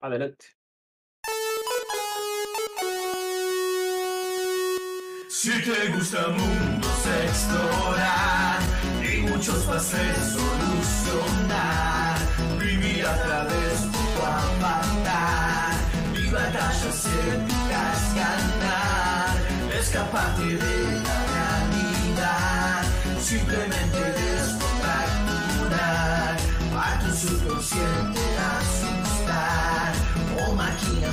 Adelante. Si te gusta mundos explorar y muchos pases solucionar, vivir a través de tu avatar y batallas épicas ganar, escaparte de la realidad, simplemente descontracturar a tu subconsciente O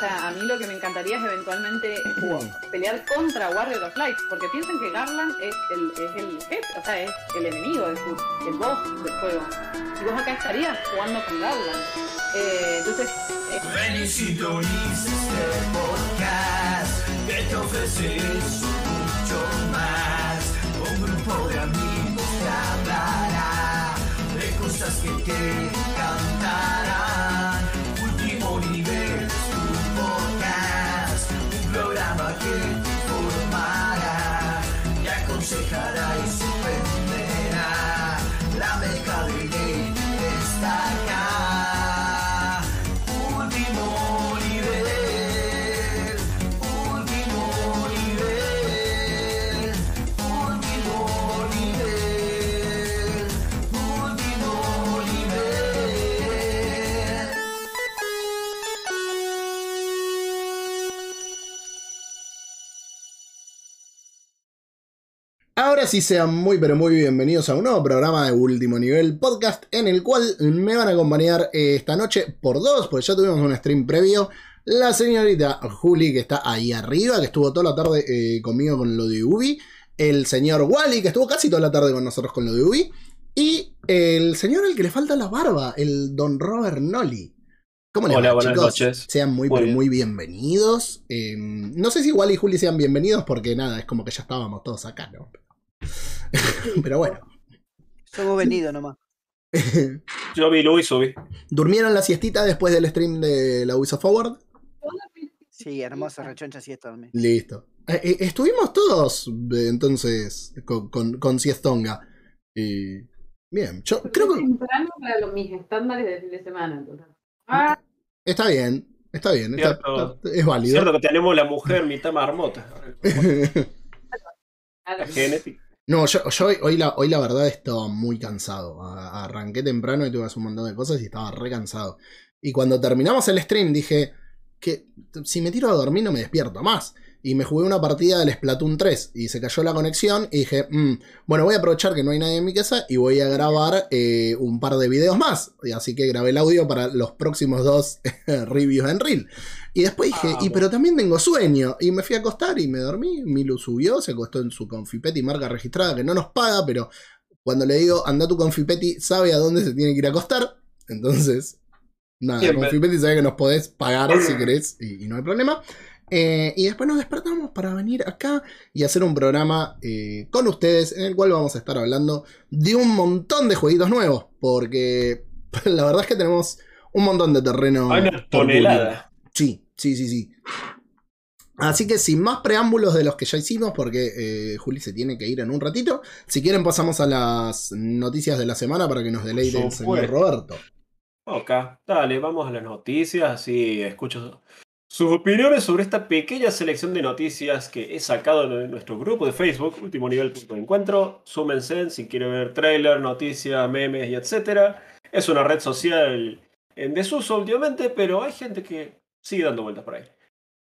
sea, a mí lo que me encantaría es eventualmente jugar- pelear contra Warrior of Light, porque piensan que Garland es el, es el jefe, o sea, es el enemigo, es el, el boss del juego. Y vos acá estarías jugando con Garland. Eh, entonces, eh, Ven y sintoniza este podcast que te ofrece eso y mucho más. Un grupo de amigos te hablará de cosas que te Ahora sí sean muy pero muy bienvenidos a un nuevo programa de Último Nivel Podcast en el cual me van a acompañar eh, esta noche por dos, porque ya tuvimos un stream previo. La señorita Juli que está ahí arriba, que estuvo toda la tarde eh, conmigo con lo de Ubi. El señor Wally que estuvo casi toda la tarde con nosotros con lo de Ubi. Y el señor al que le falta la barba, el don Robert Nolly. ¿Cómo le Hola, va, buenas chicos? noches. Sean muy, Muy bien. muy bienvenidos. Eh, no sé si Wally y Juli sean bienvenidos porque nada, es como que ya estábamos todos acá, ¿no? Pero bueno. Somos venidos nomás. Yo vi Luis subí. ¿Durmieron la siestita después del stream de la Ubisoft Forward? Sí, hermosa rechoncha sí está también. Listo. Eh, eh, estuvimos todos eh, entonces con, con, con siestonga. Y bien, yo creo que temprano para los, mis estándares de fin de semana. Entonces. Ah, está bien. Está bien, está- está- es válido. Cierto que tenemos la mujer mitad marmota. La genética. No, yo, yo hoy, la, verdad estaba muy cansado. Arranqué temprano y tuve un montón de cosas y estaba re cansado. Y cuando terminamos el stream dije que si me tiro a dormir no me despierto más. Y me jugué una partida del Splatoon 3 y se cayó la conexión y dije, "Mm, bueno, voy a aprovechar que no hay nadie en mi casa y voy a grabar eh, un par de videos más. Y así que grabé el audio para los próximos dos reviews en Reel. Y después dije, Ah, y pero también tengo sueño. Y me fui a acostar y me dormí. Milu subió, se acostó en su Confipeti marca registrada que no nos paga, pero cuando le digo anda tu Confipeti, sabe a dónde se tiene que ir a acostar. Entonces, nada, Siempre. Confipeti sabe que nos podés pagar si querés y, y no hay problema. Eh, y después nos despertamos para venir acá y hacer un programa eh, con ustedes en el cual vamos a estar hablando de un montón de jueguitos nuevos. Porque la verdad es que tenemos un montón de terreno. Hay una tonelada. Sí, sí, sí, sí. Así que sin más preámbulos de los que ya hicimos, porque eh, Juli se tiene que ir en un ratito, si quieren pasamos a las noticias de la semana para que nos deleite el señor. Roberto. Ok, dale, vamos a las noticias. Así escucho sus opiniones sobre esta pequeña selección de noticias que he sacado de nuestro grupo de Facebook, último nivel punto de encuentro. Súmense si quieren ver trailer, noticias, memes y etcétera. Es una red social en desuso últimamente, pero hay gente que sigue dando vueltas por ahí.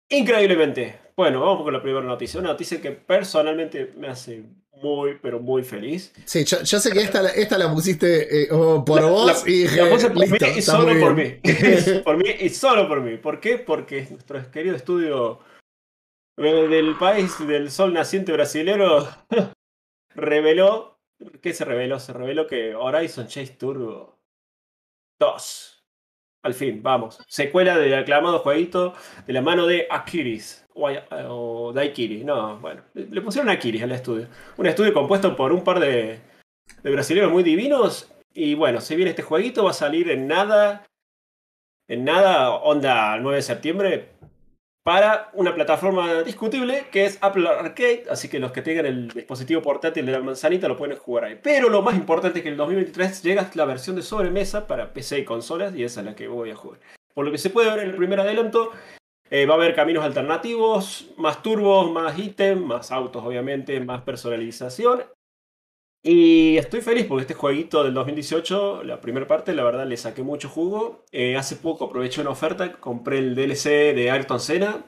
Increíblemente. Bueno, vamos con la primera noticia. Una noticia que personalmente me hace muy, pero muy feliz. Sí, yo, yo sé que esta, la- esta la pusiste eh, oh, por La- vos la- y dije, la puse por listo, mí y solo por mí. por mí y solo por mí. ¿Por qué? Porque nuestro querido estudio eh, del país del sol naciente brasilero reveló. ¿Qué se reveló? Se reveló que Horizon Chase Turbo 2. Al fin, vamos. Secuela del aclamado jueguito de la mano de Akiris. O, o Daikiri. No, bueno. Le pusieron Akiris al estudio. Un estudio compuesto por un par de, brasileños muy divinos. Y bueno, si bien este jueguito va a salir en nada. En nada, onda 9 de septiembre. Para una plataforma discutible que es Apple Arcade, así que los que tengan el dispositivo portátil de la manzanita lo pueden jugar ahí. Pero lo más importante es que en el 2023 llega la versión de sobremesa para PC y consolas y esa es la que voy a jugar. Por lo que se puede ver en el primer adelanto, eh, va a haber caminos alternativos, más turbos, más ítems, más autos obviamente, más personalización. Y estoy feliz porque este jueguito del 2018, la primera parte, la verdad le saqué mucho jugo. Eh, hace poco aproveché una oferta, compré el DLC de Ayrton Senna.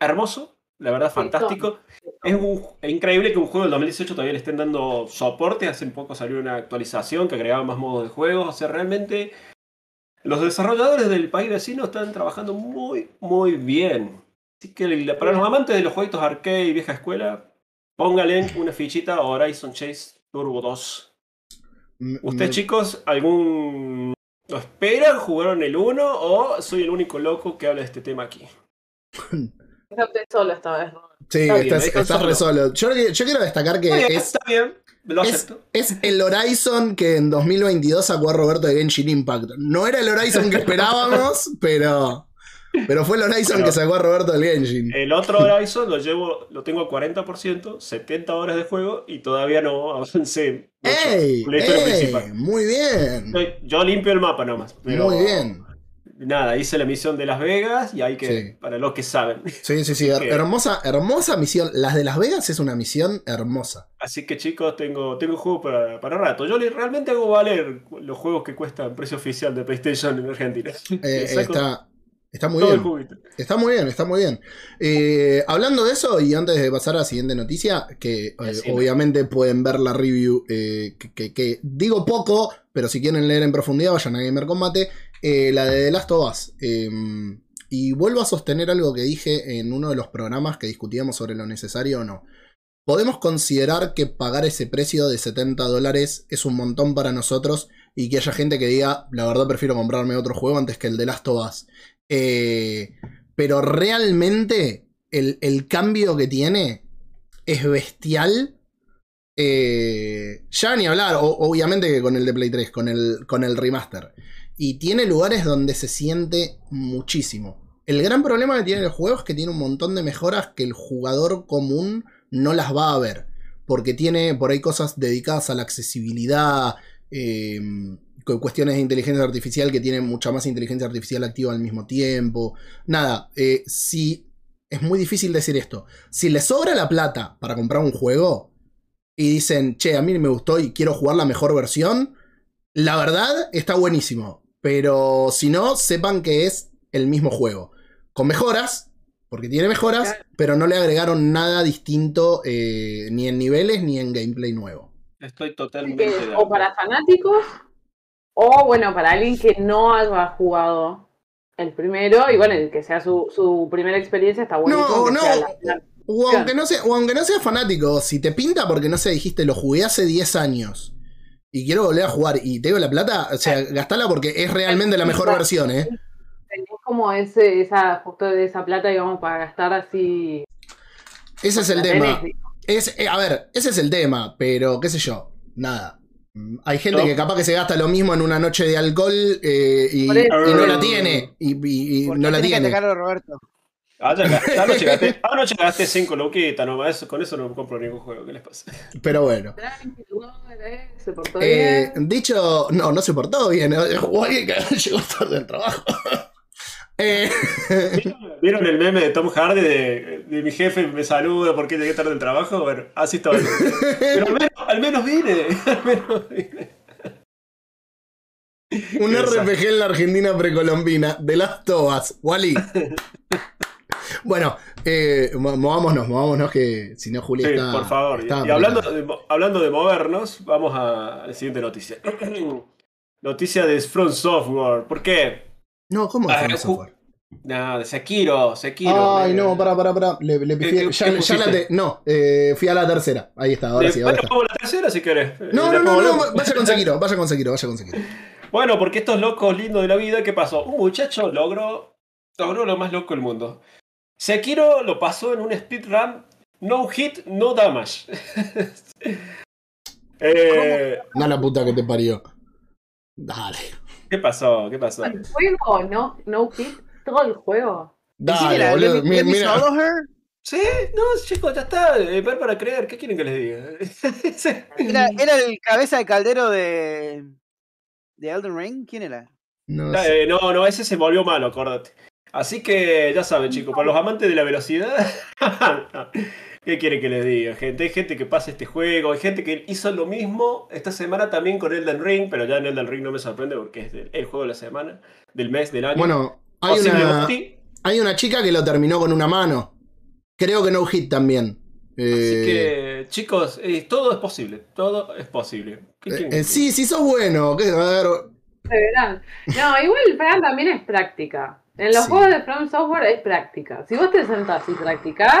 Hermoso, la verdad fantástico. Es, un- es increíble que un juego del 2018 todavía le estén dando soporte. Hace poco salió una actualización que agregaba más modos de juego. O sea, realmente los desarrolladores del país vecino están trabajando muy, muy bien. Así que para los amantes de los jueguitos arcade y vieja escuela, póngale una fichita a Horizon Chase Turbo 2. M- ¿Ustedes, me- chicos, algún. ¿Lo esperan? ¿Jugaron el 1? ¿O soy el único loco que habla de este tema aquí? Usted solo esta vez. Sí, Está bien, estás, estás re solo. Yo, yo quiero destacar que Está bien, es, está bien, lo es, acepto. es el Horizon que en 2022 sacó a Roberto de Genshin Impact. No era el Horizon que esperábamos, pero, pero fue el Horizon Pero- que sacó a Roberto del Genshin. El otro Horizon lo llevo, lo tengo al 40%, 70 horas de juego y todavía no avancé. ¡Ey! Muy bien. Yo- Yo limpio el mapa nomás. pero Muy bien. Nada, hice la misión de Las Vegas y hay que, Sí. para los que saben. Sí, sí, sí. her- que- Hermosa, hermosa misión. Las de Las Vegas es una misión hermosa. Así que chicos, tengo, tengo juego para, para rato. Yo le- realmente hago valer los juegos que cuestan precio oficial de PlayStation en Argentina. Eh, está, está muy todo el bien. juguito. Está muy bien, está muy bien. Eh, hablando de eso, y antes de pasar a la siguiente noticia, que eh, obviamente pueden ver la review, eh, que, que- que digo poco, pero si quieren leer en profundidad, vayan a Gamer Combate, eh, la de The Last of Us. Eh, y vuelvo a sostener algo que dije en uno de los programas que discutíamos sobre lo necesario o no. Podemos considerar que pagar ese precio de 70 dólares es un montón para nosotros y que haya gente que diga, la verdad prefiero comprarme otro juego antes que el de Last of Us. Eh, pero realmente el, el cambio que tiene es bestial. Eh, ya ni hablar, obviamente que con el de Play 3, con el, con el remaster. Y tiene lugares donde se siente muchísimo. El gran problema que tiene el juego es que tiene un montón de mejoras que el jugador común no las va a ver. Porque tiene por ahí cosas dedicadas a la accesibilidad, cu- cuestiones de inteligencia artificial que tienen mucha más inteligencia artificial activa al mismo tiempo. Nada, eh, si es muy difícil decir esto. Si les sobra la plata para comprar un juego y dicen, che, a mí me gustó y quiero jugar la mejor versión, la verdad está buenísimo. Pero si no, sepan que es el mismo juego. Con mejoras, porque tiene mejoras, pero no le agregaron nada distinto eh, ni en niveles ni en gameplay nuevo. Estoy totalmente de o para fanáticos, o bueno, para alguien que no haya jugado el primero, y bueno, el que sea su, su primera experiencia está bueno. No, no. O aunque no, sea, o aunque no seas fanático, si te pinta porque no sé, dijiste, lo jugué hace 10 años y quiero volver a jugar y te digo la plata, o sea, gastala porque es realmente la mejor versión, ¿eh? Tenés como ese, esa, justo de esa plata, digamos, para gastar así. Ese es el tema. tenés, Es, eh, a ver, ese es el tema, pero qué sé yo, nada. Hay gente No. que capaz que se gasta lo mismo en una noche de alcohol eh, y, y no la tiene. Y, y- y ¿Por qué no la que tiene. atacarlo, Roberto? Anoche gasté, anoche gasté 5 luquitas nomás. Con eso no compro ningún juego. ¿Qué les pasa? Pero bueno. Tranqui, eh, se portó Eh, bien. dicho, no, no se portó bien. eh, Jugó alguien que llegó tarde del trabajo. Eh, ¿Vieron el meme de Tom Hardy de, de mi jefe me saluda porque llegué tarde del trabajo? Bueno, así estaba. Pero al menos, al menos vine. Al menos vine. un. RPG en la Argentina precolombina, de las tobas, Wally. Bueno, eh, mo- movámonos, movámonos que si no Juli Sí, está. por favor. está y hablando de, hablando de movernos, vamos a la siguiente noticia. noticia de From Software. ¿Por qué? No, ¿cómo Ah, es software? Nada, de Sekiro, Sekiro. Ay, no, pará, pará, pará. Le, le pifié. ¿Qué- qué- ya, qué ya la te- No, eh, fui a la tercera. Ahí está, ahora eh, sí, ahora bueno, a la tercera si querés. No, Eh, no, no, no, volvemos. vaya con Sekiro, vaya con Sekiro, vaya con Sekiro. Bueno, porque estos locos lindos de la vida, ¿qué pasó? Un muchacho logró, logró lo más loco del mundo. Sekiro lo pasó en un speedrun no hit, no damage. Eh, No la puta que te parió. Dale. ¿Qué pasó? ¿Qué pasó? El juego, no, no hit, todo el juego. Dale, boludo. Mira. her? Sí, no, chicos, ya está. eh, Ver para creer. ¿Qué quieren que les diga? Sí. Era, era el cabeza de caldero de. de Elden Ring. ¿Quién era? No sé. eh, no, no, ese se volvió malo, acuérdate. Así que ya saben, chicos, para los amantes de la velocidad, ¿qué quiere que les diga, gente? Hay gente que pasa este juego, hay gente que hizo lo mismo esta semana también con Elden Ring, pero ya en Elden Ring no me sorprende porque es el, juego de la semana, del mes, del año. Bueno, hay una, hay una chica que lo terminó con una mano. Creo que no hit también. Así Eh, que, chicos, eh, todo es posible, todo es posible. ¿Qué eh, eh, sí, sí sos bueno. ¿qué? A ver, Se verán. No, igual Fran también es práctica. En los Sí. juegos de From Software es práctica. Si vos te sentás y practicás,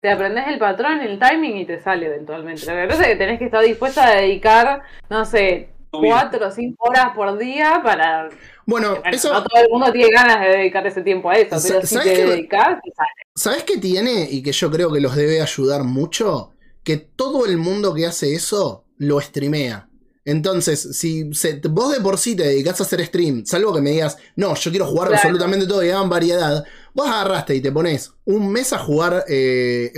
te aprendés el patrón, el timing y te sale eventualmente. Lo que pasa es que tenés que estar dispuesta a dedicar, no sé, cuatro o cinco horas por día para. Bueno, Bueno, eso, no todo el mundo tiene ganas de dedicar ese tiempo a eso, pero si ¿sabes te qué? dedicás, te sale. ¿sabes qué tiene? Y que yo creo que los debe ayudar mucho. Que todo el mundo que hace eso lo streamea. Entonces, si se- vos de por sí te dedicás a hacer stream, salvo que me digas, no, yo quiero jugar Claro. absolutamente todo y hagan variedad, vos agarraste y te pones un mes a jugar eh,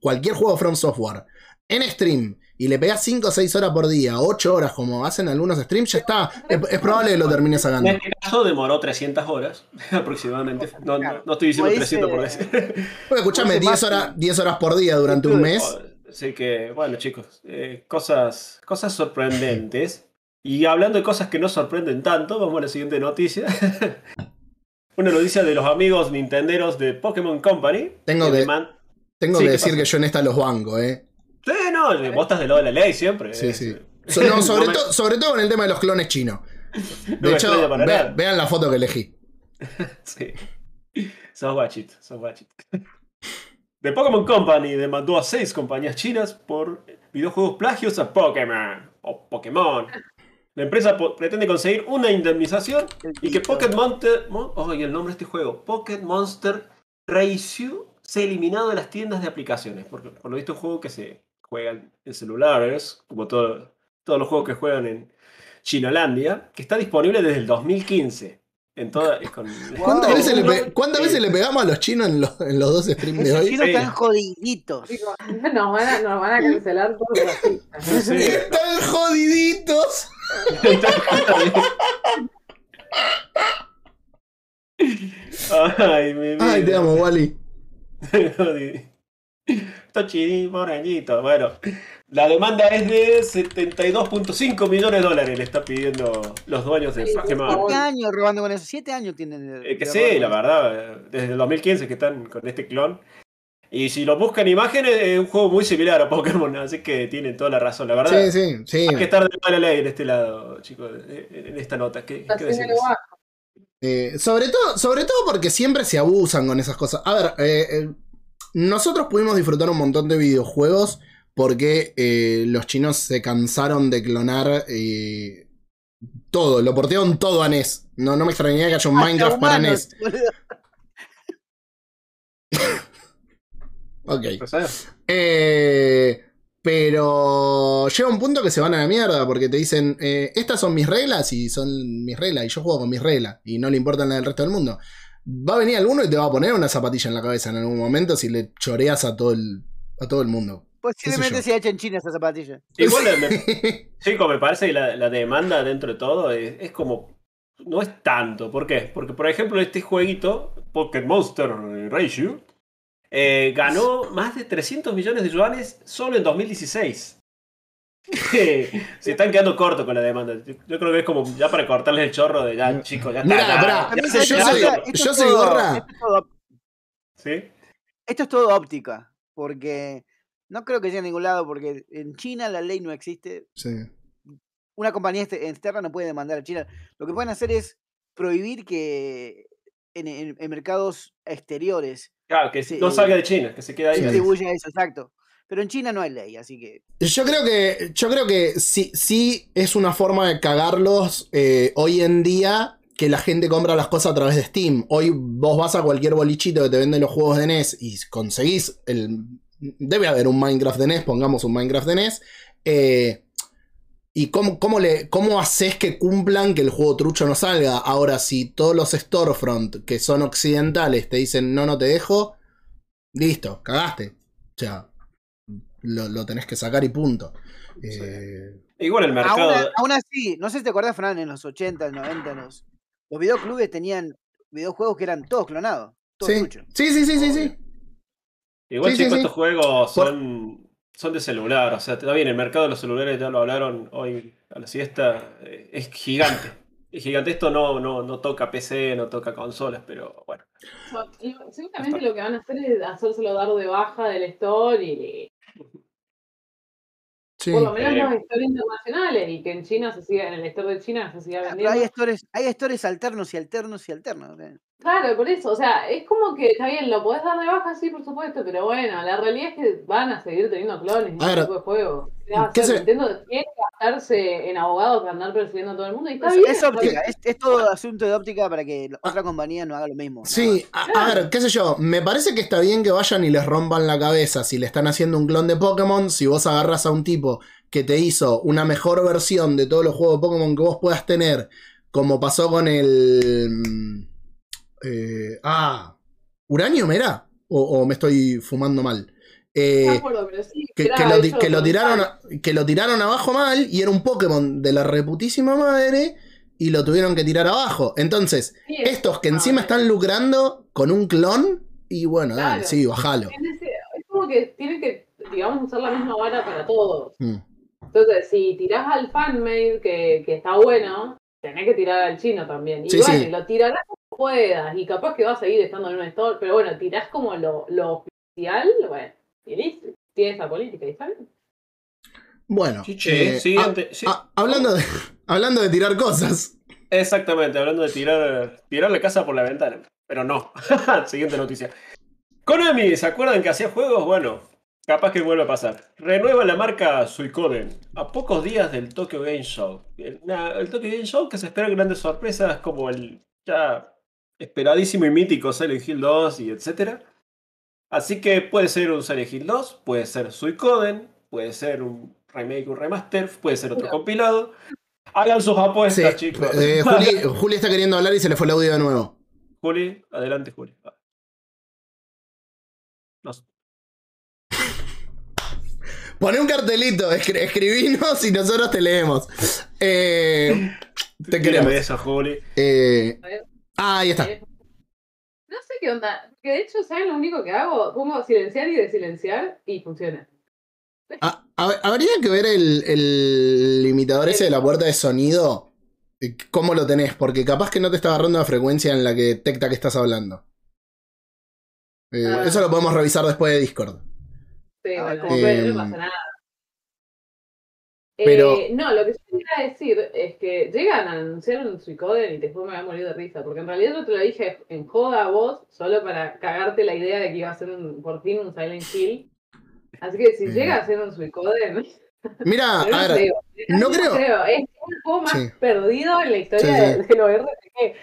cualquier juego From Software en stream y le pegás 5 o 6 horas por día, 8 horas como hacen algunos streams, ya está. Es, es probable que lo termines En sacando. este caso demoró 300 horas aproximadamente. No, no, no estoy diciendo Como dice- 300 por decir. Pues escuchame, Use 10 más- horas, 10 horas por día durante un mes. Así que, bueno, chicos, eh, cosas, cosas sorprendentes. Y hablando de cosas que no sorprenden tanto, vamos a la siguiente noticia. Una noticia de los amigos nintenderos de Pokémon Company. Tengo que- deman- Tengo Sí, que ¿qué decir pasa? que yo en esta los banco, ¿eh? Sí, no, vos estás del lado de la ley siempre. Sí, eh. sí. So- no, sobre, No me- to- sobre todo con el tema de los clones chinos. no De hecho, ve- vean la foto que elegí. Sí. Sos guachito, sos guachito. The Pokémon Company demandó a seis compañías chinas por videojuegos plagios a Pokémon o Pokémon. La empresa po- pretende conseguir una indemnización y que Pocket Monster. Mon- oh, y el nombre de este juego. Pocket Monster Ratio sea eliminado de las tiendas de aplicaciones. Porque por lo visto es un juego que se juega en celulares, como todo- todos los juegos que juegan en Chinolandia, que está disponible desde el 2015. En toda, con- ¿Cuántas, Wow. veces, le pe- cuántas veces le pegamos a los chinos en los, en los dos streams de hoy? chinos Sí. están jodiditos. Nos van a, nos van a cancelar. No sé. Están jodiditos. Ay, mi vida. Ay, te amo, Wally. Está chidín, moreñito. Bueno, la demanda es de 72.5 millones de dólares. Le está pidiendo los dueños de Pokémon. Siete años robando con eso. Siete años tienen. de- Eh, que sí, la verdad. Desde el 2015 que están con este clon. Y si lo buscan imágenes, es un juego muy similar a Pokémon. Así que tienen toda la razón, la verdad. Sí, sí, sí. Hay que estar de mala ley en este lado, chicos, en esta nota. ¿Qué, qué. Eh, sobre, todo, sobre todo porque siempre se abusan con esas cosas. A ver, eh, eh, nosotros pudimos disfrutar un montón de videojuegos porque eh, los chinos se cansaron de clonar eh, todo, lo portearon todo a NES. No, no me extrañaría que haya un Minecraft para NES. boludo. Ok. Eh, pero llega un punto que se van a la mierda porque te dicen, eh, estas son mis reglas y son mis reglas y yo juego con mis reglas y no le importan las del resto del mundo. Va a venir alguno y te va a poner una zapatilla en la cabeza en algún momento si le choreas a todo el, a todo el mundo. Posiblemente se echa en China esa zapatilla. Igual, me- chico, me parece que la, la demanda dentro de todo es, es como. No es tanto. ¿Por qué? Porque, por ejemplo, este jueguito, Pocket Monster Ratio, eh, ganó más de 300 millones de yuanes solo en 2016. Se están quedando cortos con la demanda. Yo, creo que es como ya para cortarles el chorro de ya, chicos, ya está. Mirá, yo soy-? Esto yo es soy todo- gorra. Esto es todo ¿Sí? Esto es todo óptica, porque no creo que sea en ningún lado, porque en China la ley no existe. Sí. Una compañía este- externa no puede demandar a China. Lo que pueden hacer es prohibir que en, en- en mercados exteriores Claro, que Sí. no salga de China, que se quede ahí. se eso, exacto. Pero en China no hay ley, así que Yo creo que, yo creo que sí, sí es una forma de cagarlos eh, hoy en día que la gente compra las cosas a través de Steam. Hoy vos vas a cualquier bolichito que te vende los juegos de NES y conseguís el... Debe haber un Minecraft de NES, pongamos un Minecraft de NES. eh, ¿Y cómo, cómo, le, cómo haces que cumplan que el juego trucho no salga? Ahora, si todos los storefront que son occidentales te dicen no, no te dejo, listo, cagaste. O sea, lo, lo tenés que sacar y punto. Eh, Igual el mercado. Aún, aún así, no sé si te acuerdas, Fran, en los 80, 90, los, los videoclubes tenían videojuegos que eran todos clonados. Todos sí. sí, sí, sí, sí, sí. Igual, Sí, sí, chicos, sí. estos juegos Por- son, son de celular. O sea, está bien, el mercado de los celulares ya lo hablaron hoy a la siesta. eh, Es gigante. Es gigante. Esto no, no, no toca PC, no toca consolas, pero bueno. Lo- Seguramente lo que van a hacer es hacérselo dar de baja del store y Sí. por lo menos Eh. los stores internacionales y que en China se siga, en el store de China se siga Pero vendiendo. hay stores, hay stores alternos y alternos y alternos. ¿eh? Claro, por eso, o sea, es como que está bien, lo podés dar de baja, sí, por supuesto, pero bueno, la realidad es que van a seguir teniendo clones ese ver, tipo de juegos. ¿Qué se- Nintendo tiene que gastarse en abogados para andar persiguiendo a todo el mundo y está Es, bien. es óptica, es, es todo asunto de óptica para que otra compañía no haga lo mismo. Sí, a, a ver, qué sé yo, me parece que está bien que vayan y les rompan la cabeza si le están haciendo un clon de Pokémon, si vos agarras a un tipo que te hizo una mejor versión de todos los juegos de Pokémon que vos puedas tener, como pasó con el... eh, ah, ¿Uranium era? O, o me estoy fumando mal. Eh, No me acuerdo, pero sí, que, lo, que tiraron tal. a- que lo tiraron abajo mal y era un Pokémon de la reputísima madre y lo tuvieron que tirar abajo. Entonces, Sí, es- estos que encima es- están lucrando con un clon y bueno, dale, sí, bajalo. ese- es como que tienen que, digamos, usar la misma vara para todos. Mm. Entonces, si tirás al fanmail, que, que está bueno, tenés que tirar al chino también. Y Sí, bueno, sí. lo tirarás puedas, y capaz que va a seguir estando en un store, pero bueno, tirás como lo, lo oficial, bueno, y listo. Tiene esa política, y está bien. Bueno, Chiche, eh, siguiente, ah, sí. ah, hablando, de, hablando de tirar cosas. Exactamente, hablando de tirar, tirar la casa por la ventana. Pero no. Siguiente noticia. Konami, ¿se acuerdan que hacía juegos? Bueno, capaz que vuelve a pasar. Renueva la marca Suicoden a pocos días del Tokyo Game Show. El, Tokyo Game Show que se esperan grandes sorpresas como el ya esperadísimo y mítico Silent Hill 2 y etcétera. Así que puede ser un Silent Hill 2, puede ser Suicoden, puede ser un remake, un remaster, puede ser otro compilado. Hagan sus Sí, apuestas, chicos. eh, Juli, Juli está queriendo hablar y se le fue el audio de nuevo. Juli, adelante, Juli. No sé. Poné un cartelito, escri- escribinos y nosotros te leemos. Eh, te queremos. eso, Juli. Eh, ah, ahí está. Eh, No sé qué onda. Porque de hecho, ¿saben lo único que hago? Pongo silenciar y desilenciar y funciona. Ah, hab- habría que ver el, el limitador ese de la puerta de sonido. eh, ¿Cómo lo tenés? Porque capaz que no te está agarrando la frecuencia en la que detecta que estás hablando. Eh, Ah. Eso lo podemos revisar después de Discord. Sí, Ah, bueno, que- no pasa nada. Pero- Eh, no, lo que yo quería decir es que llegan a anunciar un Suicoden y después me voy a morir de risa, porque en realidad yo te lo dije en joda a vos, solo para cagarte la idea de que iba a ser un, por fin un Silent Hill. Así que si llega a ser un Suicoden, Mira, pero a no ver, creo, no creo- Es el juego más Sí. perdido en la historia Sí, sí. de, de los RPG.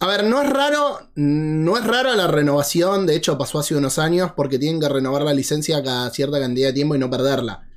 A ver, no es raro, no es rara la renovación, de hecho pasó hace unos años porque tienen que renovar la licencia cada cierta cantidad de tiempo y no perderla.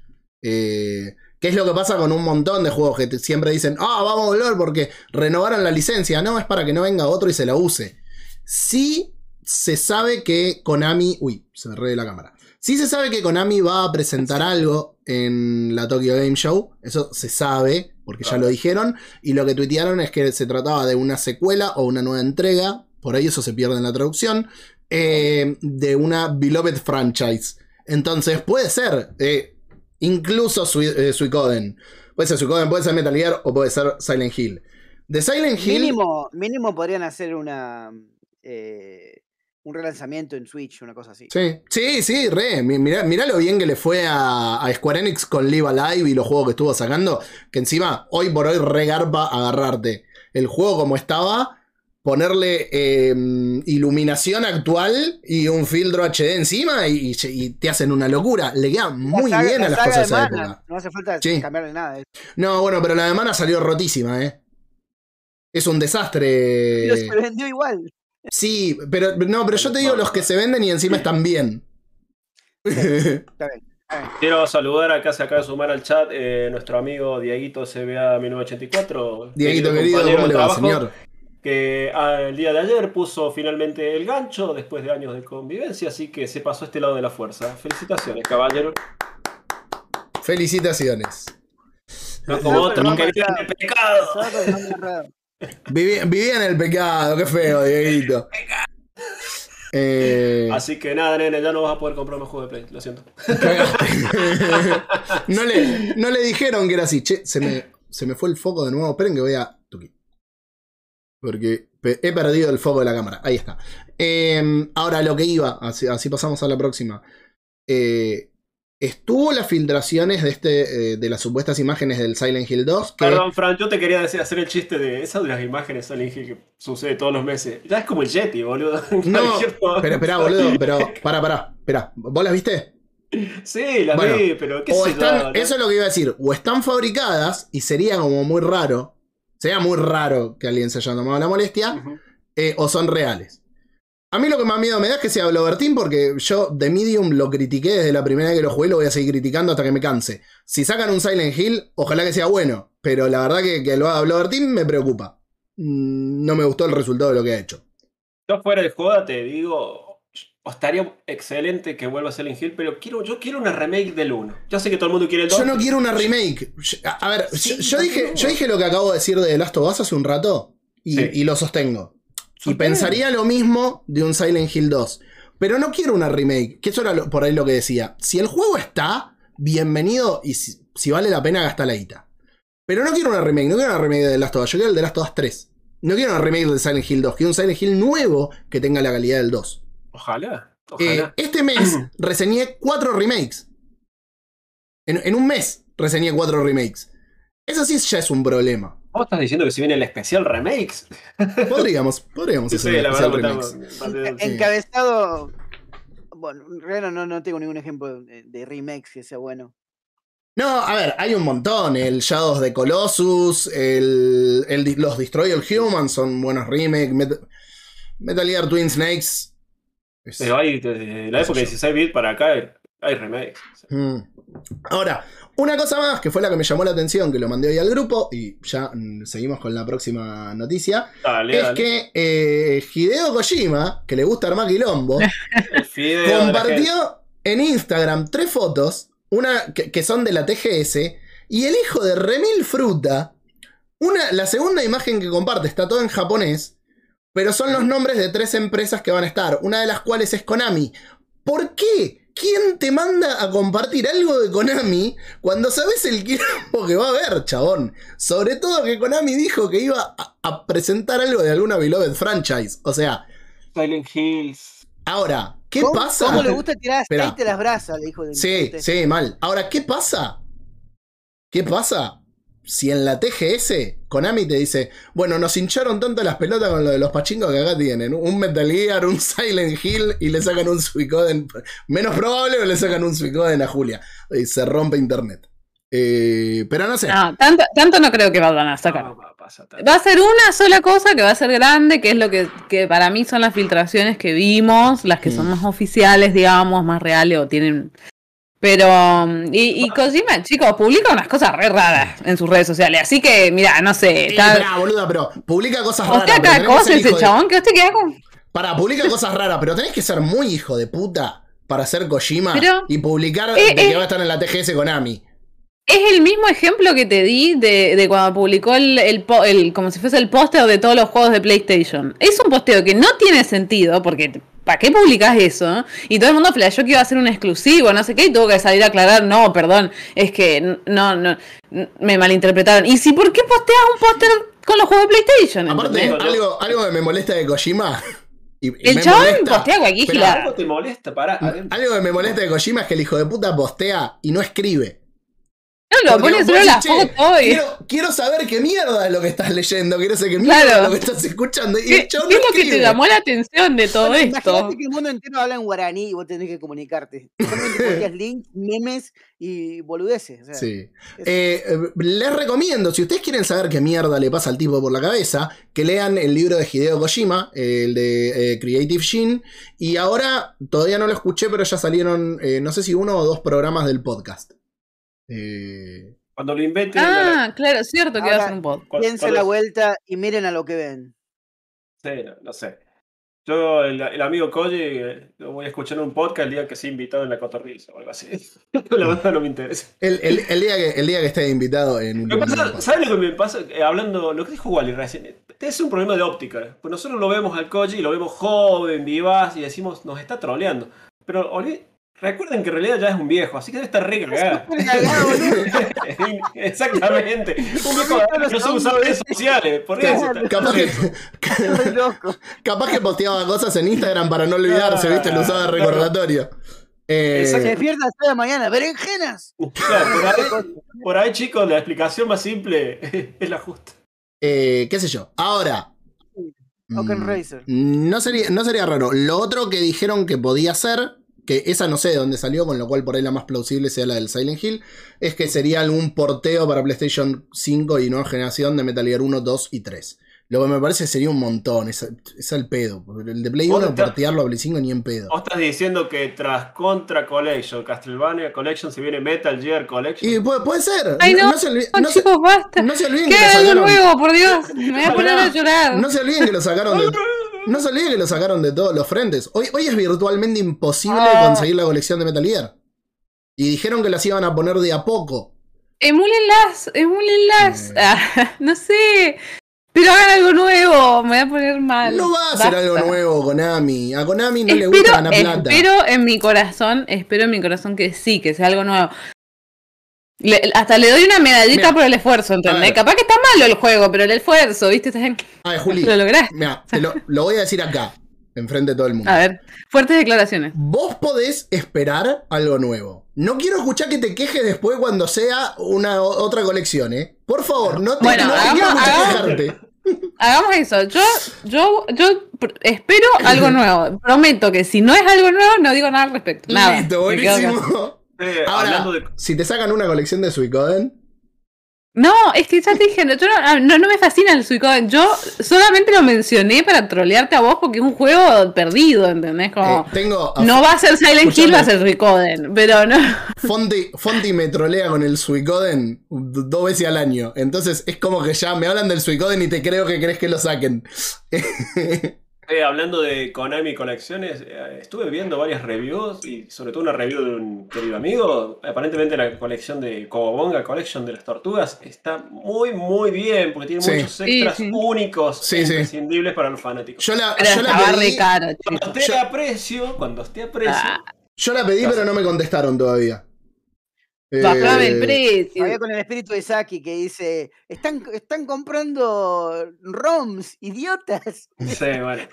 Eh, ¿Qué es lo que pasa con un montón de juegos que te- siempre dicen, ah, vamos a volver porque renovaron la licencia? No, es para que no venga otro y se la use. Sí se sabe que Konami... Uy, se me re la cámara. Sí se sabe que Konami va a presentar algo en la Tokyo Game Show, eso se sabe, porque ya Claro. lo dijeron, y lo que tuitearon es que se trataba de una secuela o una nueva entrega, por ahí eso se pierde en la traducción, eh, de una Beloved franchise. Entonces puede ser, eh, incluso Sui- eh, Suicoden. Puede ser Suicoden, puede ser Metal Gear o puede ser Silent Hill. De Silent Hill... Mínimo, mínimo podrían hacer una eh, un relanzamiento en Switch, una cosa así. Sí, sí, sí, re. Mi- Mirá, mirá lo bien que le fue a, a Square Enix con Live Alive y los juegos que estuvo sacando. Que encima, hoy por hoy, regarpa agarrarte el juego como estaba, ponerle eh, iluminación actual y un filtro HD encima y, y te hacen una locura. Le queda La muy saga- bien la a las cosas de esa Mana, época. No hace falta Sí. cambiarle nada. eh. No, bueno, pero la de Mana salió rotísima, ¿eh? Es un desastre. Pero se vendió igual. Sí, pero no, pero yo te digo los que se venden y encima están bien. Está bien. Quiero saludar acá, se acaba de sumar al chat eh, nuestro amigo Dieguito CBA 1984. Dieguito querido, compañero ¿cómo le va, trabajo, señor? Que ah, el día de ayer puso finalmente el gancho después de años de convivencia, así que se pasó a este lado de la fuerza. Felicitaciones, caballero. Felicitaciones. No como No, otros pero que no viven de pecado. Raro. Viví- Vivía en el pecado, qué feo, Dieguito. Eh, Así que nada, nene, ya no vas a poder comprar más juegos de Play, lo siento. no, le, no le dijeron que era así. Che, se me, se me fue el foco de nuevo. Esperen que voy a. Porque he perdido el foco de la cámara. Ahí está. Eh, ahora lo que iba, así, así pasamos a la próxima. Eh, estuvo las filtraciones de este eh, de las supuestas imágenes del Silent Hill 2. Que, Perdón, Fran, yo te quería decir, hacer el chiste de esas de las imágenes Silent Hill que sucede todos los meses. Ya es como el Yeti, boludo. No, pero esperá, boludo, pero para, para, espera. ¿Vos las viste? Sí, la Bueno, vi, pero qué O sé están, yo, ¿no? eso es lo que iba a decir. O están fabricadas y sería como muy raro. Sería muy raro que alguien se haya tomado la molestia. Eh, o son reales. A mí lo que más miedo me da es que sea Blover Team porque yo de Medium lo critiqué desde la primera vez que lo jugué y lo voy a seguir criticando hasta que me canse. Si sacan un Silent Hill, ojalá que sea bueno. Pero la verdad que, que lo haga Blover Team me preocupa. Mm, No me gustó el resultado de lo que ha hecho. Yo fuera de joda te digo, estaría excelente que vuelva a Silent Hill, pero quiero, yo quiero una remake del 1. Yo sé que todo el mundo quiere el 2. Yo no quiero una remake. A a ver, Sí, yo, yo dije, yo dije lo que acabo de decir de The Last of Us hace un rato y, Sí. y lo sostengo. Y pensaría lo mismo de un Silent Hill 2. Pero no quiero una remake, que eso era lo- por ahí lo que decía. Si el juego está, bienvenido y si, si vale la pena gastar la guita. Pero no quiero una remake, no quiero una remake de The Last of Us, yo quiero el The Last of Us 3. No quiero una remake de Silent Hill 2, quiero un Silent Hill nuevo que tenga la calidad del 2. Ojalá, Eh, ojalá. este mes reseñé cuatro remakes. En, en un mes reseñé cuatro remakes. Eso sí ya es un problema. ¿Vos estás diciendo que si viene el especial remakes? Podríamos, podríamos Sí, hacer sí, la especial remakes. estamos-. Encabezado. Bueno, en realidad no, no tengo ningún ejemplo de, de remakes que sea bueno. No, a ver, hay un montón. El Shadows de Colossus, el, el los Destroy All Humans son buenos remakes. Met- Metal Gear Twin Snakes. Es- Pero hay, desde la época de yo. 16 bit para acá, hay, remakes. Mm. Ahora, una cosa más que fue la que me llamó la atención, que lo mandé hoy al grupo, y ya mm, seguimos con la próxima noticia. Dale, es dale. que eh, Hideo Kojima, que le gusta armar quilombo, compartió en Instagram tres fotos, una que, que son de la TGS, y el hijo de Remil Fruta, una, la segunda imagen que comparte está todo en japonés, pero son los nombres de tres empresas que van a estar, una de las cuales es Konami. ¿Por qué? ¿Quién te manda a compartir algo de Konami cuando sabes el quilombo que va a haber, chabón? Sobre todo que Konami dijo que iba a, a presentar algo de alguna Beloved franchise. O sea, Silent Hills. ahora, ¿qué ¿Cómo, pasa? ¿Cómo le gusta tirar aceite a las brasas? Le dijo del Sí, sí, mal. Ahora, ¿qué pasa? ¿Qué pasa? Si en la TGS Konami te dice, bueno, nos hincharon tanto las pelotas con lo de los pachingos que acá tienen, un Metal Gear, un Silent Hill y le sacan un Suicoden. Menos probable que le sacan un Suicoden a Julia. Y se rompe internet. Eh, pero no sé. No, tanto, tanto no creo que vayan a sacar. No, va a. Va a ser una sola cosa que va a ser grande, que es lo que, que para mí son las filtraciones que vimos, las que son Mm. más oficiales, digamos, más reales o tienen. Pero. um, Y, y Kojima, chicos, publica unas cosas re raras en sus redes sociales. Así que, mira, no sé. Sí, Está, pará, boluda, pero publica cosas raras. hostia, cada cosa ese hijo de- chabón, que hostia, que hago? Pará, publica cosas raras, pero tenés que ser muy hijo de puta para ser Kojima Pero- y publicar Eh, de que eh. va a estar en la TGS Konami. Es el mismo ejemplo que te di de, de cuando publicó el, el, el- como si fuese el póster de todos los juegos de PlayStation. Es un posteo que no tiene sentido, porque ¿para qué publicas eso? Y todo el mundo flasheó que iba a ser un exclusivo, no sé qué, y tuvo que salir a aclarar, no, perdón, es que no, me malinterpretaron. ¿Y si por qué posteas un póster con los juegos de PlayStation? Aparte, ¿entendés? algo, algo que me molesta de Kojima. Y, El chabón postea cualquier. Algo te molesta, pará. Algo que me molesta de Kojima es que el hijo de puta postea y no escribe. No, lo pones solo la decís, "Che, foto y. quiero, quiero saber qué mierda es lo que estás leyendo, quiero saber qué mierda Claro. es lo que estás escuchando. Y ¿Qué, el chabón qué no es lo que te llamó la atención de todo Bueno, esto? Imagínate que el mundo entero habla en guaraní y vos tenés que comunicarte. Links, memes y boludeces. o sea, Sí. eh, les recomiendo, si ustedes quieren saber qué mierda le pasa al tipo por la cabeza, que lean el libro de Hideo Kojima, el de eh, Creative Shin. Y ahora, todavía no lo escuché, pero ya salieron, eh, no sé si uno o dos programas del podcast. Eh, Cuando lo inventen. Ah, claro, es cierto que va a ser un pod. Piensen la vuelta y miren a lo que ven. Sí, no, no sé. Yo, el, el amigo Koji, eh, lo voy a escuchar en un podcast el día que sea invitado en la cotorriza o algo así. la verdad no me interesa. el, el- el día que, el día que esté invitado en un. ¿Sabes lo que me pasa? Eh, hablando, lo que dijo Wally recién, eh, es un problema de óptica. Pues nosotros lo vemos al Koji, lo vemos joven, vivaz, y decimos, nos está troleando. Pero olvi- recuerden que en realidad ya es un viejo, así que debe estar re cagado. Exactamente. Un viejo no sabe usar redes sociales, por eso. Capaz que, capaz que posteaba cosas en Instagram para no olvidarse, ¿viste? Lo usaba de recordatorio. Eh, Se despierta a las 3 de la mañana. ¡Berenjenas! Claro, por, ahí, por ahí, chicos, la explicación más simple es la justa. eh, ¿Qué sé yo? Ahora. Open mm, Racer. No sería, no sería raro. Lo otro que dijeron que podía ser, que esa no sé de dónde salió, con lo cual por ahí la más plausible sea la del Silent Hill, es que sería algún porteo para PlayStation 5 y nueva generación de Metal Gear 1, 2 y 3. Lo que me parece sería un montón, es, es el pedo. El de Play ¿Dónde 1 está? portearlo a Play 5 ni en pedo. Vos estás diciendo que tras Contra Collection, Castlevania Collection, se viene Metal Gear Collection. Y puede, puede ser. Ay, no, se, olvi- No, no se- chicos, basta. no se olviden ¿Qué que lo sacaron. nuevo, por Dios? Me voy a poner a llorar. No se olviden que lo sacaron de. No se olviden que lo sacaron de todos los frentes. Hoy, hoy es virtualmente imposible Ah. conseguir la colección de Metal Gear. Y dijeron que las iban a poner de a poco. Emúlenlas, emúlenlas. Eh. Ah, no sé. Pero hagan algo nuevo. Me voy a poner mal. No va a ser Basta. algo nuevo Konami. A Konami no le gusta ganar plata. espero en mi corazón, espero en mi corazón que sí, que sea algo nuevo. Le- hasta le doy una medallita Mira, por el esfuerzo, ¿entendés? Capaz que está malo el juego, pero el esfuerzo, ¿viste? Estás en- A ver, Juli. Lo lograste. Mira, te lo, lo voy a decir acá, enfrente de todo el mundo. A ver, fuertes declaraciones. Vos podés esperar algo nuevo. No quiero escuchar que te quejes después cuando sea una otra colección, ¿eh? Por favor, no te, Bueno, no hagamos- hagamos- quejarte. Hagamos eso. Yo, yo, yo espero algo nuevo. Prometo que si no es algo nuevo, no digo nada al respecto. Nada. Listo, buenísimo. Eh, Ahora, hablando de. si te sacan una colección de Suicoden, No, es que ya te dije, no, yo no, no, no me fascina el Suicoden. Yo solamente lo mencioné para trolearte a vos porque es un juego perdido, ¿entendés? Como, eh, tengo. a no va a ser Silent Hill, va a ser Suicoden. Pero no. Fonti, Fonti me trolea con el Suicoden dos veces al año. Entonces es como que ya me hablan del Suicoden y te creo que crees que lo saquen. eh, hablando de Konami Colecciones, eh, estuve viendo varias reviews y sobre todo una review de un querido amigo. Aparentemente la colección de Kobonga Collection de las tortugas está muy, muy bien porque tiene Sí. muchos extras sí. únicos Sí, e sí. imprescindibles para los fanáticos. Yo la, Pero yo la pedí, caro, Cuando esté Yo- a precio, cuando esté a precio, Ah. yo la pedí, pero no me contestaron todavía. Bajame Eh, el precio. Todavía con el espíritu de Saki que dice: Están, están comprando ROMs, idiotas. Sí, bueno.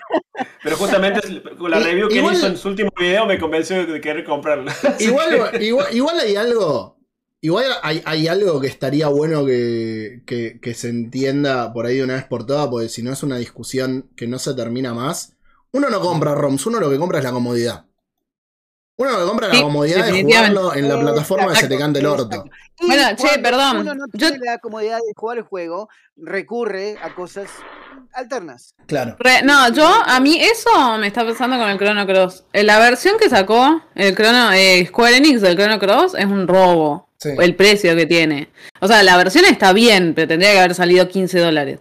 Pero justamente con la review que él igual- hizo en su último video me convenció de querer comprarla. Igual, igual, igual hay algo. Igual hay, hay algo que estaría bueno que, que- que se entienda por ahí de una vez por todas, porque si no es una discusión que no se termina más. Uno no compra ROMs, uno lo que compra es la comodidad. Uno lo que compra la Sí, comodidad de jugarlo en la plataforma que se te cante el orto. Y Bueno, che, perdón, Uno no yo- tiene la comodidad de jugar el juego, recurre a cosas alternas. Claro. Re- no, yo, a mí eso me está pasando con el Chrono Cross. Eh, La versión que sacó el Chrono, eh, Square Enix del Chrono Cross es un robo. Sí. El precio que tiene. O sea, la versión está bien, pero tendría que haber salido 15 dólares.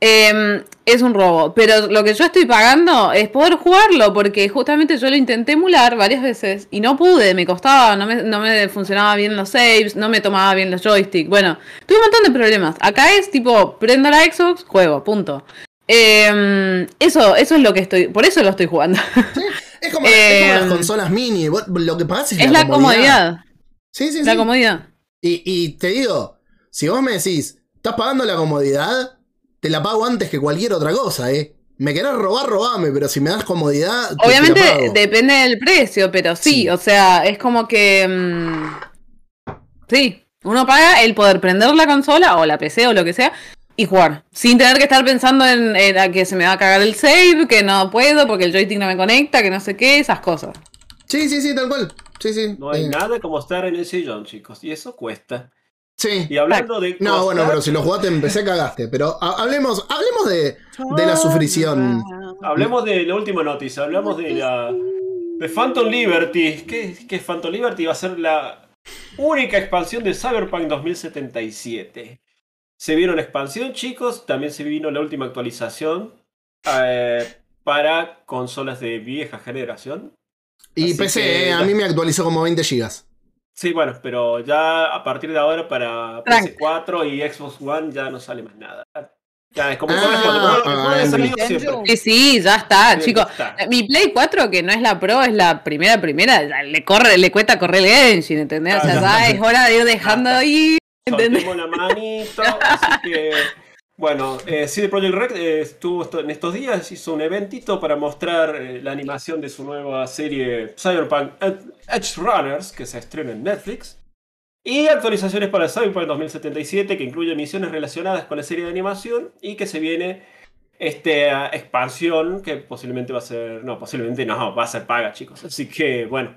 Em, es un robo. Pero lo que yo estoy pagando es poder jugarlo, porque justamente yo lo intenté emular varias veces y no pude, me costaba, no me, no me funcionaba bien los saves, no me tomaba bien los joysticks. Bueno, tuve un montón de problemas. Acá es tipo, prendo la Xbox, juego, punto. Em, eso, eso es lo que estoy, por eso lo estoy jugando. Es como, es como las Em, consolas mini. vos- Lo que pagás es, es la comodidad, Sí, sí, la sí. comodidad. Y, y te digo, si vos me decís, estás pagando la comodidad, te la pago antes que cualquier otra cosa, ¿eh? Me querés robar, robame, pero si me das comodidad, te- te la Obviamente pago. depende del precio, pero sí, Sí. o sea, es como que... mm, sí, Uno paga el poder prender la consola o la PC o lo que sea y jugar. Sin tener que estar pensando en, en a que se me va a cagar el save, que no puedo porque el joystick no me conecta, que no sé qué, esas cosas. Sí, sí, sí, tal cual. Sí, sí. No hay Eh, nada como estar en el sillón, chicos. Y eso cuesta. Sí. Y hablando de. No, bueno, pero si lo jugaste en PC cagaste. Pero ha- hablemos, hablemos de, de la sufrición. Hablemos de la última noticia. Hablamos de la. De Phantom Liberty. ¿Qué, qué es Phantom Liberty? Va a ser la única expansión de Cyberpunk 2077. Se vino la expansión, chicos. También se vino la última actualización eh, para consolas de vieja generación. Y Así PC, que- eh, a mí me actualizó como 20 gigas. Sí, bueno, pero ya a partir de ahora para Tranqui. PS4 y Xbox One ya no sale más nada. Ya es como Ah, ah. Sí, sí, ya está, Sí, chicos. ya está. Eh, Mi Play 4, que no es la Pro, es la primera, primera, le corre, le cuesta correr el engine, ¿entendés? O sea, ya es hora de ir dejando ahí, ¿entendés? La manito, así que... Bueno, eh, CD Projekt Red eh, estuvo en estos días, hizo un eventito para mostrar eh, la animación de su nueva serie Cyberpunk Ed- Edge Runners, que se estrena en Netflix. Y actualizaciones para Cyberpunk 2077, que incluye misiones relacionadas con la serie de animación y que se viene esta expansión que posiblemente va a ser... No, posiblemente no, va a ser paga, chicos. Así que, bueno,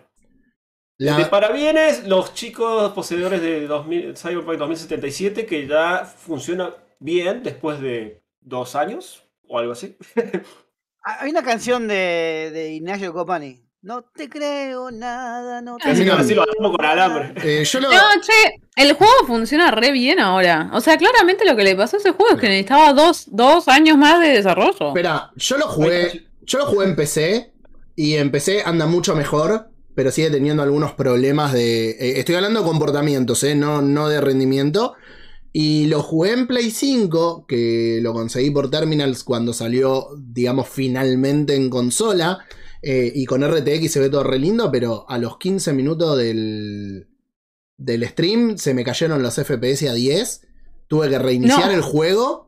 La- de parabienes, los chicos poseedores de 2000 Cyberpunk 2077 que ya funciona bien después de dos años o algo así. Hay una canción de, de Ignacio Copani. No te creo nada, no te Así que no. así lo hacemos con alambre. eh, yo lo, No, che, el juego funciona re bien ahora. O sea, claramente lo que le pasó a ese juego es que necesitaba dos, dos años más de desarrollo. espera, yo lo jugué, yo lo jugué en PC y en PC anda mucho mejor, pero sigue teniendo algunos problemas de, eh, estoy hablando de comportamientos, eh, no, no de rendimiento. Y lo jugué en Play 5, que lo conseguí por Terminals cuando salió, digamos, finalmente en consola. eh, y con RTX se ve todo re lindo, pero a los 15 minutos del, del stream se me cayeron los FPS a 10. Tuve que reiniciar No. el juego.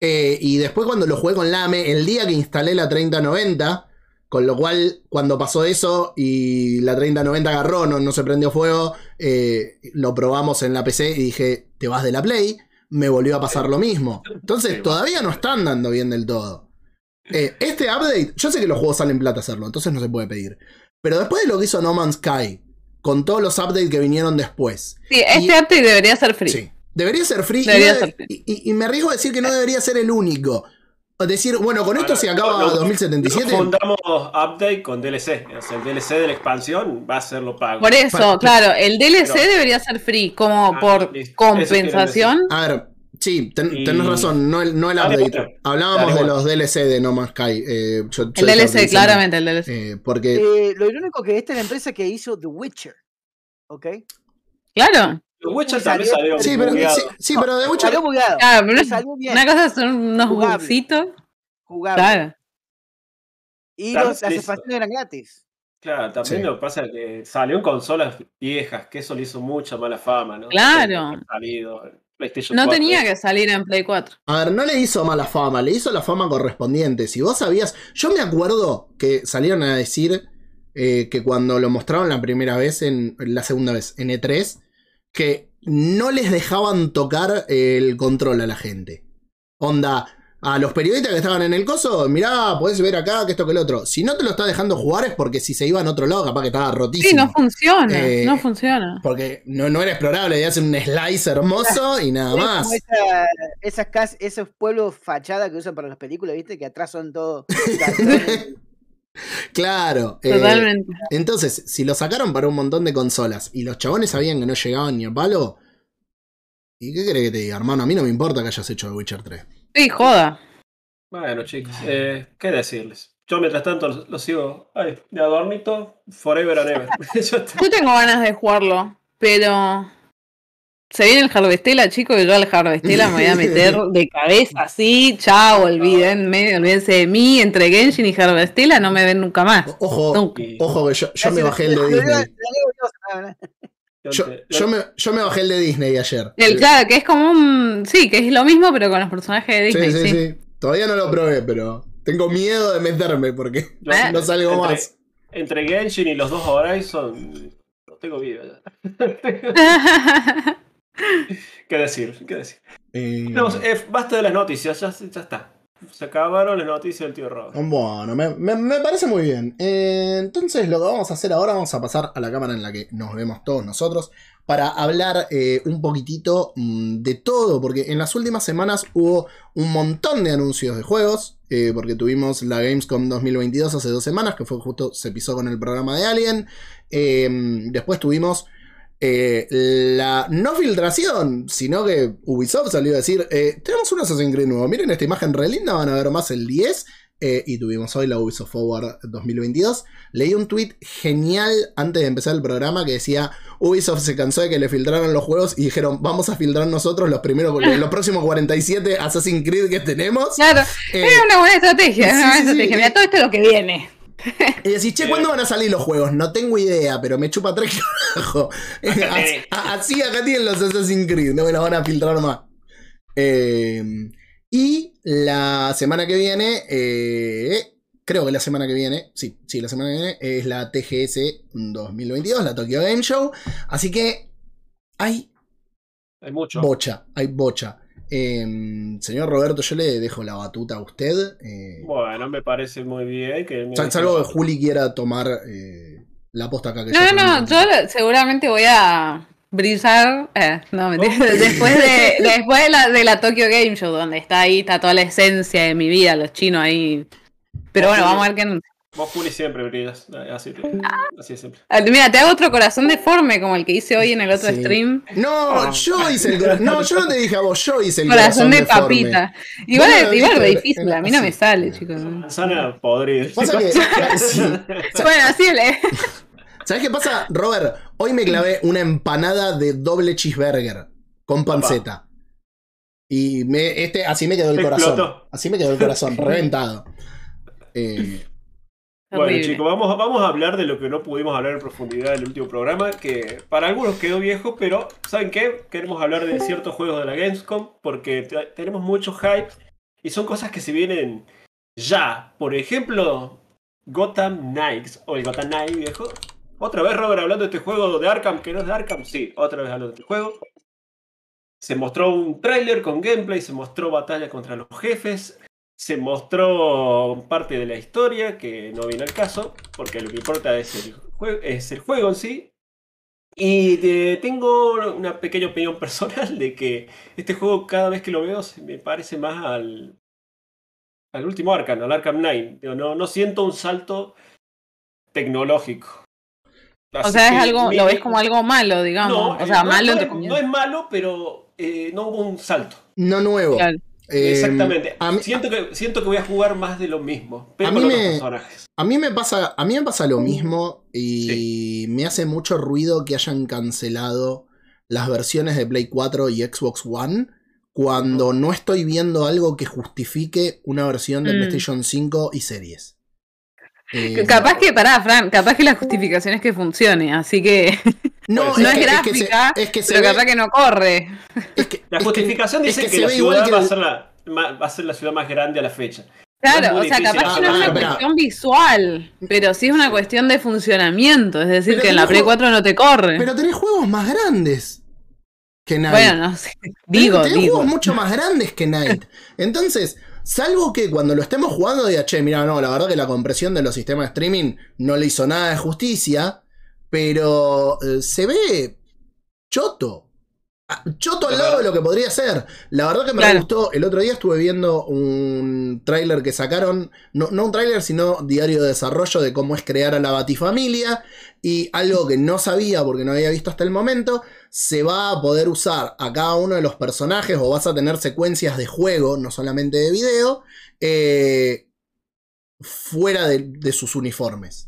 eh, y después cuando lo jugué con Lame, el día que instalé la 3090, con lo cual cuando pasó eso y la 3090 agarró, no, no se prendió fuego, eh, lo probamos en la PC y dije, te vas de la Play, me volvió a pasar lo mismo. Entonces todavía no está andando bien del todo. Eh, este update, yo sé que los juegos salen plata hacerlo, entonces no se puede pedir. Pero después de lo que hizo No Man's Sky, con todos los updates que vinieron después, Sí, este y- update debería ser free. Sí. Debería ser free. y Debería no- ser free. y, y- y me arriesgo a decir que no debería ser el único. Decir, bueno, con esto Ahora, se acaba no, no, 2077. No fundamos update con DLC. O sea, el DLC de la expansión va a ser lo pago. Por eso, claro, el DLC Pero- debería ser free, como Ah, por listo. compensación. A ver, sí, ten- Y- tenés razón, no el, no el update. Hablábamos Dale, de los DLC de No Man's Sky. eh, yo- yo El DLC, claramente el DLC. eh, porque Eh, lo irónico que esta es la empresa que hizo The Witcher. ¿Ok? Claro. Los Witcher también salió- salieron sí, pero, bugueados. sí, sí, pero de Witcher. Salió bugueado. Claro, pero salió bien. una cosa son unos Jugable. bugcitos. Jugable. Claro. Y los- las expansiones eran gratis. Claro, también Sí. lo que pasa es que salió en consolas viejas, que eso le hizo mucha mala fama, ¿no? Claro. Ha Salido, PlayStation No 4, tenía ¿eh? que salir en Play 4. A ver, no le hizo mala fama, le hizo la fama correspondiente. Si vos sabías, yo me acuerdo que salieron a decir eh, que cuando lo mostraron la primera vez, en la segunda vez, en E3, que no les dejaban tocar el control a la gente. Onda, a los periodistas que estaban en el coso, mirá, podés ver acá, que esto, que el otro. Si no te lo está dejando jugar es porque si se iba en otro lado, capaz que estaba rotísimo. Sí, no funciona. Eh, no funciona. Porque no, no era explorable, y hacen un slice hermoso y nada Es más. como esa- esas cas- esos pueblos fachada que usan para las películas, ¿viste? Que atrás son todos Claro. eh, Totalmente. Entonces, si lo sacaron para un montón de consolas y los chabones sabían que no llegaban ni a palo, ¿y qué querés que te diga, hermano? A mí no me importa que hayas hecho The Witcher 3. Sí, joda. Bueno, chicos, eh, ¿qué decirles? Yo mientras tanto lo, lo sigo ay, de adornito, forever and ever. Yo tengo ganas de jugarlo, pero se viene el Harvestella, chicos, y yo al Harvestella me voy a meter de cabeza así, chao, olvídenme, olvídense de mí, entre Genshin y Harvestella no me ven nunca más. Ojo, Nunca. ojo que yo, yo me bajé el de Disney. yo, me, yo me bajé el de Disney ayer. El, claro, que es como un. Sí, que es lo mismo, pero con los personajes de Disney, sí, sí. sí. Todavía no lo probé, pero tengo miedo de meterme porque Eh. no salgo entre, más. Entre Genshin y los dos Horizon, no tengo vida ya. ¿Qué decir? ¿Qué decir? Eh, Tenemos, eh, basta de las noticias, ya, ya está. Se acabaron las noticias del tío Rob. Bueno, me, me- me parece muy bien. Eh, entonces lo que vamos a hacer ahora, vamos a pasar a la cámara en la que nos vemos todos nosotros para hablar eh, un poquitito mm, de todo, porque en las últimas semanas hubo un montón de anuncios de juegos, eh, porque tuvimos la Gamescom 2022 hace dos semanas, que fue justo, se pisó con el programa de Alien. Eh, después tuvimos eh, la no filtración, sino que Ubisoft salió a decir, eh, tenemos un Assassin's Creed nuevo, miren esta imagen re linda, van a ver más el 10. eh, y tuvimos hoy la Ubisoft Forward 2022. Leí un tweet genial antes de empezar el programa que decía: Ubisoft se cansó de que le filtraran los juegos y dijeron: Vamos a filtrar nosotros los primeros, los próximos 47 Assassin's Creed que tenemos. Claro, Eh, es una buena estrategia, sí, una buena sí, sí. estrategia. Mira, todo esto es lo que viene. Y decís, che, ¿cuándo van a salir los juegos? No tengo idea, pero me chupa tres carajo. Así, así acá tienen los Assassin's Creed, no me los van a filtrar más. Eh, y la semana que viene, eh, creo que la semana que viene, sí, sí, la semana que viene es la TGS 2022, la Tokyo Game Show. Así que hay Hay mucho. bocha, hay bocha. Eh, señor Roberto, yo le dejo la batuta a usted. eh, Bueno, me parece muy bien que. Salvo que Juli quiera tomar eh, la posta acá que No, yo no, yo seguramente voy a brisar. eh, no, mentira. Después de, después de la, de la Tokyo Game Show, donde está ahí, está toda la esencia de mi vida, los chinos ahí. Pero bueno, vamos a ver qué. Vos, Juli, siempre brillas. Así, así es simple. Ah, Mira, te hago otro corazón deforme como el que hice hoy en el otro Sí. stream. No, yo hice el corazón. No, yo no te dije a vos, yo hice el Corazón de deforme. papita. Igual, Bueno, igual es viste, difícil, a mí no me sale, chicos. Manzana podrida. Sí. Bueno, así le. ¿Sabes qué pasa, Robert? Hoy me clavé una empanada de doble cheeseburger con panceta. Y me, este, así me quedó el corazón. Así me quedó el corazón, reventado. Eh, Bueno, Horrible. chicos, vamos, vamos a hablar de lo que no pudimos hablar en profundidad en el último programa, que para algunos quedó viejo, pero ¿saben qué? Queremos hablar de ciertos juegos de la Gamescom porque te- tenemos mucho hype y son cosas que se vienen ya. Por ejemplo, Gotham Knights, o el Gotham Knight viejo. Otra vez Robert hablando de este juego de Arkham, que no es de Arkham, sí, otra vez hablando de este juego. Se mostró un tráiler con gameplay, se mostró batalla contra los jefes, se mostró parte de la historia, que no viene al caso, porque lo que importa es el, jue- es el juego en sí. Y te- tengo una pequeña opinión personal de que este juego cada vez que lo veo se me parece más al, al último Arkham, al Arkham Knight. Digo, no, no siento un salto tecnológico. O sea, es algo, mi- lo ves como algo malo, digamos. no, o sea, no, malo es, no es malo, pero eh, no hubo un salto. no nuevo. Claro. Eh, Exactamente. a mí- siento, que, siento que voy a jugar más de lo mismo, pero A con mí otros me- personajes. A mí me pasa, a mí me pasa lo mismo y me hace mucho ruido que hayan cancelado las versiones de Play 4 y Xbox One cuando no estoy viendo algo que justifique una versión de Mm. PlayStation 5 y series. Eh, Capaz que, pará, Fran, capaz que la justificación es que funcione, así que no, no es que- gráfica, que se, es que se pero ve- capaz que no corre. es que- La es que- justificación es dice que la ciudad que va, el- a ser la, va a ser la ciudad más grande a la fecha. Claro, o sea, capaz que no Ah, es una espera. cuestión visual, pero sí es una cuestión de funcionamiento, es decir, que en la Play juego- 4 no te corre. Pero tenés juegos más grandes que Night. bueno, no sé, digo, tenés digo. juegos mucho más grandes que Night. Entonces, salvo que cuando lo estemos jugando diga, che, mira, no, la verdad que la compresión de los sistemas de streaming no le hizo nada de justicia, pero eh, se ve choto. Ah, Choto al lado de lo que podría ser. La verdad que me Claro. gustó. El otro día estuve viendo un tráiler que sacaron. No, no un tráiler, sino diario de desarrollo de cómo es crear a la Batifamilia. Y algo que no sabía porque no había visto hasta el momento. Se va a poder usar a cada uno de los personajes. O vas a tener secuencias de juego, no solamente de video. eh, fuera de, de sus uniformes.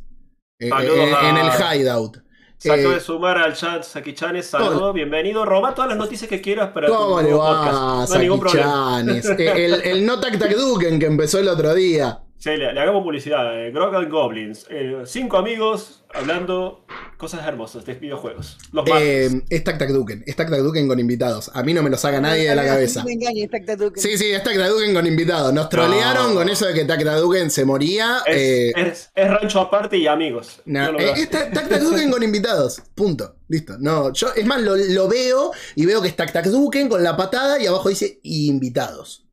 Eh, Saludos eh, en el hideout. Se acaba Eh, de sumar al chat Saki Chanes, saludos, bienvenido. Roba todas las noticias que quieras para ¿Cómo le va, podcast. No hay ningún problema. Sakichanes? El, el no tac tac duken que empezó el otro día. Sí, le, le hagamos publicidad. Eh, Grog and Goblins. Eh, cinco amigos hablando cosas hermosas de videojuegos. Los martes. Eh, es tac tac duken. Es tac tac duken con invitados. A mí no me lo saca nadie de la cabeza. No me tac. Sí, sí, es tac tac duken con invitados. Nos trolearon No. con eso de que tac tac duken se moría. es, eh, es- es rancho aparte y amigos. no, No lo eh, es tac tac tac duken con invitados. Punto. Listo. No, yo, es más, lo, lo veo y veo que está Duken con la patada y abajo dice invitados.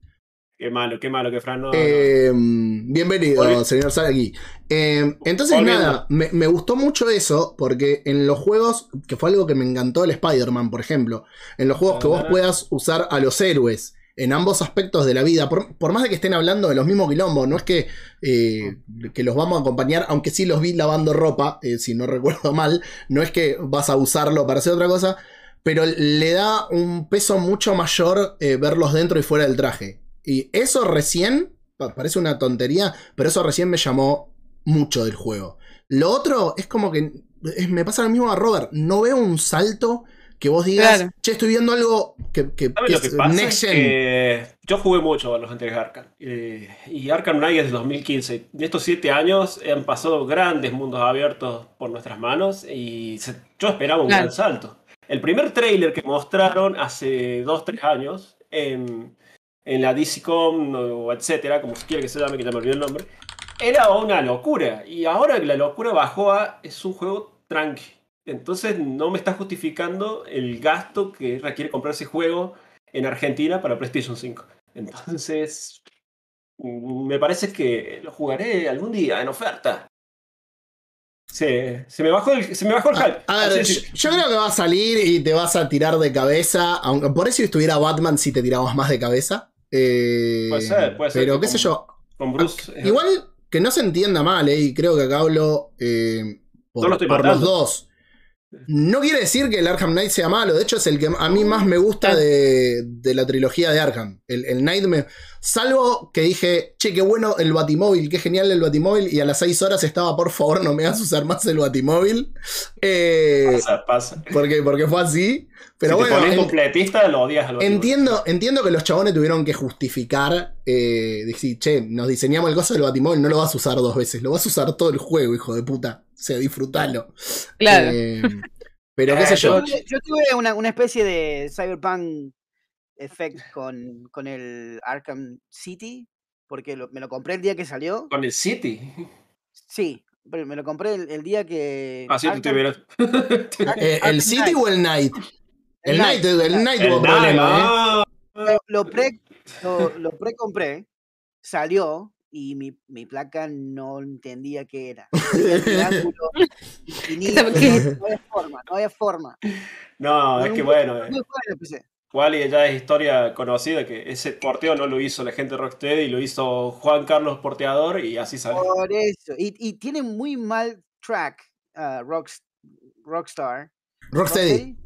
Qué malo, qué malo que Fran no. no. Eh, bienvenido, señor Saraki. Eh, entonces, Volviendo. nada, me, me gustó mucho eso, porque en los juegos, que fue algo que me encantó el Spider-Man, por ejemplo, en los juegos que vos Ah. puedas usar a los héroes en ambos aspectos de la vida, por, por más de que estén hablando de los mismos quilombos, no es que, eh, que los vamos a acompañar, aunque sí los vi lavando ropa, eh, si no recuerdo mal, no es que vas a usarlo para hacer otra cosa, pero le da un peso mucho mayor eh, verlos dentro y fuera del traje. Y eso recién, pa- parece una tontería, pero eso recién me llamó mucho del juego. Lo otro es como que es- me pasa lo mismo a Robert, no veo un salto que vos digas, Claro. che, estoy viendo algo que, que- ¿Sabes que lo que es pasa? next Es gen. que yo jugué mucho a los anteriores Arkham. eh, y Arkham Knight es de 2015. En estos siete años han pasado grandes mundos abiertos por nuestras manos y se- yo esperaba un Claro. gran salto. El primer trailer que mostraron hace dos, tres años en, en la DCCOM o etcétera, como quiera que se llame, que ya me olvidé el nombre, era una locura. Y ahora la locura bajó a es un juego tranqui. Entonces no me está justificando el gasto que requiere comprar ese juego en Argentina para PlayStation 5. Entonces, me parece que lo jugaré algún día en oferta. Se, se me bajó el, se me bajó el hype. A ver, yo, creo que va a salir y te vas a tirar de cabeza. Aunque por eso si estuviera Batman, si te tirabas más de cabeza. Eh, Puede ser, puede ser Pero qué sé con- yo. Con Bruce. Igual que no se entienda mal, eh, y creo que acá hablo eh, por, No lo por los dos. No quiere decir que el Arkham Knight sea malo, de hecho es el que a mí más me gusta de, de la trilogía de Arkham. El, el Knight me... Salvo que dije, che, qué bueno el Batimóvil, qué genial el Batimóvil, y a las 6 horas estaba, por favor, no me hagas usar más el Batimóvil. Eh, Pasa, pasa. porque, porque fue así. Pero si bueno, te pones en- completista, lo odias al Entiendo, entiendo que los chabones tuvieron que justificar, eh, decir, che, nos diseñamos el coso del Batimóvil, no lo vas a usar dos veces, lo vas a usar todo el juego, hijo de puta. O sea, disfrutalo. Claro. Eh, pero qué sé Eh, yo. Yo, yo tuve una, una especie de Cyberpunk effect con, con el Arkham City, porque lo- me lo compré el día que salió. Con el City. Sí, pero me lo compré el, el día que. Así te Arkham- hubieras. Eh, ¿El City o el Knight? El El Knight, Knight, el tuvo Knight, problema, ¿eh? ah. Lo, lo pre, lo, lo pre-compré, salió y mi, mi placa no entendía qué era. No había forma, no había forma. No, es que bueno. eh. Wally ya es historia conocida que ese porteo no lo hizo la gente de Rocksteady, lo hizo Juan Carlos Porteador y así sale. Por eso. Y, y tiene muy mal track ah, Rocks- Rockstar. Rocksteady. Rocksteady,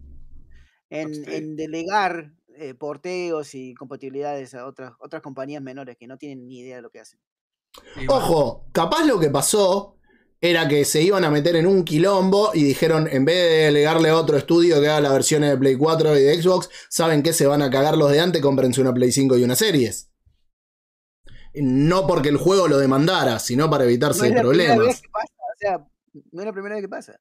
En, Rocksteady. en delegar eh, porteos y compatibilidades a otras, otras compañías menores que no tienen ni idea de lo que hacen. Ojo, capaz lo que pasó era que se iban a meter en un quilombo y dijeron, en vez de delegarle a otro estudio que haga las versiones de Play 4 y de Xbox, ¿saben qué? Se van a cagar los de antes, cómprense una Play 5 y una Series. No porque el juego lo demandara, sino para evitarse No es la primera problemas. vez que pasa, o sea, no es la primera vez que pasa.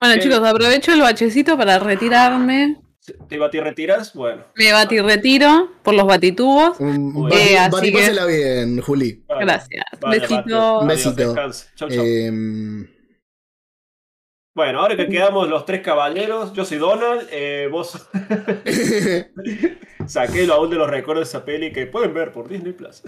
Bueno, Sí. chicos, aprovecho el bachecito para retirarme. ¿Te bati retiras? Bueno. Me bati retiro por los batitubos. Un- bien. Eh, así bati- que- pásela bien, Juli. vale. Gracias. Vale, Besito. Adiós, Besito. Chau, chau. Em, Bueno, ahora que quedamos los tres caballeros, yo soy Donald, eh, vos saqué el baúl de los recuerdos de esa peli que pueden ver por Disney Plus.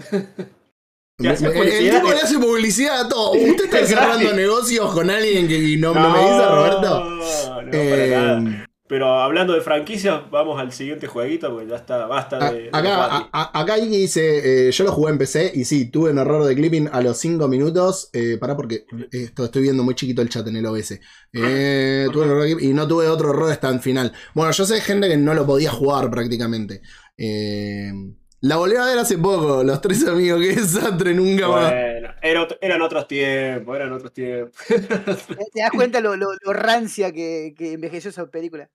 Hace el publicidad tipo le hace publicidad a todo. ¿Usted está Es cerrando negocios con alguien que no, no me dice, Roberto? No, no, Eh, para nada. Pero hablando de franquicias, vamos al siguiente jueguito porque ya está, basta A- de. acá, a- a- acá Iki dice, eh, yo lo jugué en PC y sí, tuve un error de clipping a los 5 minutos. Eh, pará porque esto, estoy viendo muy chiquito el chat en el OBS. Eh, tuve un error de clipping y no tuve otro error hasta el final. Bueno, yo sé de gente que no lo podía jugar prácticamente. Eh, la volví a ver hace poco, los tres amigos, que desastre, nunca más. Bueno, era eran otros tiempos, eran otros tiempos. ¿Te te das cuenta lo, lo, lo rancia que, que envejeció esa película?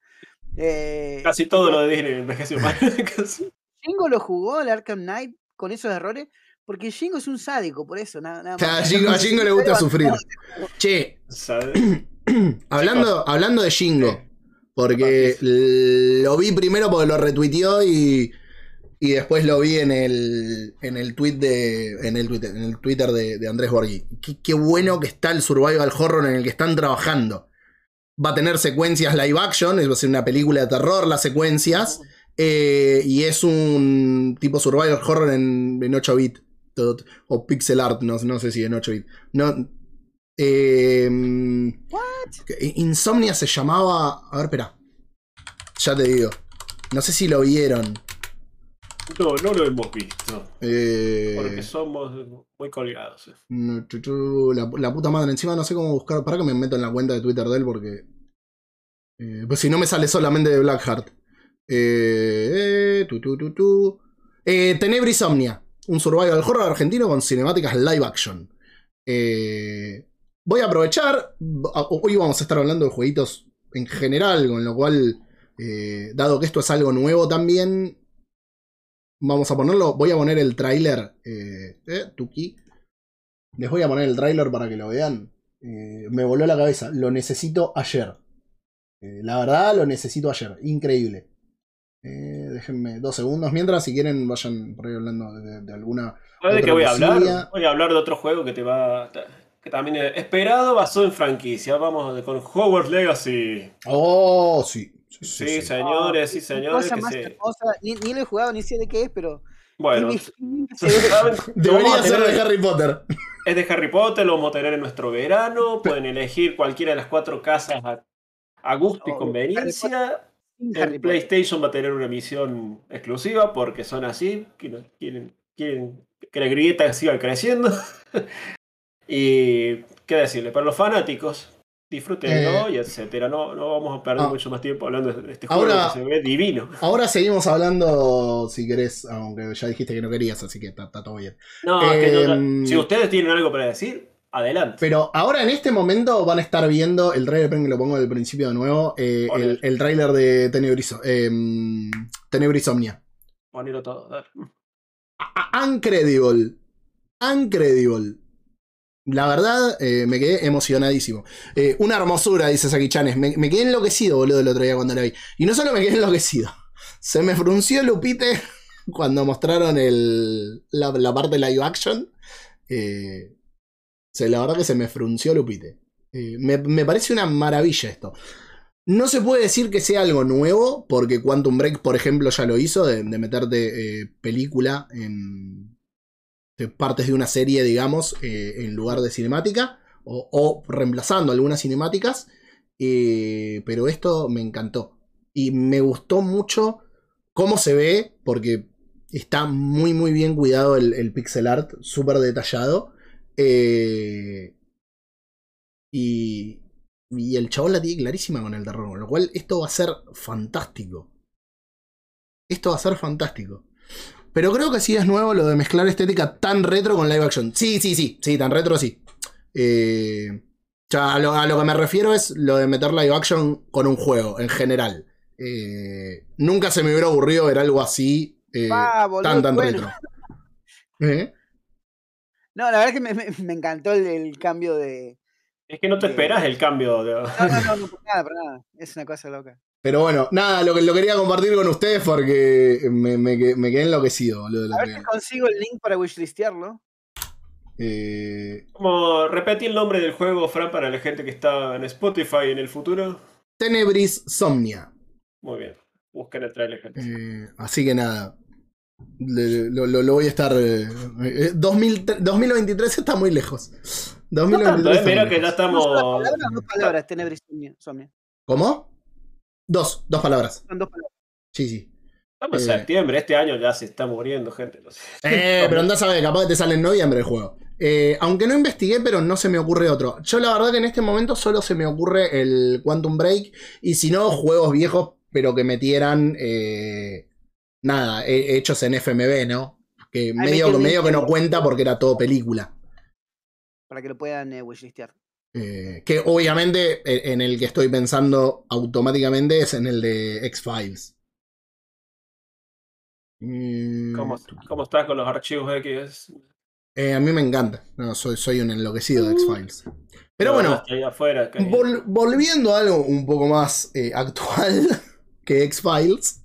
Eh, Casi todo lo de Disney envejeció mal. Shingo lo jugó el Arkham Knight con esos errores porque Shingo es un sádico, por eso, nada, nada O sea, más. a Jingo, a Jingo le gusta sufrir. Che, hablando, hablando de Shingo, porque lo vi primero porque lo retuiteó y, y después lo vi en el, en el tweet de. En el Twitter, en el Twitter de, de Andrés Borghi. Qué, qué bueno que está el survival horror en el que están trabajando. Va a tener secuencias live action, va a ser una película de terror, las secuencias. eh, y es un tipo survival horror en, en 8 bit. O pixel art, no, no sé si en 8 bit. No, eh, Insomnia se llamaba. A ver, espera. Ya te digo. No sé si lo vieron. No, no lo hemos visto. Eh, Porque somos muy colgados. chu, la, la puta madre. Encima no sé cómo buscar. Para que me meto en la cuenta de Twitter de él porque. eh, pues si no me sale solamente de Blackheart. Eh, eh, tu, tu, tu. Eh. Un survival horror argentino con cinemáticas live action. Eh, voy a aprovechar. Hoy vamos a estar hablando de jueguitos en general, con lo cual, eh, dado que esto es algo nuevo también, vamos a ponerlo. Voy a poner el tráiler. Eh, eh, Tuki. Les voy a poner el tráiler para que lo vean. Eh, me voló la cabeza. Lo necesito ayer. Eh, la verdad, lo necesito ayer. Increíble. Déjenme dos segundos. Mientras, si quieren, vayan por ahí hablando de, de alguna. ¿Sabes de qué voy a hablar? Voy a hablar de otro juego que te va. que también es esperado, basado en franquicia. Vamos con Hogwarts Legacy. Oh, sí. Sí, sí, Sí, sí. señores, sí, Qué señores. cosa que más se- hermosa. Ni, ni lo he jugado, ni sé de qué es, pero. Bueno, Debería ser de Harry Potter. Es de Harry Potter, lo vamos a tener en nuestro verano. Pueden elegir cualquiera de las cuatro casas a, a gusto y Oh, conveniencia. El. PlayStation va a tener una misión exclusiva porque son así. Quieren, quieren, quieren que la grieta siga creciendo. y qué decirle, para los fanáticos, disfrútenlo y etcétera. No, no vamos a perder ah. mucho más tiempo hablando de este juego Ahora- que se ve divino. Ahora seguimos hablando, si querés, aunque ya dijiste que no querías, así que está, está todo bien. No, es que no- Em, si ustedes tienen algo para decir, adelante. Pero ahora en este momento van a estar viendo el trailer, que lo pongo del principio de nuevo, eh, el, el trailer de Tenebriso, eh, Tenebrisomnia. Ponelo todo. A- Uncredible. Uncredible. La verdad, eh, me quedé emocionadísimo. Eh, una hermosura, dice Saki Chanes. Me, quedé enloquecido, boludo, el otro día cuando la vi. Y no solo me quedé enloquecido. Se me frunció Lupite cuando mostraron el, la, la parte live action. Eh, la verdad que se me frunció Lupite. Eh, me, me parece una maravilla esto. No se puede decir que sea algo nuevo, porque Quantum Break, por ejemplo, ya lo hizo, de, de meterte película en partes de una serie, digamos, eh, en lugar de cinemática, o, reemplazando algunas cinemáticas. eh, pero esto me encantó. Y me gustó mucho cómo se ve, porque está muy, muy bien cuidado el, el pixel art, súper detallado. eh, y, y el chabón la tiene clarísima con el terror, con lo cual esto va a ser fantástico. Esto va a ser fantástico. Pero creo que sí es nuevo lo de mezclar estética tan retro con live action. Sí, sí, sí, sí, tan retro sí. Eh, o sea, a, lo, a lo que me refiero es lo de meter live action con un juego, en general. Eh, nunca se me hubiera ocurrido ver algo así eh, Ah, boludo, tan, tan bueno. retro. ¿Eh? No, la verdad es que me, me- me encantó el, el cambio de. Es que no te esperas el cambio de. No, no, no, no, por nada, por nada. Es una cosa loca. Pero bueno, nada, lo que lo quería compartir con ustedes porque me, me, que- me quedé enloquecido, boludo. A ver si consigo el link para wishlistearlo. Eh, Como repetí el nombre del juego, Fran, para la gente que está en Spotify en el futuro. Tenebris Somnia. Muy bien. Busquen el trailer, gente. Eh, así que nada. Le- lo, lo- lo voy a estar. eh, eh, 2000 2023 está muy lejos. 2023 Tanto, eh, está Mira muy que ya estamos. ¿Una sola palabra o dos palabras? Tenebris Insomnia. ¿Cómo? Dos, dos palabras. Son dos palabras. Sí, sí. Estamos en Eh. septiembre, este año ya se está muriendo gente. no sé. Eh, pero andás a ver, capaz que te sale en noviembre el juego. Eh, aunque no investigué, pero no se me ocurre otro. Yo la verdad que en este momento solo se me ocurre el Quantum Break. Y si no, juegos viejos, pero que metieran. eh, nada, he- hechos en FMV, ¿no? Que medio, medio que no cuenta porque era todo película. Para que lo puedan eh, wishlistear. Eh, que obviamente eh, en el que estoy pensando automáticamente es en el de X-Files. Mm, ¿Cómo, cómo estás con los archivos X? eh, a mí me encanta. No, soy, soy un enloquecido de X-Files. Pero bueno, afuera, vol- volviendo a algo un poco más eh, actual que X-Files.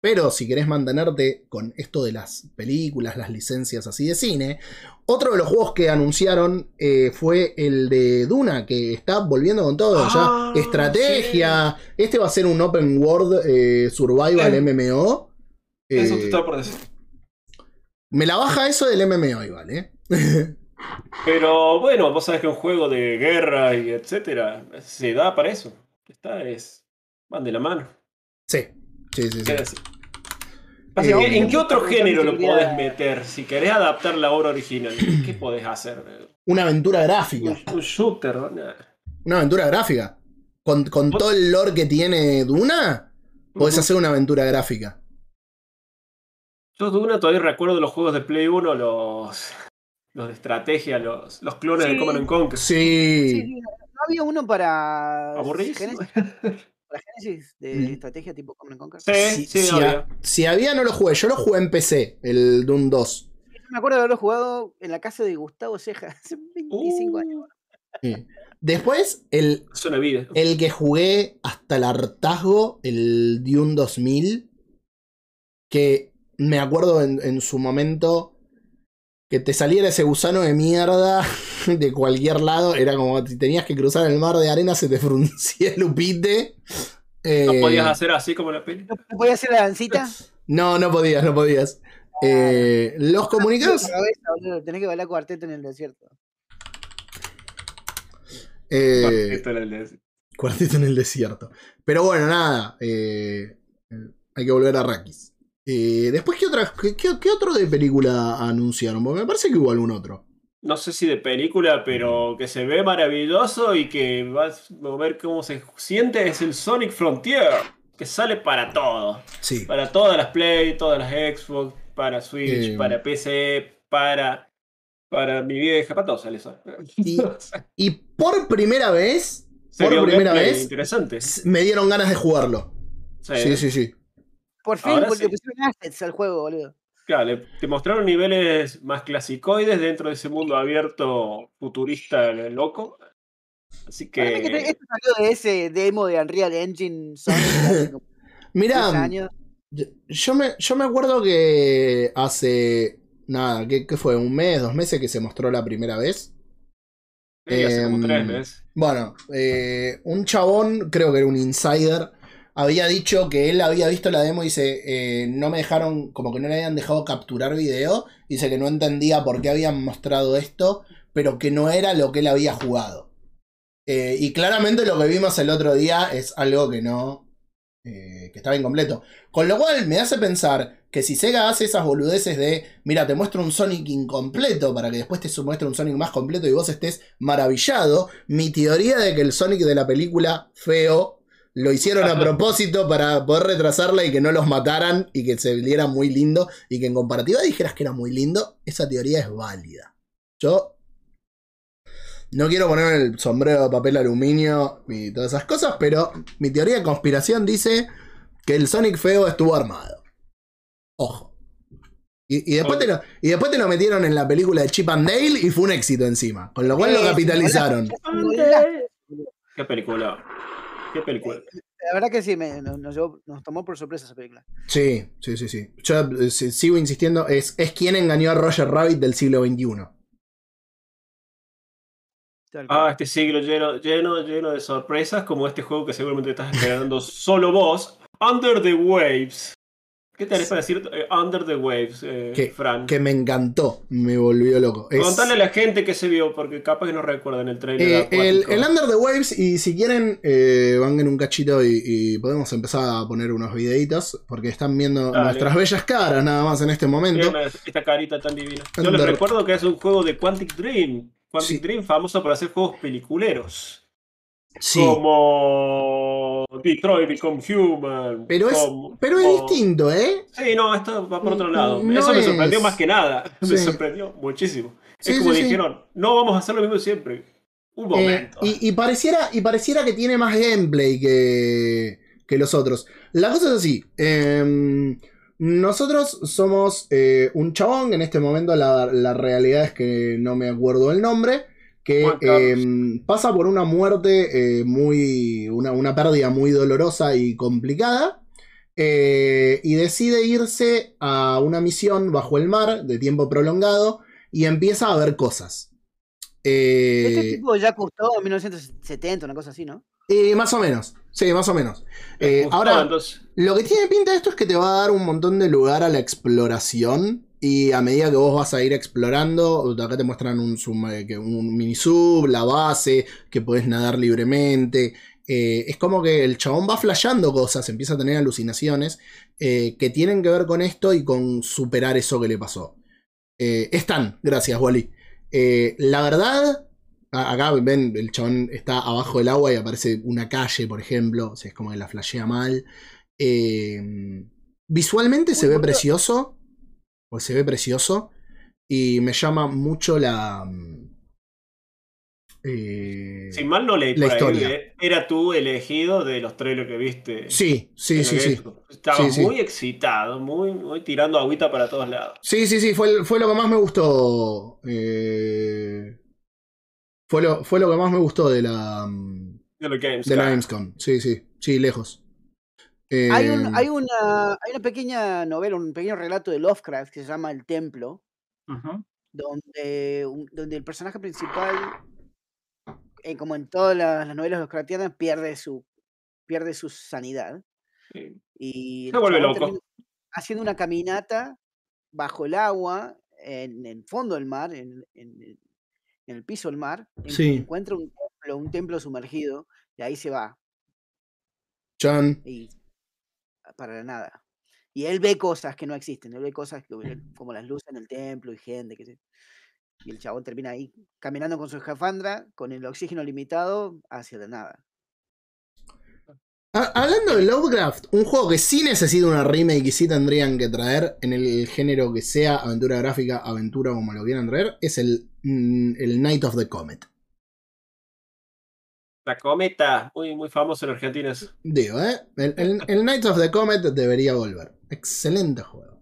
Pero si querés mantenerte con esto de las películas, las licencias así de cine, otro de los juegos que anunciaron eh, fue el de Duna, que está volviendo con todo. Ah, ya estrategia. Este va a ser un open world eh, survival Eh. MMO. Eso Eh, te estaba por decir. me la baja eso del MMO igual, ¿eh? Pero bueno, vos sabés que un juego de guerra y etcétera se da para eso. Está es. Van de la mano. sí, sí, sí. sí. Así. Eh, que, ¿En qué otro género lo podés meter? Si querés adaptar la obra original, ¿qué podés hacer? Una aventura gráfica. Un, un shooter. Una aventura gráfica. Con, con todo el lore que tiene Duna, podés hacer una aventura gráfica. Yo de una todavía recuerdo los juegos de Play 1, los, los de estrategia, los, los clones de Sí. Command and Conquer. Sí, Sí. sí, ¿No había uno para Aburridísimo. Para Genesis de Mm. estrategia tipo Command and Conquer? Sí, sí, si, había. ha- si había, no lo jugué. Yo lo jugué en PC, el Doom 2. Yo me acuerdo de haberlo jugado en la casa de Gustavo Ceja hace 25 años. Uh, Sí. Después, el, vida. el que jugué hasta el hartazgo, el Dune 2000, que me acuerdo en, en su momento que te saliera ese gusano de mierda de cualquier lado, era como si tenías que cruzar el mar de arena, se te fruncía el upite. No Eh, podías hacer así como la peli. ¿No no podía hacer la dancita? No, no podías, no podías. Eh, los comunicados. Tenés que bailar cuarteto en el desierto. eh, Esto era el de- Cuarteto en el desierto. Pero bueno, nada. eh, hay que volver a Rakis. Eh, después, ¿qué, otra, qué, qué- otro de película anunciaron? Porque me parece que hubo algún otro. no sé si de película, pero que se ve maravilloso y que vas a ver cómo se siente es el Sonic Frontier, que sale para todo. Sí. Para todas las Play, todas las Xbox, para Switch, Eh. para PC, para, para mi vieja, para todo sale eso. Y- Y por primera vez, por primera vez, interesante. me dieron ganas de jugarlo. Sí. Sí, sí, sí. Por fin, Ahora porque sí. pusieron assets al juego, boludo. Claro, te mostraron niveles más clasicoides dentro de ese mundo abierto futurista eh, loco. Así que esto salió de ese demo de Unreal Engine Sonic Mira, 10 años. yo- me, yo me acuerdo que hace. Nada, ¿qué, qué fue? ¿Un mes, dos meses que se mostró la primera vez? sí, hace como em, tres meses. Bueno, eh, un chabón, creo que era un insider, había dicho que él había visto la demo y dice, eh, no me dejaron, como que no le habían dejado capturar video, dice que no entendía por qué habían mostrado esto, pero que no era lo que él había jugado. Eh, y claramente lo que vimos el otro día es algo que no, eh, que estaba incompleto. Con lo cual me hace pensar que si Sega hace esas boludeces de, mira, te muestro un Sonic incompleto para que después te muestre un Sonic más completo y vos estés maravillado, mi teoría de que el Sonic de la película feo lo hicieron a propósito para poder retrasarla y que no los mataran y que se viera muy lindo y que en comparativa dijeras que era muy lindo, esa teoría es válida. Yo no quiero poner el sombrero de papel aluminio y todas esas cosas, pero mi teoría de conspiración dice que el Sonic feo estuvo armado. Ojo. Y, y después te lo, y después te lo metieron en la película de Chip and Dale y fue un éxito encima. Con lo cual lo capitalizaron. Qué película. Qué película. La verdad que sí, me- nos, nos llevó- nos tomó por sorpresa esa película. Sí, sí, sí, sí. Yo eh, si- sigo insistiendo, es, es quien engañó a Roger Rabbit del siglo XXI. Ah, este siglo lleno, lleno, lleno de sorpresas, como este juego que seguramente estás esperando solo vos, Under the Waves. ¿Qué te parece decir eh, Under the Waves, eh, Que- Fran? Que me encantó, me volvió loco. Es- Contale a la gente que se vio, porque capaz que no recuerdan el trailer. Eh, el, el Under the Waves, y si quieren, eh, en un cachito y, y podemos empezar a poner unos videitos, porque están viendo Dale. nuestras bellas caras nada más en este momento. Esta carita tan divina. Yo les recuerdo que es un juego de Quantic Dream. Quantic Sí. Dream famoso por hacer juegos peliculeros. Sí, Como Detroit Become Human. pero es, como- pero es como- distinto, ¿eh? Sí, no, esto va por otro lado. No Eso me sorprendió es- más que nada. Me sorprendió muchísimo. Sí, es como dijeron, no vamos a hacer lo mismo siempre. Un Eh, momento. y, y pareciera, y pareciera que tiene más gameplay que, que los otros. La cosa es así. em, nosotros somos eh, un chabón, en este momento la, la realidad es que no me acuerdo el nombre, que em, pasa por una muerte eh, muy, una, una pérdida muy dolorosa y complicada. eh, y decide irse a una misión bajo el mar de tiempo prolongado y empieza a ver cosas. Eh, Este tipo ya costó en 1970, una cosa así, ¿no? eh, más o menos, sí, más o menos. Eh, ahora, lo que tiene pinta esto es que te va a dar un montón de lugar a la exploración. Y a medida que vos vas a ir explorando, acá te muestran un, eh, un mini sub, la base, que podés nadar libremente. Eh, es como que el chabón va flasheando cosas, empieza a tener alucinaciones eh, que tienen que ver con esto y con superar eso que le pasó. Eh, están, gracias, Wally. La verdad, acá ven, el chabón está abajo del agua y aparece una calle, por ejemplo. O sea, es como que la flashea mal. Visualmente se ve precioso. Pues se ve precioso. Y me llama mucho la. mm, eh, si mal no leí la ahí, historia. eh, era tú elegido de los trailers que viste. sí, sí, sí, la sí. Gamescom. Estaba Sí, sí. muy excitado, muy, muy tirando agüita para todos lados. Sí, sí, sí, fue, fue lo que más me gustó. eh, fue, lo, fue lo que más me gustó de la, mm, De los games. de la. Gamescom. Sí, sí, sí, lejos. Eh, Hay, un, hay, una, hay una pequeña novela, un pequeño relato de Lovecraft que se llama El Templo, donde, un- donde el personaje principal, eh, como en todas las, las novelas Lovecraftianas, pierde su, pierde su sanidad. Sí. Y Se el vuelve loco. haciendo una caminata bajo el agua, en el fondo del mar, en, en el- en el piso del mar, Sí. encuentra un templo, un templo sumergido, y ahí se va, Chan. y para la nada. Y él ve cosas que no existen, él ve cosas que- como las luces en el templo y gente, que se- y el chabón termina ahí caminando con su escafandra, con el oxígeno limitado, hacia la nada. Hablando de Lovecraft, un juego que sí necesita una remake y sí tendrían que traer en el género que sea aventura gráfica, aventura como lo quieran traer, es el, mm, el Night of the Comet. La cometa, muy, muy famoso en Argentina. eso. Digo, ¿eh? El, el- el Night of the Comet debería volver. Excelente juego.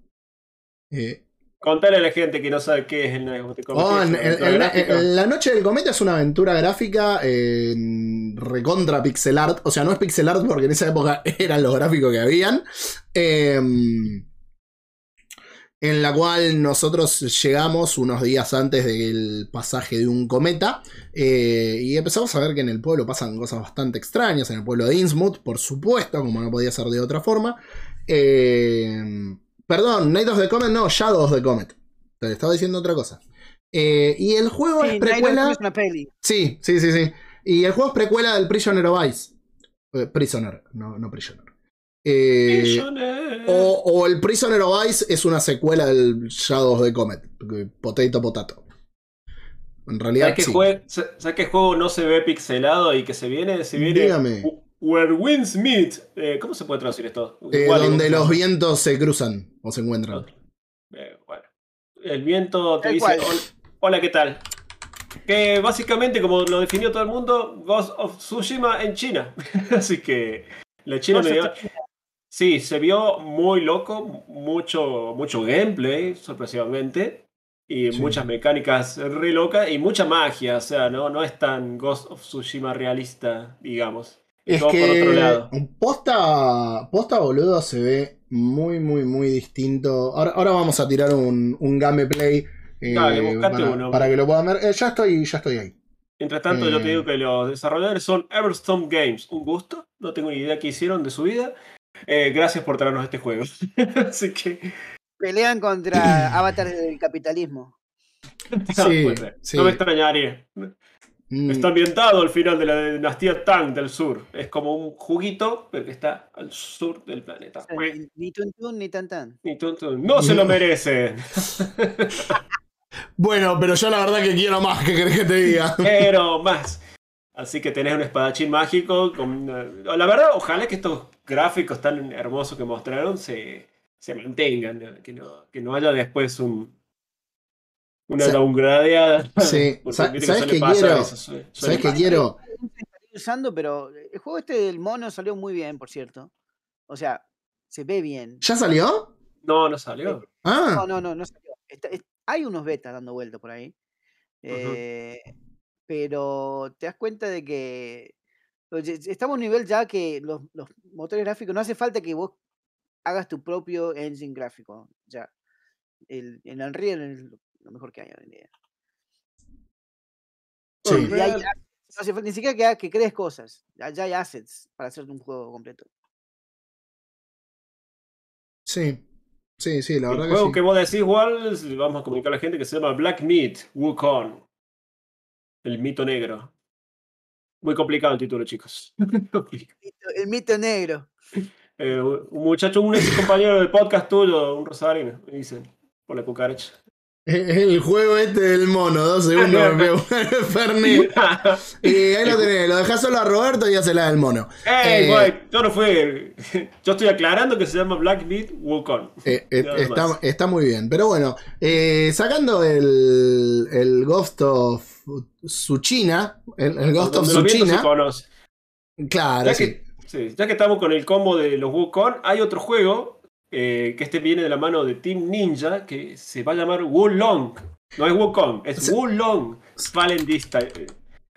Eh, Contale a la gente que no sabe qué es el Night of the Comet, oh, la Noche del Cometa es una aventura gráfica en recontra pixel art. O sea, no es pixel art porque en esa época eran los gráficos que habían. Em, en la cual nosotros llegamos unos días antes del pasaje de un cometa eh, y empezamos a ver que en el pueblo pasan cosas bastante extrañas, en el pueblo de Innsmouth, por supuesto, como no podía ser de otra forma. Eh, perdón, Night of the Comet, no, Shadow of the Comet. Te estaba diciendo otra cosa. Eh, y el juego Sí, es precuela... Comet es una peli. Sí, sí, sí, sí. Y el juego es precuela del Prisoner of Ice. Prisoner, no, no Prisoner. Eh, o, o el Prisoner of Ice es una secuela del Shadow of the Comet. Potato, potato. En realidad, ¿Sabes qué, sí. jue- sa- ¿Sabes qué juego no se ve pixelado y que se viene? Se viene Dígame. Where Winds Meet. Eh, ¿Cómo se puede traducir esto? Eh, donde ¿cómo se los vientos se cruzan o se encuentran. Eh, bueno. El viento te dice. "Hola- hola, ¿qué tal? Que básicamente, como lo definió todo el mundo, Ghost of Tsushima en China. Así que la China Ghost me of dio- Sí, se vio muy loco, mucho, mucho gameplay, sorpresivamente, y Sí. muchas mecánicas re locas y mucha magia, o sea, no, no es tan Ghost of Tsushima realista, digamos. Y Es todo por otro lado. que posta, posta boludo se ve muy, muy, muy distinto. Ahora, ahora vamos a tirar un, un gameplay eh, Dale, para, uno. para que lo puedan ver. Eh, ya estoy, ya estoy ahí. Mientras tanto, yo te Eh. digo que los desarrolladores son Everstone Games. Un gusto, no tengo ni idea qué hicieron de su vida. Eh, gracias por traernos este juego. Así que. Pelean contra avatares del capitalismo. Sí. No me extrañaría. Mm, Está ambientado al final de la dinastía Tang del sur. Es como un juguito, pero que está al sur del planeta. Ni- Ni tun tun ni tan tan. Y tun, tun. No se lo merecen. Bueno, pero yo la verdad que quiero más, ¿qué querés que te diga? pero más. Así que tenés un espadachín mágico. Con, una- la verdad, ojalá que estos gráficos tan hermosos que mostraron se, se mantengan. ¿no? Que, no, que no haya después un, una Sa- downgradeada. Sí, ¿sabes qué quiero? eso, suele- suele ¿Sabes qué quiero? Estoy usando, pero el juego este del mono salió muy bien, por cierto. O sea, se ve bien. ¿Ya salió? No, no salió. No, Ah, no, no, no salió. Está- es- hay unos betas dando vuelta por ahí. eh, pero te das cuenta de que estamos a un nivel ya que los, los motores gráficos no hace falta que vos hagas tu propio engine gráfico. Ya. El, en Unreal es lo- mejor que hay hoy en día. Sí. Y hay- no hace falta ni siquiera que, crees cosas. Ya, ya hay assets para hacerte un juego completo. Sí. Sí, sí, la El verdad juego que vos decís, igual, vamos a comunicar a la gente que se llama Black Meat Wukong. El mito negro. Muy complicado el título, chicos. El mito negro. Eh, un muchacho, un ex compañero del podcast tuyo, un rosarino, me dice, por la cucaracha. El juego este del mono, dos segundos me Fernet. Y ahí lo tenés, lo dejás solo a Roberto y hace la del mono. ¡Ey, Eh, güey! Yo no fui. Yo estoy aclarando que se llama Black Meat Wukong. Eh, eh, está, está muy bien. Pero bueno, eh, sacando el, el Ghost of Tsuchina, el, el Ghost of conoce. claro, Ya sí. que, sí, ya que estamos con el combo de los Wukong, hay otro juego eh, que este viene de la mano de Team Ninja que se va a llamar Wulong. No es Wukong, es. Wulong Fallen eh,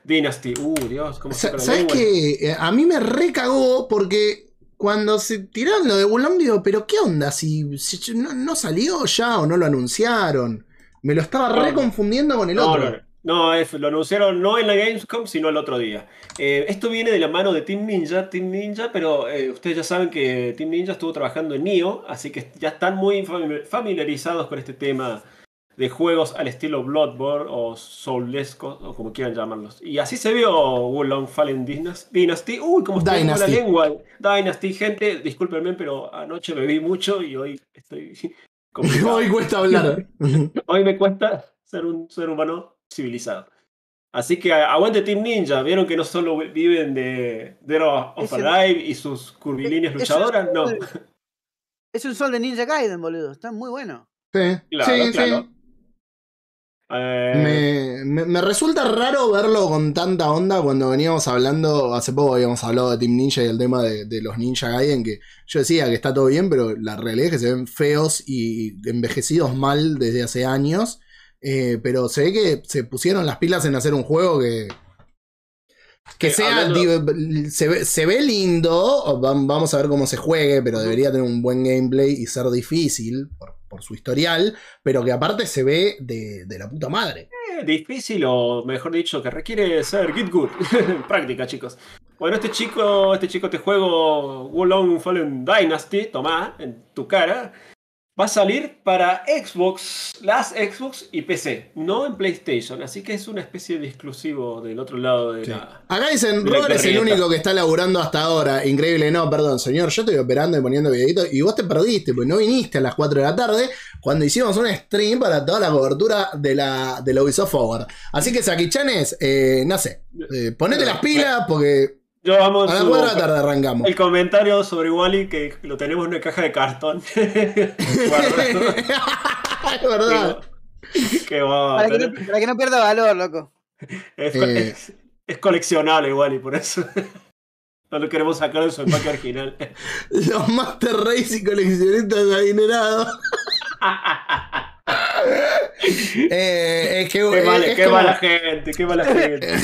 Dynasty. Uh, Dios, cómo se Sa- ¿Sabes? Eh, A mí me recagó porque cuando se tiraron lo de Wulong, digo, pero ¿qué onda? Si, si no, no salió ya o no lo anunciaron. Me lo estaba reconfundiendo con el No, otro. no, no. Es- lo anunciaron no en la Gamescom, sino el otro día. Eh, esto viene de la mano de Team Ninja, Team Ninja, pero eh, ustedes ya saben que Team Ninja estuvo trabajando en Nioh, así que ya están muy fami- familiarizados con este tema de juegos al estilo Bloodborne o Soulesco, o como quieran llamarlos. Y así se vio Wulong Fallen Dynas- Dynasty. Uy, como estoy con la lengua. Dynasty, gente, discúlpenme, pero anoche bebí mucho y hoy estoy. Hoy cuesta hablar. Hoy me cuesta ser un ser humano civilizado. Así que aguante Team Ninja. ¿Vieron que no solo vi- viven de Dead of Alive y sus curvilíneas es luchadoras? No. Es un sol de Ninja Gaiden, boludo. Está muy bueno. Sí, Claro, sí, claro. sí. Eh, Me, me- me resulta raro verlo con tanta onda cuando veníamos hablando, hace poco habíamos hablado de Team Ninja y el tema de, de los Ninja Gaiden, que yo decía que está todo bien, pero la realidad es que se ven feos y envejecidos mal desde hace años, Eh, pero se ve que se pusieron las pilas en hacer un juego que... Que sea, hablando- se, ve, se ve lindo, vamos a ver cómo se juegue, pero debería tener un buen gameplay y ser difícil por, por su historial, pero que aparte se ve de, de la puta madre. eh, difícil o mejor dicho, que requiere ser Git Good. Práctica, chicos. Bueno, este chico, este chico, este juego Wulong Fallen Dynasty, tomá, en tu cara, va a salir para Xbox, las Xbox y PC, no en PlayStation. Así que es una especie de exclusivo del otro lado de Sí. la. Acá dicen, Robert es el único que está laburando hasta ahora. Increíble, no, perdón, señor. Yo estoy operando y poniendo videitos y vos te perdiste, pues no viniste a las 4 de la tarde cuando hicimos un stream para toda la cobertura de la, de la Ubisoft Forward. Así que, Sakichanes, eh, no sé, eh, ponete las pilas porque Yo vamos a su- 4 de la tarde arrancamos. el comentario sobre Wally que lo tenemos en una caja de cartón. Es verdad. va, Para que, no, para que no pierda valor, loco. es, Eh. es- es coleccionable Wally, por eso. No lo queremos sacar de su empaque original. Los Master Race y coleccionistas adinerados. Eh, es que, Qué, mala, es qué como- mala gente, qué mala gente.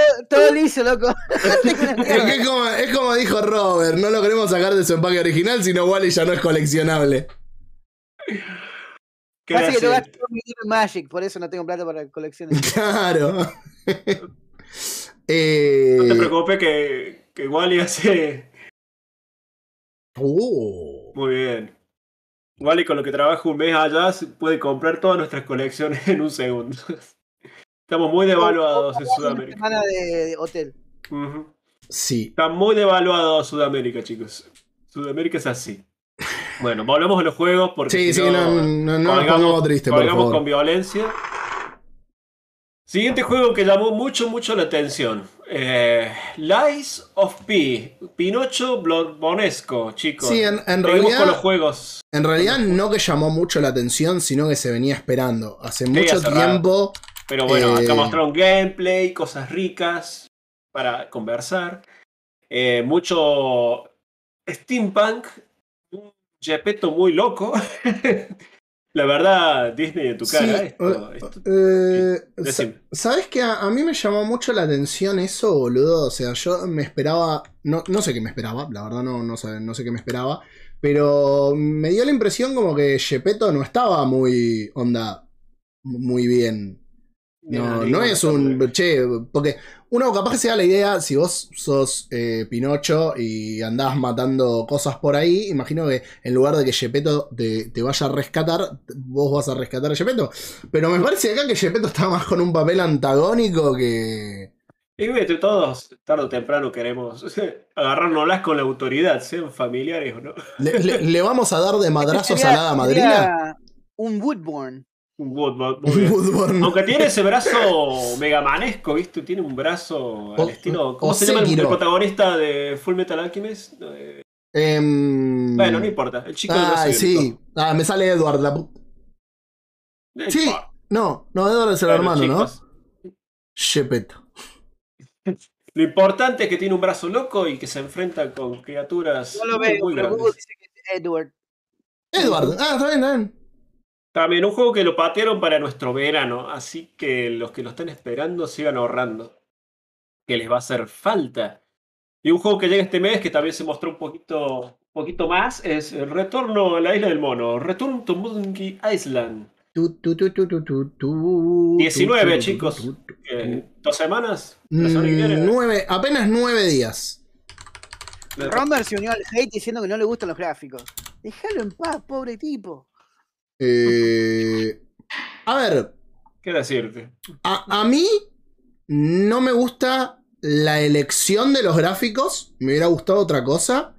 Todo, todo liso, loco. Es, mierda. que es como, es como dijo Robert, no lo queremos sacar de su empaque original, sino Wally ya no es coleccionable. ¿Qué Pasa que yo gasto dinero en Magic, por eso no tengo plata para colecciones. Claro. Eh, No te preocupes que, que Wally hace uh, muy bien. Wally con lo que trabaja un mes allá puede comprar todas nuestras colecciones en un segundo. Estamos muy devaluados en Una Sudamérica. semana de, de hotel. Sí. Está muy devaluado Sudamérica, chicos. Sudamérica es así. Bueno, volvemos a los juegos porque Sí, si sí, no, no, no nos pongamos tristes, colgamos favor. con violencia. Siguiente juego que llamó mucho, mucho la atención. Eh, Lies of P. Pinocho Bloodbonesco, chicos. Sí, en, en con realidad, los juegos. en realidad no que llamó mucho la atención, sino que se venía esperando. Hace mucho tiempo. Pero bueno, Eh, acá mostraron gameplay, cosas ricas para conversar. Eh, mucho steampunk. Un Gepetto muy loco. La verdad, Disney en tu cara. Sí, esto- eh, esto- eh. ¿Sabes que a, a mí me llamó mucho la atención eso, boludo? O sea, yo me esperaba. No, no sé qué me esperaba, la verdad no, no, sé, no sé qué me esperaba. Pero me dio la impresión como que Gepetto no estaba muy onda, muy bien. No, no es un. Che, porque uno capaz que se da la idea, si vos sos eh, Pinocho y andás matando cosas por ahí, imagino que en lugar de que Gepetto te, te vaya a rescatar, vos vas a rescatar a Gepetto. Pero me parece acá que Gepetto está más con un papel antagónico que. Y vete, todos, tarde o temprano, queremos agarrárnoslas con la autoridad, sean familiares o no. Le, le- le vamos a dar de madrazos a la hada madrina. Un Woodborn. Un Woodward. Aunque tiene ese brazo megamanesco, ¿viste? Tiene un brazo al O- estilo. ¿Cómo se llama el, protagonista de Full Metal Alchemist? Eh, Em, Bueno, no importa. El chico brazo Ay, sí. Ah, me sale Edward. La... Sí. No, no, Edward es el Bueno, hermano, chicos, ¿no? Gepetto. Lo importante es que tiene un brazo loco y que se enfrenta con criaturas No lo muy, veo, muy pero grandes. dice que es Edward. Edward. Ah, está bien, está bien. También un juego que lo patearon para nuestro verano, así que los que lo estén esperando sigan ahorrando. Que les va a hacer falta. Y un juego que llega este mes que también se mostró un poquito, un poquito más es el Retorno a la Isla del Mono. Return to Monkey Island. Tu, tu, tu, tu, tu, tu, tu, 19, tu, tu, chicos. Eh, ¿Dos semanas? Nueve, apenas nueve días. Romer se unió al hate diciendo que no le gustan los gráficos. Déjalo en paz, pobre tipo. Eh, a ver, ¿Qué decirte? a, a mí no me gusta la elección de los gráficos. Me hubiera gustado otra cosa.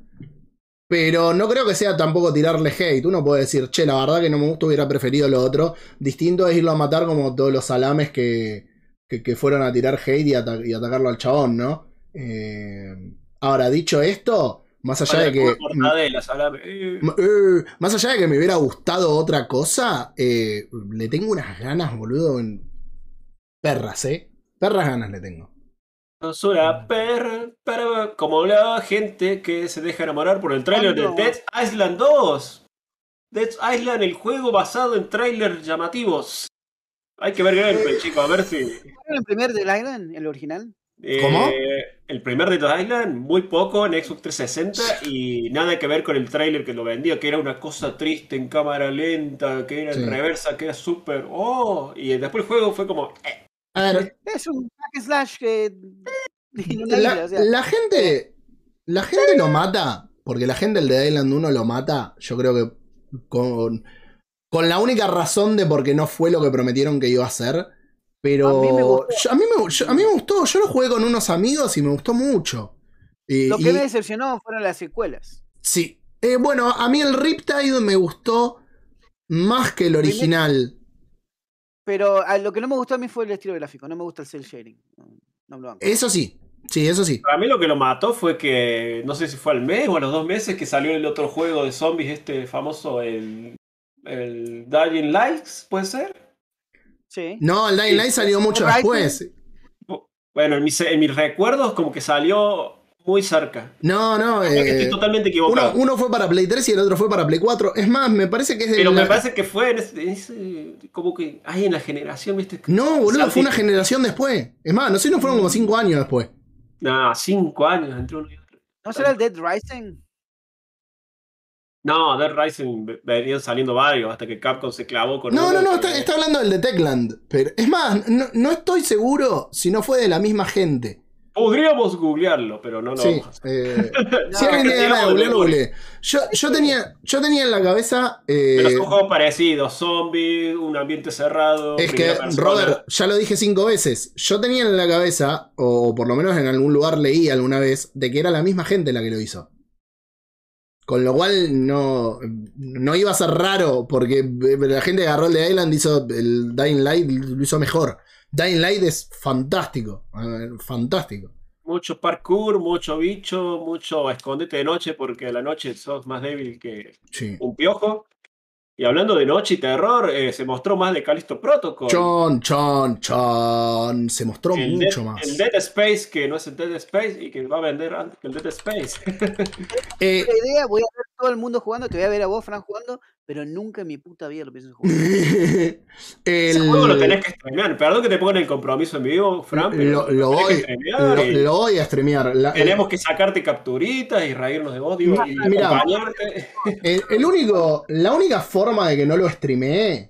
Pero no creo que sea tampoco tirarle hate. Uno puede decir, che, la verdad que no me gusta, hubiera preferido lo otro. Distinto es irlo a matar como todos los salames que, que, que fueron a tirar hate y, ata- y atacarlo al chabón, ¿no? Eh, ahora, dicho esto, más allá de que. Eh, eh, más allá de que me hubiera gustado otra cosa, eh, le tengo unas ganas, boludo. En... Perras, ¿eh? Perras ganas le tengo. Es una perra, perra, como la gente que se deja enamorar por el tráiler de. Dead Island 2. Dead Island, el juego basado en trailers llamativos. Hay que ver gameplay, chicos, a ver si. ¿Fueron el primer del Island, el original? Eh, ¿Cómo? El primer de Dead Island, muy poco en Xbox 360 y nada que ver con el tráiler que lo vendía, que era una cosa triste en cámara lenta, que era Sí. en reversa, que era súper. ¡Oh! Y después el juego fue como. eh, A ver, Es un hack and slash que. la, o sea. la gente. La gente lo mata. Porque la gente del de Island 1 lo mata. Yo creo que con. Con la única razón de por qué no fue lo que prometieron que iba a ser. Pero. A mí me gustó. yo- a, mí me, yo- a mí me gustó. Yo lo jugué con unos amigos y me gustó mucho. Y- Lo que y- me decepcionó fueron las secuelas. Sí. Eh, bueno, a mí el Riptide me gustó más que el original. Pero a lo que no me gustó a mí fue el estilo gráfico. No me gusta el cel shading. No, no me lo banco. Eso sí. Sí, eso sí. A mí lo que lo mató fue que, no sé si fue al mes o a los dos meses que salió el otro juego de zombies, este famoso, el, el Dying Lights, ¿puede ser? Sí. No, el Dying Light salió mucho después. Bueno, en mis, en mis recuerdos como que salió muy cerca. No, no. Eh, estoy totalmente equivocado. uno fue para Play 3 y el otro fue para Play 4. Es más, me parece que es de Pero la- me parece que fue en ese, en ese- como que hay en la generación, ¿viste? No, boludo, fue una generación después. Es más, no sé, no fueron como 5 años después. No, cinco años entre uno y otro. ¿No será el Dead Rising? No, Dead Rising ve- venían saliendo varios hasta que Capcom se clavó con No, no, no, está, está hablando del de Techland. Pero, es más, no, no estoy seguro si no fue de la misma gente. Podríamos googlearlo, pero no lo Sí. vamos a hacer. eh, No, si alguien tiene ganas de digamos, googlearlo, de googlee. Yo, yo, tenía, yo tenía en la cabeza. eh, Pero son juegos parecidos, zombies, un ambiente cerrado. Es que, persona. Robert, ya lo dije cinco veces. Yo tenía en la cabeza, o por lo menos en algún lugar leí alguna vez, de que era la misma gente la que lo hizo. Con lo cual no, no iba a ser raro, porque la gente agarró el de Island hizo el Dying Light, lo hizo mejor. Dying Light es fantástico, eh, fantástico. Mucho parkour, mucho bicho, mucho escondete de noche porque a la noche sos más débil que Sí. un piojo. Y hablando de noche y terror, eh, se mostró más de Callisto Protocol. Chon, chon, chon. Se mostró el, mucho Dead, más. el Dead Space, que no es el Dead Space y que va a vender antes que el Dead Space. Eh, La idea, voy a ver todo el mundo jugando, te voy a ver a vos, Fran, jugando, pero nunca en mi puta vida lo pienso jugar. Ese El- juego lo tenés que streamear. Perdón que te pongan el compromiso en vivo, Fran, pero lo, voy, lo- y lo voy a streamear. La- tenemos que sacarte capturitas y reírnos de vos digo, y Mira. acompañarte. El, el único, la única forma de que no lo streamee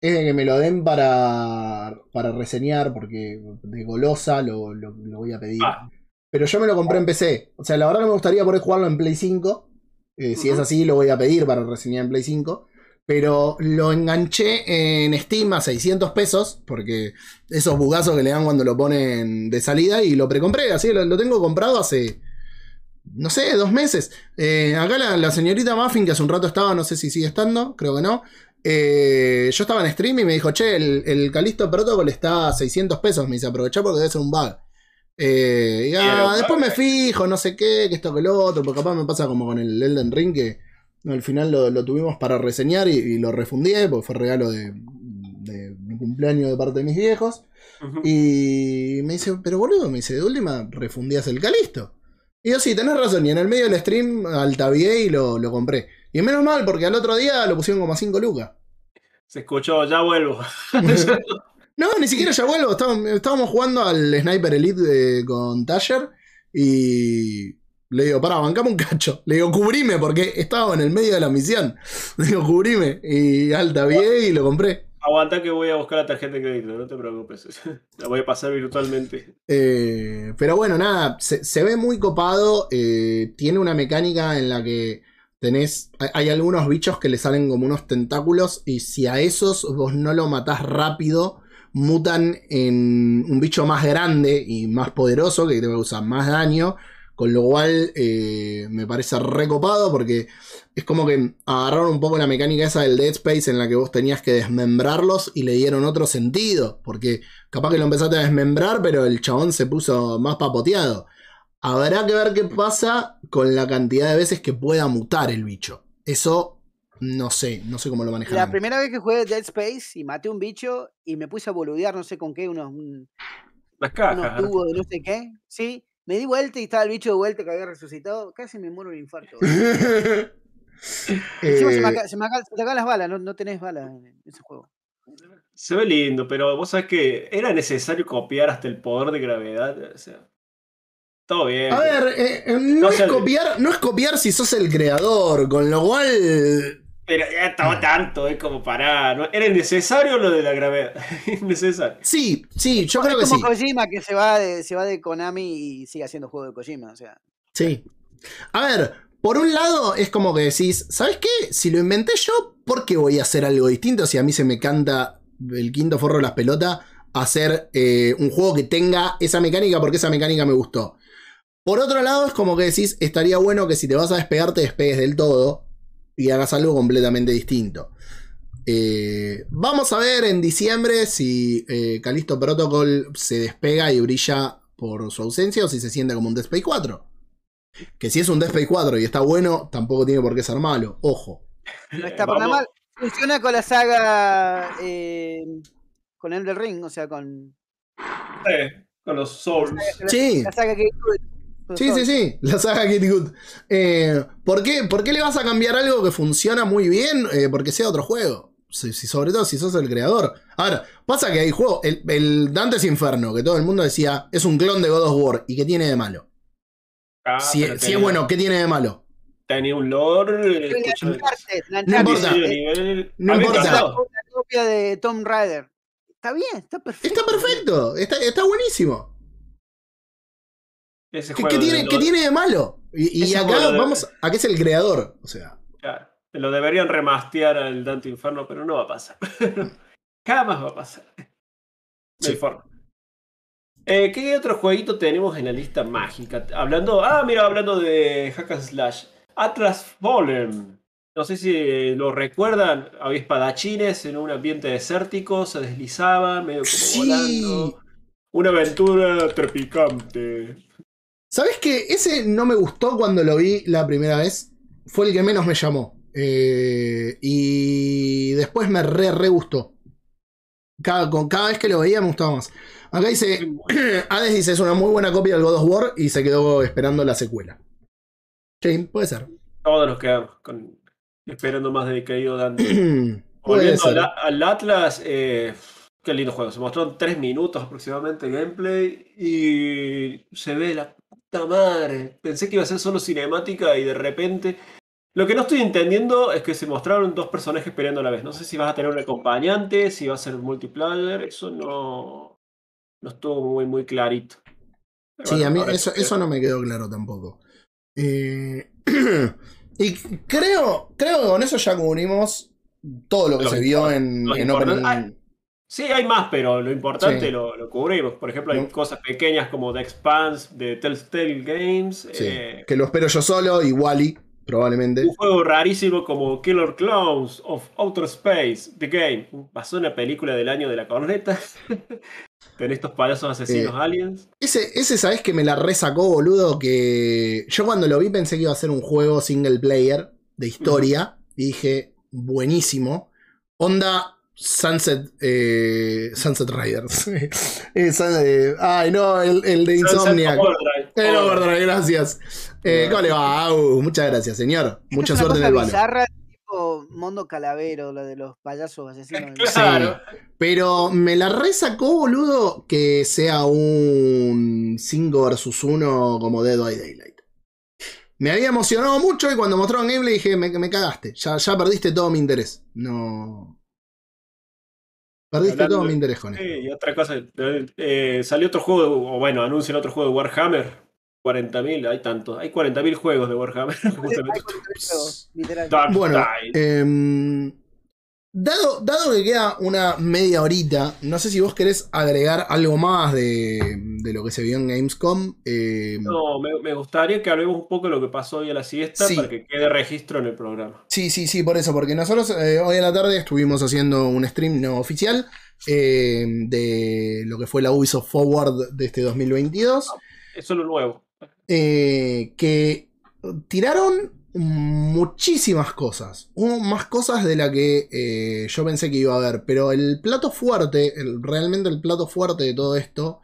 es de que me lo den para, para reseñar, porque de golosa lo, lo- lo voy a pedir. Ah. Pero yo me lo compré en PC. O sea, la verdad que me gustaría poder jugarlo en Play 5. Eh, Si es así, lo voy a pedir para reseñar en Play 5. Pero lo enganché en Steam a 600 pesos, porque esos bugazos que le dan cuando lo ponen de salida, y lo precompré. Así lo, lo tengo comprado hace, no sé, dos meses. Eh, acá la, la señorita Muffin, que hace un rato estaba, no sé si sigue estando, creo que no. eh, yo estaba en stream y me dijo, che, el, el Calisto Protocol está a 600 pesos. Me dice, aprovechá porque debe ser un bug. Eh, y, ah, después me fijo, no sé qué, que esto que lo otro, porque capaz me pasa como con el Elden Ring, que al final lo, lo tuvimos para reseñar y, y lo refundié, porque fue regalo de, de mi cumpleaños de parte de mis viejos. Y me dice, pero boludo, me dice, de última refundías el Calisto. Y yo, sí, tenés razón. Y en el medio del stream altavié y lo, lo compré. Y menos mal, porque al otro día lo pusieron como a 5 lucas. Se escuchó, ya vuelvo. No, ni siquiera ya vuelvo. Estábamos, estábamos jugando al Sniper Elite eh, con Tasher. Y le digo, pará, bancame un cacho. Le digo, cubrime, porque estaba en el medio de la misión. Le digo, cubrime. Y altavié y lo compré. Aguanta que voy a buscar la tarjeta de crédito, no te preocupes. La voy a pasar virtualmente. Eh, pero bueno, nada, se, ve muy copado. eh, tiene una mecánica en la que tenés. Hay, algunos bichos que le salen como unos tentáculos. Y si a esos vos no lo matás rápido, mutan en un bicho más grande y más poderoso que te va a usar más daño. Con lo cual eh, me parece recopado porque es como que agarraron un poco la mecánica esa del Dead Space en la que vos tenías que desmembrarlos y le dieron otro sentido. Porque capaz que lo empezaste a desmembrar, pero el chabón se puso más papoteado. Habrá que ver qué pasa con la cantidad de veces que pueda mutar el bicho. Eso no sé, no sé cómo lo La manejarán. primera vez que jugué Dead Space y maté un bicho y me puse a boludear, no sé con qué, unos, un- Las unos cajas. tubos de no sé qué. Sí, me di vuelta y estaba el bicho de vuelta que había resucitado. Casi me muero de un infarto. boludo. Encima se me, Eh, se me se te acaban las balas, no, no tenés balas en ese juego. Se ve lindo, pero vos sabés que era necesario copiar hasta el poder de gravedad. O sea, todo bien. a ver, eh, eh, no, No es copiar, no es copiar si sos el creador, con lo cual. Pero ya estaba tanto, es como para. ¿no? Era innecesario lo de la gravedad. innecesario. Sí, sí, yo es creo que como sí. Kojima que se va, de, se va de Konami y sigue haciendo juego de Kojima. O sea, Sí. A ver, por un lado es como que decís, ¿sabes qué? Si lo inventé yo, ¿por qué voy a hacer algo distinto si a mí se me canta el quinto forro de las pelotas hacer eh, un juego que tenga esa mecánica porque esa mecánica me gustó? Por otro lado es como que decís, estaría bueno que si te vas a despegar te despegues del todo y hagas algo completamente distinto. Eh, vamos a ver en diciembre si eh, Callisto Protocol se despega y brilla por su ausencia o si se siente como un Dead Space 4. Que si es un Dead Space 4 y está bueno, tampoco tiene por qué ser malo. Ojo. no está para mal. Funciona con la saga eh, con Elden Ring, o sea, con Eh, con los Souls. Sí. la saga que Sí, sí, sí. La saga Kitty Good. Eh, ¿por, qué, ¿Por qué le vas a cambiar algo que funciona muy bien? Eh, porque sea otro juego. Si, si- sobre todo si sos el creador. Ahora, pasa que hay juegos. El, el Dante's Inferno, que todo el mundo decía, es un clon de God of War. ¿Y qué tiene de malo? Ah, si, pero si tenía- es bueno, ¿qué tiene de malo? Tenía un lore. No importa. Nivel- No importa. copia de Tomb Raider. Está bien, está perfecto. Está perfecto. Está, está buenísimo. Ese ¿Qué, tiene, qué tiene de malo? Y, acá vamos a que es el creador. O sea. Claro, lo deberían remastear al Dante Inferno, pero no va a pasar. Jamás va a pasar. No hay Sí. forma. Eh, ¿Qué otro jueguito tenemos en la lista mágica? Hablando, ah, mira, hablando de Hack and Slash. Atlas Fallen. No sé si lo recuerdan. Había espadachines en un ambiente desértico, se deslizaban, medio como Sí. volando. Una aventura trepicante. ¿Sabes qué? Ese no me gustó cuando lo vi la primera vez. Fue el que menos me llamó. Eh, y después me re, re gustó. Cada, con, cada vez que lo veía me gustaba más. Acá dice, Hades dice, es una muy buena copia del God of War y se quedó esperando la secuela. Sí, puede ser. Todos nos quedamos con esperando más de querido Dante. Volviendo al, al Atlas, eh, qué lindo juego. Se mostraron tres minutos aproximadamente de gameplay y se ve la puta madre. Pensé que iba a ser solo cinemática y de repente. Lo que no estoy entendiendo es que se mostraron dos personajes peleando a la vez. No sé si vas a tener un acompañante, si va a ser multiplayer. Eso no, no estuvo muy, muy clarito. Pero Sí, bueno, a mí que eso, eso no me quedó claro tampoco. Eh, y creo, creo que con eso ya cubrimos todo lo que Lo se vio en, lo en importante- Opening. Ah, Sí, hay más, pero lo importante Sí. lo, lo cubrimos. Por ejemplo, hay No. cosas pequeñas como The Expanse de Telltale Games. Sí, eh, que lo espero yo solo y Wally, probablemente. un juego rarísimo como Killer Clowns of Outer Space, The Game. Pasó una película del año de la corneta. Con estos payasos asesinos Eh, aliens. Ese, ese, ¿sabes que me la resacó, boludo? Que yo cuando lo vi pensé que iba a ser un juego single player de historia. Y dije, buenísimo. Onda Sunset, eh, Sunset Riders. Eh, Sun- eh, ay, no, el, el de Insomniac. Overdrive. El Overdrive. Gracias. Eh, ¿Cómo le va? Au, muchas gracias, señor. Mucha suerte en el balón. Mondo Calavero, la de los payasos asesinos. Claro. Pero me la resacó, boludo, que sea un 5 versus 1 como Dead by Daylight. Me había emocionado mucho y cuando mostraron gameplay dije, me, me cagaste, ya, ya perdiste todo mi interés. No. Perdiste Hablando todo mi interés con Sí, esto. y otra cosa, eh, salió otro juego, o bueno, anuncian otro juego de Warhammer. 40.000, hay tantos, hay 40.000 juegos de Warhammer. justamente. literal. Dark Bueno, em, dado, dado que queda una media horita, no sé si vos querés agregar algo más de, de lo que se vio en Gamescom. em, No, me, me gustaría que hablemos un poco de lo que pasó hoy a la siesta Sí. para que quede registro en el programa. Sí, sí, sí, por eso, porque nosotros eh, hoy a la tarde estuvimos haciendo un stream no oficial eh, de lo que fue la Ubisoft Forward de este 2022, Eso es lo nuevo. Eh, que tiraron muchísimas cosas, hubo más cosas de la que eh, yo pensé que iba a haber, pero el plato fuerte, el- realmente el plato fuerte de todo esto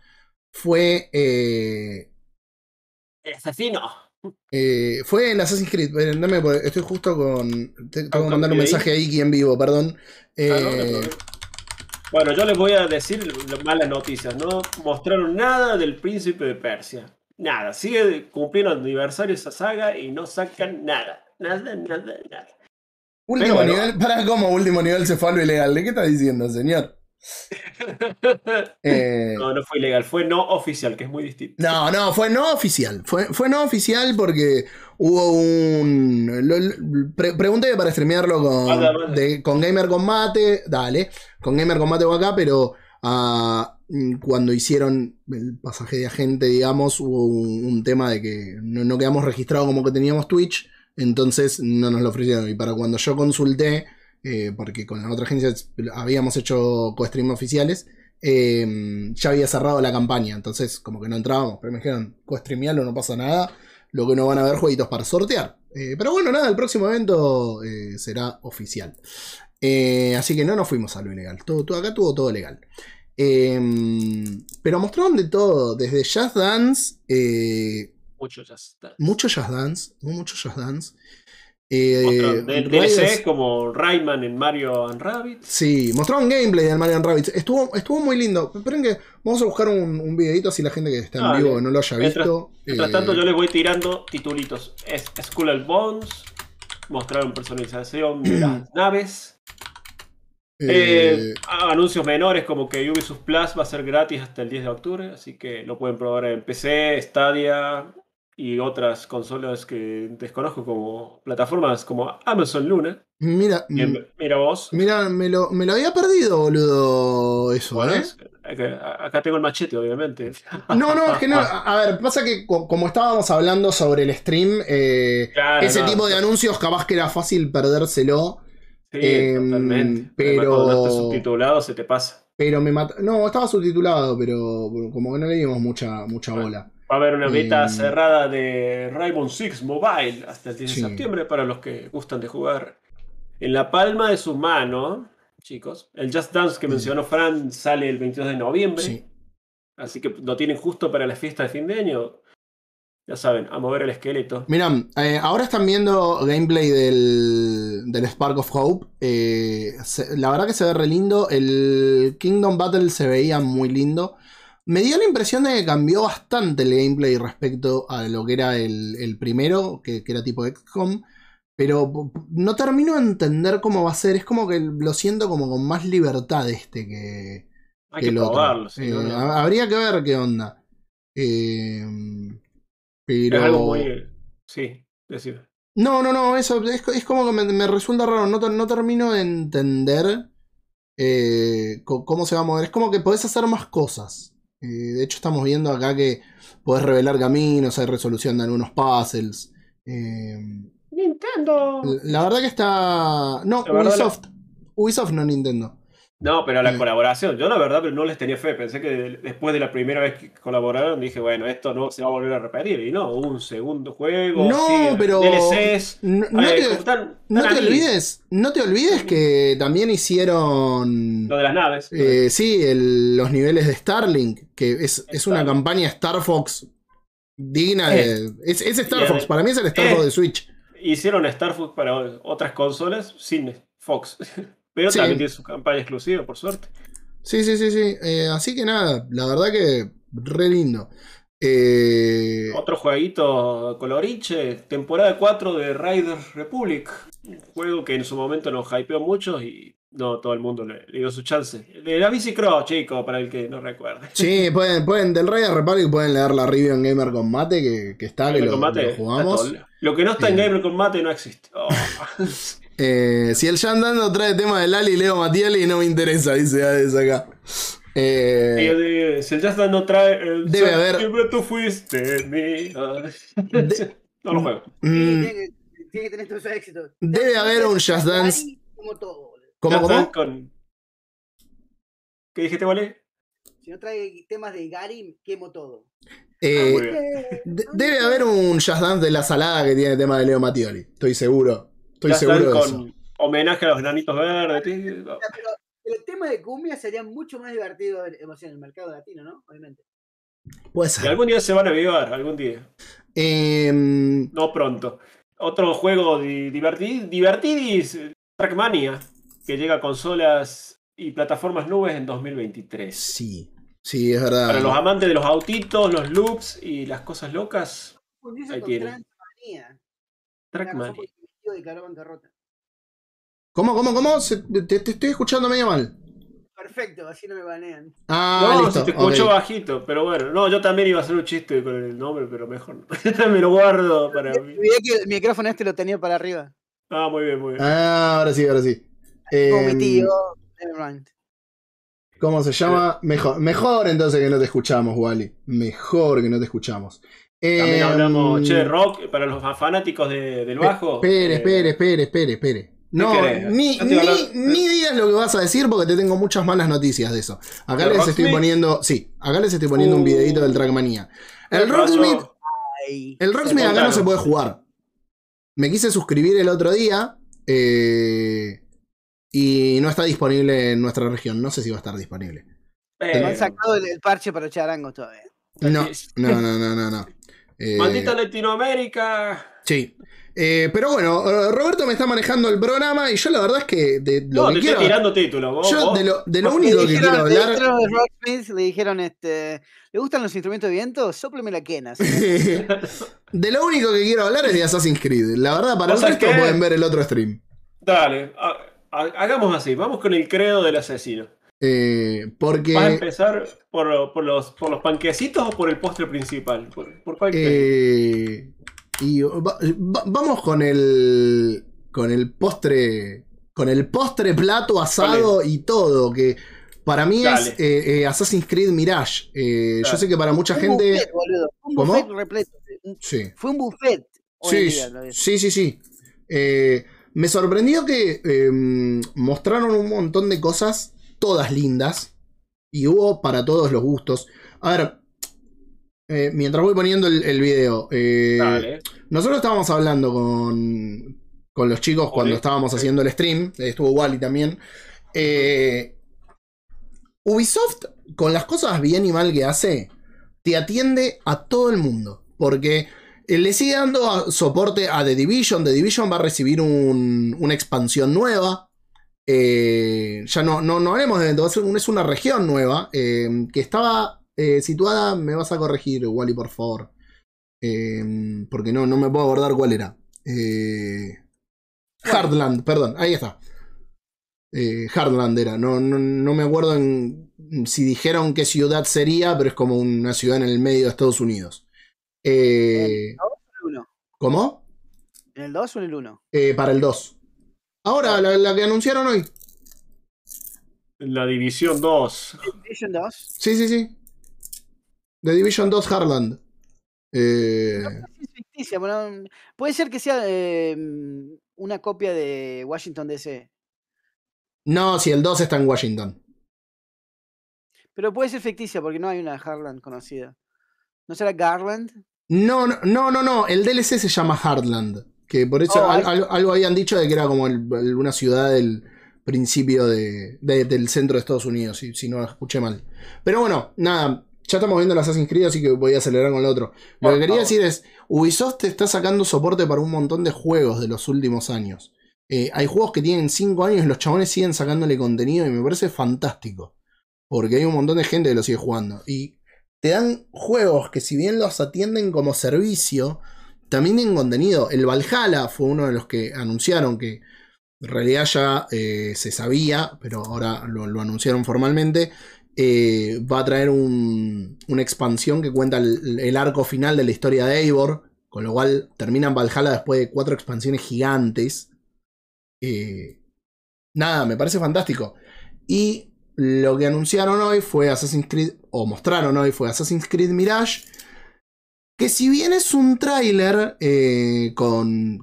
fue... eh, El asesino. Eh, fue en Assassin's Creed. Dame, estoy justo con. te- Tengo que mandar un mensaje a Iki en vivo, perdón. Ah, no, no. Bueno, yo les voy a decir las malas noticias. No mostraron nada del príncipe de Persia. Nada. Sigue cumpliendo aniversario esa saga y no sacan nada. Nada, nada, nada. último nivel. Para cómo último nivel se fue a lo ilegal. ¿De qué está diciendo, señor? Eh, No, no fue ilegal, fue no oficial, que es muy distinto. no, no, fue no oficial. Fue, fue no oficial porque hubo un. lo- lo- pre- pregunté para streamearlo con, de- con Gamer Combate. Dale. Con Gamer Combate o acá, pero. Cuando hicieron el pasaje de agente, digamos, hubo un, tema de que no, quedamos registrados como que teníamos Twitch, entonces no nos lo ofrecieron. Y para cuando yo consulté, eh, porque con la otra agencia habíamos hecho co-stream oficiales, eh, ya había cerrado la campaña, entonces como que no entrábamos, pero me dijeron, co-streamealo, no pasa nada, lo que no van a ver jueguitos para sortear. Eh, pero bueno, nada, el próximo evento será oficial. Así que no nos fuimos a lo ilegal, todo- acá tuvo todo legal. Eh, pero mostraron de todo, desde Jazz Dance, eh, Mucho ya está. mucho Jazz Dance, mucho Jazz Dance. Eh, del DLC como Rayman en Mario and Rabbit. Sí, mostraron gameplay del Mario Rabbids. Estuvo, estuvo muy lindo. Esperen que vamos a buscar un, un videito así la gente que está en vivo no lo haya Mientras- visto. Mientras eh, tanto, yo les voy tirando titulitos. Es Skull and Bones. Mostraron personalización de las naves. Eh, Eh, anuncios menores como que Ubisoft Plus va a ser gratis hasta el 10 de octubre. Así que lo pueden probar en PC, Stadia y otras consolas que desconozco como plataformas como Amazon Luna. mira, Bien, m- mira vos. mira, me lo, me lo había perdido, boludo. Eso, Bueno, ¿eh? acá tengo el machete, obviamente. No, no, es que no. A ver, pasa que co- como estábamos hablando sobre el stream, eh, Claro, ese no, tipo de no. anuncios capaz que era fácil perdérselo. Sí, Em, totalmente. pero- Cuando no está subtitulado se te pasa. Pero me mata. No, estaba subtitulado, pero como que no le dimos mucha, mucha Bueno. bola. Va a haber una beta Em, cerrada de Rainbow Six Mobile hasta el 10 Sí. de septiembre para los que gustan de jugar. En la palma de su mano, chicos, el Just Dance que mencionó Fran sale el 22 de noviembre. Sí. Así que lo tienen justo para la fiesta de fin de año. Ya saben, a mover el esqueleto. Mira, eh, ahora están viendo gameplay del, del Spark of Hope. Eh, se- la verdad que se ve re lindo. El Kingdom Battle se veía muy lindo. Me dio la impresión de que cambió bastante el gameplay respecto a lo que era el, el primero, que, que era tipo XCOM. Pero no termino de entender cómo va a ser. Es como que lo siento como con más libertad este que, Hay que que el probarlo. no, Eh, Habría que ver qué onda. Eh, pero... Es algo muy. Sí, decir. No, no, no, eso es, es como que me, me resulta raro, no, no termino de entender eh, cómo se va a mover. Es como que podés hacer más cosas. Eh, de hecho, estamos viendo acá que podés revelar caminos, hay resolución de algunos puzzles. Eh, Nintendo. la verdad que está... No, La Ubisoft. Ubisoft, no Nintendo. No, pero la Eh. colaboración, yo la verdad no les tenía fe. Pensé que de- después de la primera vez que colaboraron, dije, bueno, esto no se va a volver a repetir. Y no, hubo un segundo juego. No, pero- DLCs. No, no eh, te, como están- no están te olvides, no te olvides que también hicieron... Lo de las naves. Eh, sí, el- los niveles de Starlink, que es, es una campaña Star Fox digna de. Es, es Star Fox, el- para mí es el Star eh. Fox de Switch. Hicieron Star Fox para otras consolas sin Fox. Pero Sí. también tiene su campaña exclusiva, por suerte. Sí, sí, sí, sí. Eh, así que nada, la verdad que re lindo. Eh, Otro jueguito coloriche, temporada 4 de Riders Republic. Un juego que en su momento nos hypeó mucho y no todo el mundo le, le dio su chance. De la Bici Cross, chico, para el que no recuerde. sí, pueden, pueden, del de Republic pueden leer la review en Gamer Combate que, que está, que Gamer lo, Combate, lo jugamos. Lo que no está en Eh. Gamer Combate no existe. Oh. Eh, si el Jan Dando trae tema de Lali, Leo Matieli no me interesa, dice Hades acá. Eh, si el Dance no trae el Debe haber- Siempre tú fuiste mía. De- No lo juego. Mm, tiene, que, tiene que tener todos esos éxitos. Debe haber un Just Dance. Como todo, boludo. ¿Cómo, Just cómo? Dance con... ¿Qué dijiste, Vale? Si no trae temas de Gary, quemo todo. Eh, Ah, muy bien. De- debe haber un Just Dance de la salada que tiene el tema de Leo Mattioli. Estoy seguro. Estoy Just seguro de eso. con homenaje a los granitos verdes. pero el tema de cumbia sería mucho más divertido en, el mercado latino, ¿no? Obviamente. Puede Y ser. algún día se van a avivar, algún día. Em, No pronto. Otro juego di- divertid- divertidis, Trackmania, que llega a consolas y plataformas nubes en 2023. sí, sí, es verdad. Para los amantes de los autitos, los loops y las cosas locas, Ahí con tiene. Transmanía. La razón Trackmania. Declaró bancarrota. ¿Cómo, cómo, cómo? Se- te, te estoy escuchando medio mal. Perfecto, así no me banean. Ah, no, listo. se te escuchó ok. bajito, pero bueno, no, yo también iba a hacer un chiste con el nombre, pero mejor no. Me lo guardo para mí. Olvidé que el micrófono este lo tenía para arriba. Ah, muy bien, muy bien. Ah, ahora sí, ahora sí. Como Em, mi tío. Nevermind. ¿Cómo se llama? Mejor, mejor entonces que no te escuchamos, Wally. Mejor que no te escuchamos. También Em, hablamos, che, rock, para los fanáticos de- del bajo. Espere, eh, espere, espere, espere, espere. No, ni, a ni- hablar- ni digas lo que vas a decir porque te tengo muchas malas noticias de eso. Acá ¿El les estoy poniendo. Sí, acá les estoy poniendo un Uh. videito del Trackmania. El. Rocksmith, el Rocksmith acá no se puede jugar. Me quise suscribir el otro día. eh, y no está disponible en nuestra región. No sé si va a estar disponible. eh, No han sacado el, el parche para charangos todavía. No, no, no, no, no. no. Eh, Maldita Latinoamérica. Sí. Eh, pero bueno, eh, Roberto me está manejando el programa y yo la verdad es que de lo No, que te quiero. estoy tirando títulos. Vos, Yo vos- de lo, de lo vos- único que dijeron, quiero hablar. los Rocksmiths, le dijeron, este, ¿le gustan los instrumentos de viento? Sópleme la quena. señor". de lo único que quiero hablar es de Assassin's Creed. La verdad, para el ¿Vos sabés resto qué? pueden ver el otro stream. Dale, ha- ha- hagamos así. Vamos con el credo del asesino. Eh, porque. ¿Vas a empezar por, por los, por los panquecitos o por el postre principal? ¿Por, por cuál eh, y va- va- vamos con el. Con el postre. Con el postre plato asado y todo. Que para mí Dale. es eh, eh, Assassin's Creed Mirage. Eh, Yo sé que para mucha Un gente. buffet, boludo. Un ¿Cómo? buffet repleto. Un- Sí. Fue un buffet. Sí, día, sí, sí, sí. Eh, me sorprendió que eh, mostraron un montón de cosas, todas lindas, y hubo para todos los gustos. A ver, eh, mientras voy poniendo el, el video, eh, nosotros estábamos hablando con, con los chicos cuando estábamos haciendo el stream, eh, estuvo Wally también. Eh, Ubisoft, con las cosas bien y mal que hace, te atiende a todo el mundo. Porque le sigue dando soporte a The Division. The Division va a recibir un- una expansión nueva. Eh, ya no, no, no hablemos de un- es una región nueva eh, que estaba eh, situada. Me vas a corregir, Wally, por favor. Eh, porque no, no me puedo acordar cuál era. Eh, Hardland, perdón, ahí está. Eh, Hardland era, no, no, no me acuerdo en- si dijeron qué ciudad sería, pero es como una ciudad en el medio de Estados Unidos. Eh, ¿En el 2 o en el 1? ¿Cómo? ¿En el 2 o en el 1? Eh, para el 2. Ahora, la, la que anunciaron hoy. La División 2. Division 2. Sí, sí, sí. The Division 2 Hardland. Eh, Es ficticia, bueno, puede ser que sea eh, una copia de Washington DC. no, si el 2 está en Washington. Pero puede ser ficticia porque no hay una Harland conocida. ¿No será Garland? No, no, no, no, no, el DLC se llama Hardland. Que por eso Oh, al- ahí- al- algo habían dicho de que era como el- el- una ciudad del principio de, de- del centro de Estados Unidos, si, si no escuché mal. Pero bueno, nada, ya estamos viendo el Assassin's Creed, así que voy a acelerar con lo otro. Lo que quería decir es, Ubisoft te está sacando soporte para un montón de juegos de los últimos años. Eh, hay juegos que tienen 5 años y los chabones siguen sacándole contenido y me parece fantástico. Porque hay un montón de gente que lo sigue jugando. Y te dan juegos que si bien los atienden como servicio, también tienen contenido. El Valhalla fue uno de los que anunciaron que en realidad ya eh, se sabía, pero ahora lo, anunciaron formalmente. eh, va a traer un- una expansión que cuenta el, arco final de la historia de Eivor. Con lo cual termina en Valhalla después de cuatro expansiones gigantes. Eh, nada, me parece fantástico. Y lo que anunciaron hoy fue Assassin's Creed, o mostraron hoy fue Assassin's Creed Mirage. Que si bien es un tráiler eh,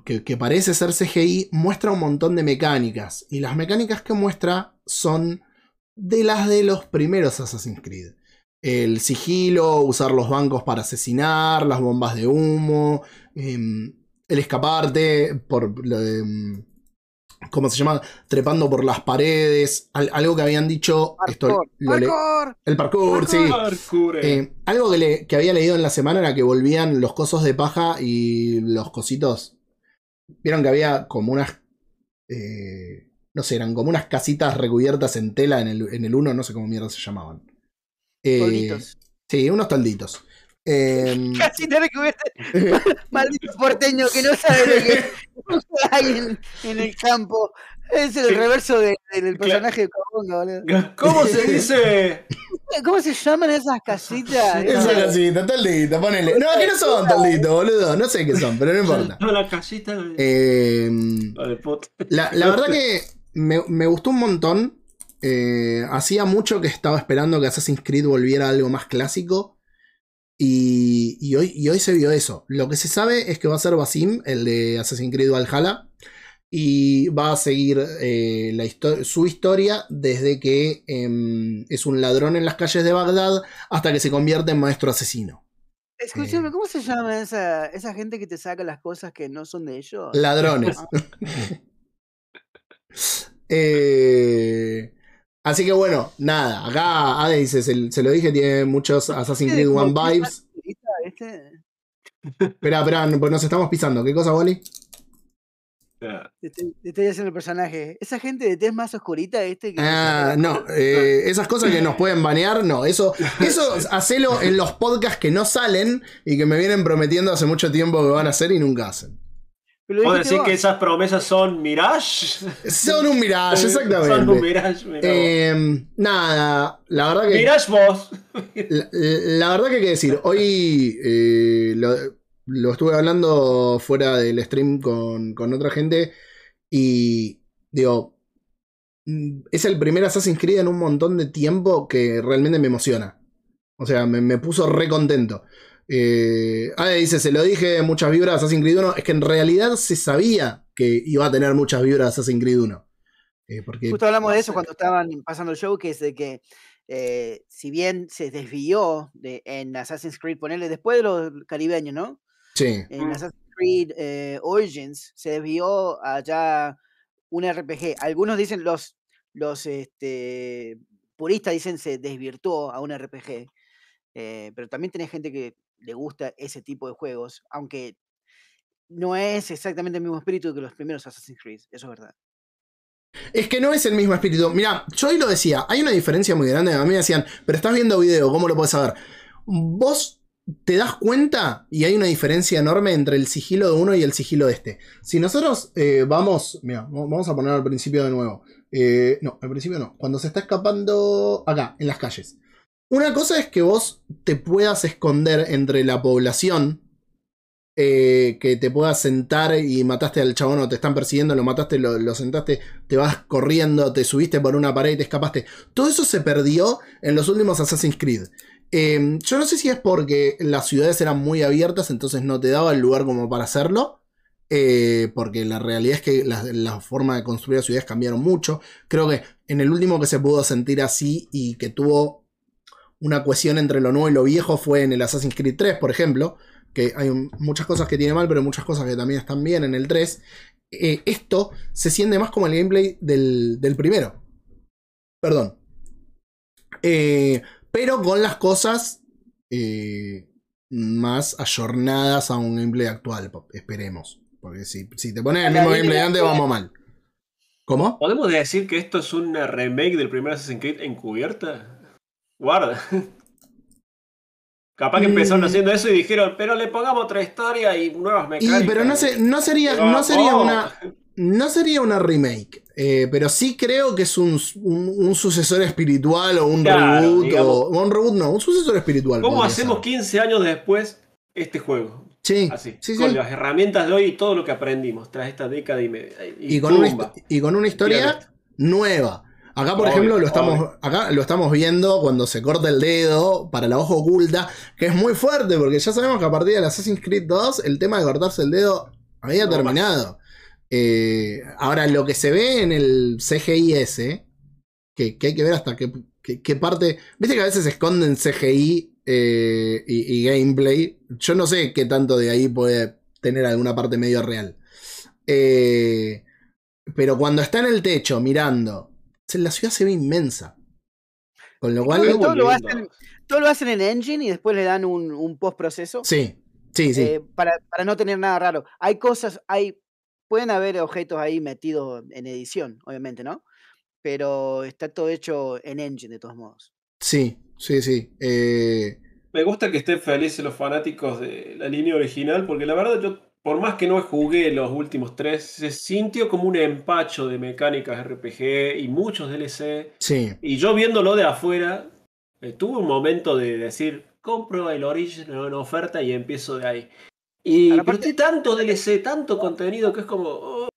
que, parece ser CGI, muestra un montón de mecánicas. Y las mecánicas que muestra son de las de los primeros Assassin's Creed. El sigilo, usar los bancos para asesinar, las bombas de humo, em, el escaparte por... ¿Cómo se llama? Trepando por las paredes. al- algo que habían dicho... Esto, Parkour. le- ¡Parkour! el parkour, sí. Parkour, eh. Eh, algo que, le- que había leído en la semana era que volvían los cosos de paja y los cositos. Vieron que había como unas. eh, no sé, eran como unas casitas recubiertas en tela en el, en el uno, no sé cómo mierda se llamaban. Eh. Sí, unos tolditos. Eh, Casi te recubriste. Maldito porteño que no sabe lo que hay en, en el campo. Es el Sí. reverso de- del personaje de Cobonga, boludo. ¿Cómo se dice? ¿Cómo se llaman esas casitas? esa casita, toldito, ponele. No, que no son tolditos, boludo. No sé qué son, pero no importa. No, la casita de, Eh, la verdad que me, me gustó un montón. Eh, hacía mucho que estaba esperando que Assassin's Creed volviera a algo más clásico. Y, y hoy, y hoy se vio eso. Lo que se sabe es que va a ser Basim, el de Assassin's Creed Valhalla. Y va a seguir eh, la histo- su historia desde que em, es un ladrón en las calles de Bagdad hasta que se convierte en maestro asesino. Escúchame, ¿cómo se llama esa, esa gente que te saca las cosas que no son de ellos? Ladrones. Eh, así que bueno, nada. Acá Ade dice, se, se lo dije, tiene muchos Assassin's Creed One vibes. Espera, espera, pues nos estamos pisando. ¿Qué cosa, Wally? Ya. Te estoy, te estoy haciendo el personaje. Esa gente de tez más oscurita, este que. Ah, no, eh, esas cosas que nos pueden banear, no. Eso, eso hacelo en los podcasts que no salen y que me vienen prometiendo hace mucho tiempo que van a hacer y nunca hacen. Pero lo ¿Vos dijiste decís que esas promesas son Mirage? Son un mirage, Son un exactamente. Mirage. Eh, nada, la verdad que. Mirage vos. La, la verdad que hay que decir, hoy eh, lo, lo estuve hablando fuera del stream con, con otra gente y digo, mm, es el primer Assassin's Creed en un montón de tiempo que realmente me emociona. O sea, me, me puso re contento. Eh, Ade dice, se lo dije, muchas vibras Assassin's Creed 1. Es que en realidad se sabía que iba a tener muchas vibras Assassin's Creed 1. Eh, porque Justo hablamos de eso cuando estaban pasando el show, que es de que eh, si bien se desvió de, en Assassin's Creed, ponerle después de los caribeños, ¿no? sí. En Mm. Assassin's Creed eh, Origins se desvió allá un RPG. Algunos dicen, los, los este, puristas dicen se desvirtuó a un RPG. eh, pero también tenés gente que le gusta ese tipo de juegos, aunque no es exactamente el mismo espíritu que los primeros Assassin's Creed, eso es verdad. Es que no es el mismo espíritu. Mira, yo hoy lo decía, hay una diferencia muy grande. A mí me decían, pero estás viendo video, ¿cómo lo puedes saber? Vos te das cuenta y hay una diferencia enorme entre el sigilo de uno y el sigilo de este. Si nosotros eh, vamos, mira, vamos a poner al principio de nuevo. Eh, no, al principio no. Cuando se está escapando acá, en las calles. Una cosa es que vos te puedas esconder entre la población. eh, que te puedas sentar y mataste al chabón o te están persiguiendo, lo mataste, lo, sentaste, te vas corriendo, te subiste por una pared y te escapaste. Todo eso se perdió en los últimos Assassin's Creed. Eh, yo no sé si es porque las ciudades eran muy abiertas, entonces no te daba el lugar como para hacerlo. eh, porque la realidad es que la, la forma de construir las ciudades cambiaron mucho. Creo que en el último que se pudo sentir así y que tuvo una cohesión entre lo nuevo y lo viejo fue en el Assassin's Creed 3, por ejemplo. Que hay un- muchas cosas que tiene mal, pero muchas cosas que también están bien en el 3. Eh, esto se siente más como el gameplay del, del primero. Perdón. Eh, pero con las cosas eh, más ayornadas a un gameplay actual, esperemos. Porque si, si te pones el mismo gameplay de antes, vamos mal. ¿Cómo? ¿Podemos decir que esto es una remake del primer Assassin's Creed encubierta? Guarda. Capaz que empezaron Mm. haciendo eso y dijeron, pero le pongamos otra historia y nuevas Y, mecánicas. pero no, sé, no sería, Pero, no sería oh, una. No sería una remake. eh, pero sí creo que es un, un- un sucesor espiritual o un Claro, reboot. digamos. O, un reboot, no, un sucesor espiritual. ¿Cómo hacemos ser. 15 años después este juego? Sí, Así, sí, con sí. las herramientas de hoy y todo lo que aprendimos tras esta década y media. Y con, una, y con una historia nueva. Acá, por Obvio, ejemplo, lo estamos, obvio. acá lo estamos viendo cuando se corta el dedo para la hoja oculta, que es muy fuerte, porque ya sabemos que a partir del Assassin's Creed 2 el tema de cortarse el dedo había No terminado. Eh, ahora, lo que se ve en el CGI ese, que, que hay que ver hasta qué, qué- qué parte... Viste que a veces se esconden CGI eh, y, y gameplay. Yo no sé qué tanto de ahí puede tener alguna parte medio real. Eh, pero cuando está en el techo mirando, la ciudad se ve inmensa. Con lo cual... Todo, lo hacen, todo lo hacen en Engine y después le dan un, un post-proceso Sí, sí, sí. eh, para, para no tener nada raro. Hay cosas, hay pueden haber objetos ahí metidos en edición, obviamente, ¿no? Pero está todo hecho en Engine de todos modos. sí, sí, sí. Eh, Me gusta que estén felices los fanáticos de la línea original, porque la verdad yo, por más que no jugué los últimos tres, se sintió como un empacho de mecánicas RPG y muchos DLC. sí. Y yo viéndolo de afuera, eh, tuve un momento de decir, compro el Original en oferta y empiezo de ahí. Y aparte- tanto DLC, tanto contenido que es como... oh.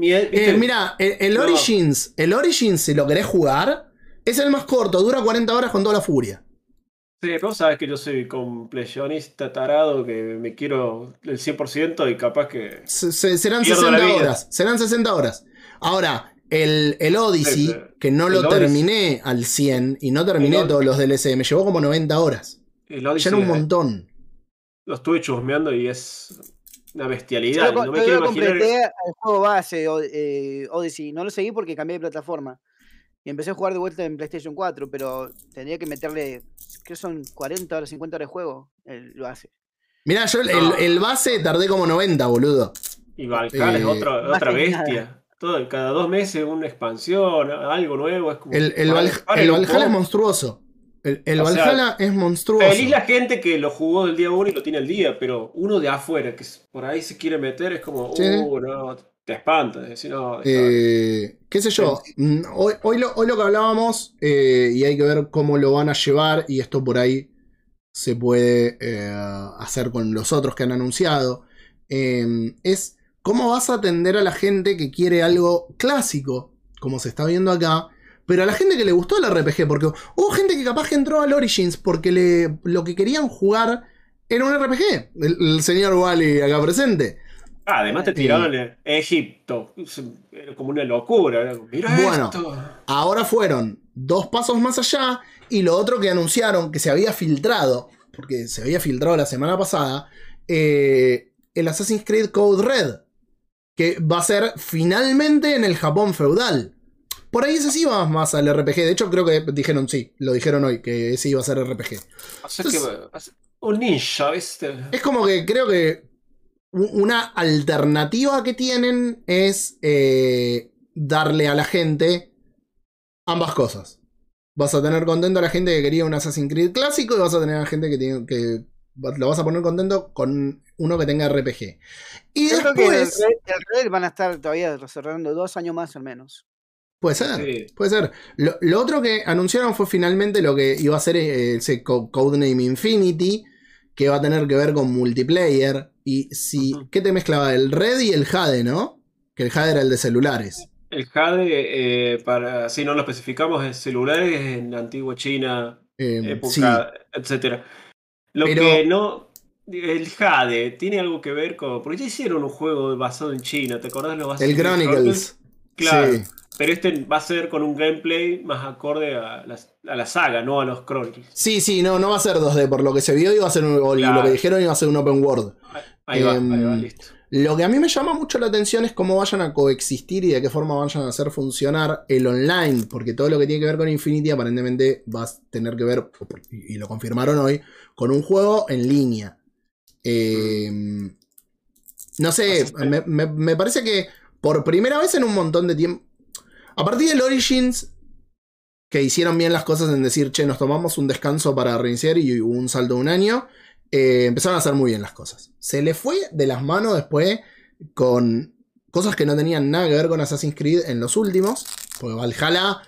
Eh, mira, el, el No. Origins, el Origins, si lo querés jugar, es el más corto, dura 40 horas con toda la furia. Sí, pero sabes que yo soy completionista tarado, que me quiero el 100% y capaz que... Se- se- serán Pierdo 60 la vida. horas. Serán 60 horas. Ahora, el, el Odyssey, Sí, sí. que no El lo Odyssey. terminé al 100 y no terminé El Od- todos los DLC, me llevó como 90 horas. el Ya Odyssey, era un montón. Lo estuve chusmeando y es una Yo bestialidad. lo, No me yo quiero lo imaginar... completé al juego base eh, Odyssey. No lo seguí porque cambié de plataforma. Y empecé a jugar de vuelta en PlayStation 4, pero tendría que meterle, creo que son 40 horas, 50 horas de juego. el- lo hace. Mirá, yo el, No. el base tardé como 90, boludo. Y Valhalla es Eh, otra, más otra bestia. Todo, cada dos meses una expansión, algo nuevo. Es como, El, el, Paren- Val- paren el un Valhalla es monstruoso. El, el sea, Valhalla es monstruoso. Feliz la gente que lo jugó del día uno y lo tiene el día, pero uno de afuera que por ahí se quiere meter es como, Sí. uh, no, te espanta. no, Eh, qué sé yo, hoy, hoy lo, hoy lo que hablábamos, eh, y hay que ver cómo lo van a llevar, y esto por ahí se puede eh, hacer con los otros que han anunciado, eh, es cómo vas a atender a la gente que quiere algo clásico, como se está viendo acá, pero a la gente que le gustó el RPG, porque hubo gente que capaz que entró al Origins porque le, lo que querían jugar era un RPG, el, el señor Wally acá presente. Ah, además te tiraron en Egipto. Era como una locura. Bueno. esto. Ahora fueron dos pasos más allá y lo otro que anunciaron que se había filtrado, porque se había filtrado la semana pasada, eh, el Assassin's Creed Code Red, que va a ser finalmente en el Japón feudal. Por ahí ese sí va más al RPG, de hecho creo que dijeron sí, lo dijeron hoy, que ese iba a ser RPG. O sea Entonces- que, un ninja, ¿viste? Es como que creo que una alternativa que tienen es eh, darle a la gente ambas cosas. Vas a tener contento a la gente que quería un Assassin's Creed clásico y vas a tener a la gente que, tiene, que lo vas a poner contento con uno que tenga RPG. Y Yo creo que el después... Red, el Red van a estar todavía cerrando dos años más al menos. Puede ser, Sí. puede ser. Lo, lo otro que anunciaron fue finalmente lo que iba a ser eh, ese co- Codename Infinity, que va a tener que ver con multiplayer. Y si. ¿qué te mezclaba? El Red y el Jade, ¿no? Que el Jade era el de celulares. El Jade, eh, para si no lo especificamos, es celulares en la antigua China, Eh, época, sí, etcétera. Lo Pero- que no. El Jade tiene algo que ver con. Porque ya hicieron un juego basado en China, ¿te acordás? Lo el Chronicles. Claro. Sí. Pero este va a ser con un gameplay más acorde a la, a la saga, no a los Chronicles. Sí, sí, no, no va a ser 2D. Por lo que se vio, iba a ser un, o Claro. lo que dijeron iba a ser un open world. Ahí va, ahí va, Em, listo. Lo que a mí me llama mucho la atención es cómo vayan a coexistir y de qué forma vayan a hacer funcionar el online, porque todo lo que tiene que ver con Infinity aparentemente va a tener que ver, y lo confirmaron hoy, con un juego en línea. Eh, no sé, me, me- me parece que por primera vez en un montón de tiempo, a partir del Origins, que hicieron bien las cosas en decir, che, nos tomamos un descanso para reiniciar y un salto de un año, eh, empezaron a hacer muy bien las cosas. Se le fue de las manos después con cosas que no tenían nada que ver con Assassin's Creed en los últimos. Porque Valhalla,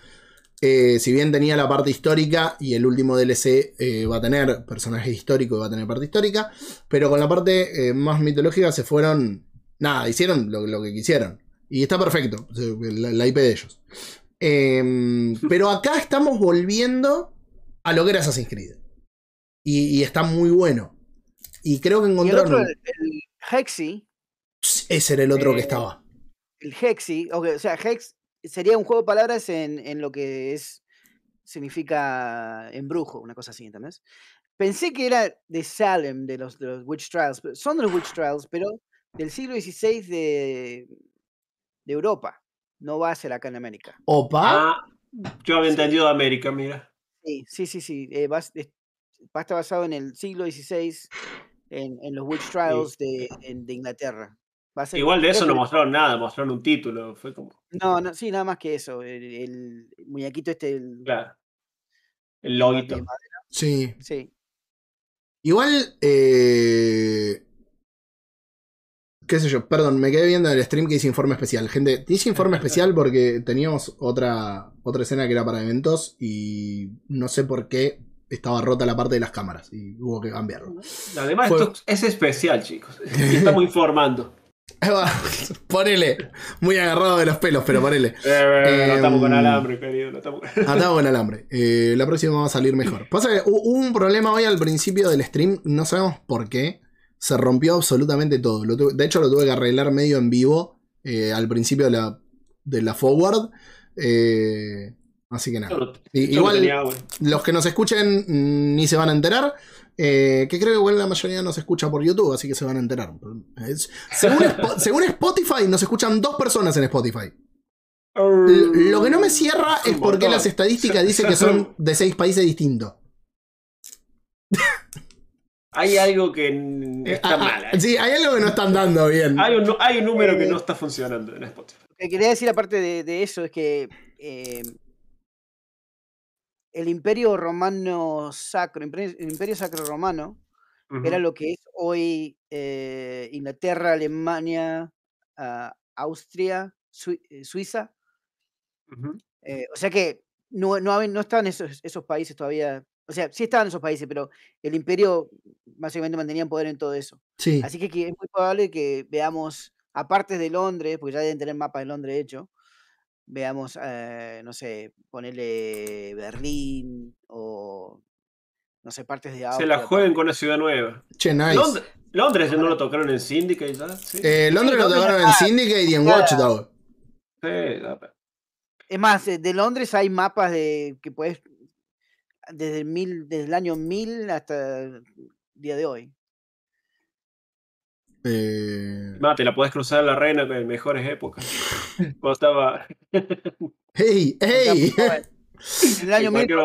eh, si bien tenía la parte histórica y el último DLC eh, va a tener personaje histórico y va a tener parte histórica, pero con la parte más mitológica se fueron. Nada, hicieron lo que quisieron. Y está perfecto, la, la IP de ellos. Em, pero acá estamos volviendo a lo que era Assassin's Creed. Y, y está muy bueno. Y creo que el encontraron. otro, el, el Hexy, Ese era el otro que Eh, estaba. el Hexy, ok, o sea, Hex sería un juego de palabras en, en lo que es significa embrujo, una cosa así, ¿entendés? Pensé que era de Salem, de los, de los Witch Trials, pero- son de los Witch Trials, pero del siglo XVI de, de Europa. No va a ser acá en América. Opa. Ah, yo había entendido de América, mira. Sí, sí, sí, sí. eh, va, va a estar basado en el siglo XVI, en, en los Witch Trials de, en- de Inglaterra. Va a ser- Igual de eso no mostraron nada, mostraron un título. Fue como, No, no, sí, nada más que eso. El, el muñequito este, el, claro. El loguito. Sí. Sí. Igual, eh, qué sé yo, perdón, me quedé viendo el stream que hice informe especial. Gente, hice informe especial porque teníamos otra, otra escena que era para eventos y no sé por qué estaba rota la parte de las cámaras y hubo que cambiarlo. Además, Fue- esto es especial, chicos. Estamos informando. Ponele, muy agarrado de los pelos, pero ponele. Eh, no estamos con Em, alambre, querido. No estamos... Con alambre. Eh, la próxima va a salir mejor. Pasa que hubo un problema hoy al principio del stream, no sabemos por qué. Se rompió absolutamente todo. Lo tuve- de hecho, lo tuve que arreglar medio en vivo eh, al principio de la, de la forward. Eh, así que nada. Yo yo igual, tenía los que nos escuchen mm, ni se van a enterar. eh, que creo que igual la mayoría nos escucha por YouTube, así que se van a enterar. Es- según, Spo- según Spotify, nos escuchan dos personas en Spotify. L- Lo que no me cierra es porque las estadísticas dicen que son de seis países distintos. Hay algo que n- está Ah, ah, mal. ahí. Sí, hay algo que no están dando bien. Hay un, nu- hay un número que Eh, no está funcionando en Spotify. Lo que quería decir aparte de, de eso es que eh, el imperio romano sacro, imperio- el imperio sacro romano, era lo que es hoy eh, Inglaterra, Alemania, ah, Austria, Sui- eh, Suiza. Eh, o sea que no, no, no estaban esos, esos países todavía. O sea, sí estaban esos países, pero el imperio básicamente mantenía poder en todo eso. Sí. Así que, es muy probable que veamos, aparte de Londres, porque ya deben tener mapas de Londres hecho, veamos, eh, no sé, ponerle Berlín o, no sé, partes de Se Austria. la jueguen con una ciudad nueva. Che, nice. Londres, Londres no lo tocaron en Syndicate ya. Sí. Eh, Londres lo tocaron en Syndicate y en Watchdog. Sí, pero- Es más, eh, de Londres hay mapas de que puedes, desde el, mil, desde el año 1000 hasta el día de hoy. Eh, Ma, te la podés cruzar a la reina en mejores épocas. Cuando estaba. ¡Hey! ¡Hey! En el año 1000 cualquier-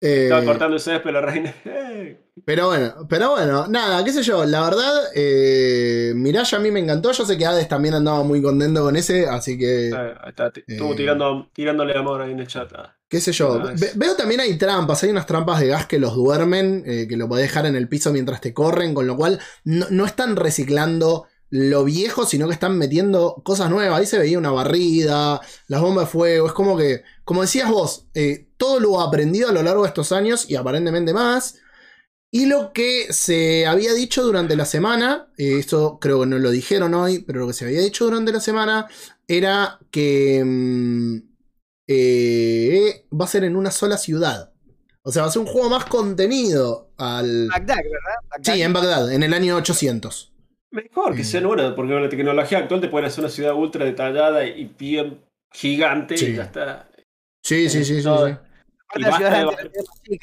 estaba Eh, cortando el césped la reina. Eh, pero bueno, pero bueno, nada, qué sé yo, la verdad, eh, Mirage a mí me encantó, yo sé que Hades también andaba muy contento con ese, así que, eh, está- estuvo Eh. tirando, tirándole amor ahí en el chat. ah. Qué sé yo. Ah, Ve- veo también hay trampas, hay unas trampas de gas que los duermen, eh, que lo podés dejar en el piso mientras te corren, con lo cual no, no están reciclando lo viejo, sino que están metiendo cosas nuevas. Ahí se veía una barrida, las bombas de fuego, es como que, como decías vos, eh, todo lo aprendido a lo largo de estos años y aparentemente más. Y lo que se había dicho durante la semana, eh, esto creo que no lo dijeron hoy, pero lo que se había dicho durante la semana era que mm, eh, va a ser en una sola ciudad. O sea, va a ser un juego más contenido al... Bagdad, ¿verdad? Bagdad. Sí, en Bagdad, en el año 800. Mejor que sea buena, porque con la tecnología actual te pueden hacer una ciudad ultra detallada y bien gigante Sí. y ya está. Sí, sí, sí, sí. Sí. Y basta de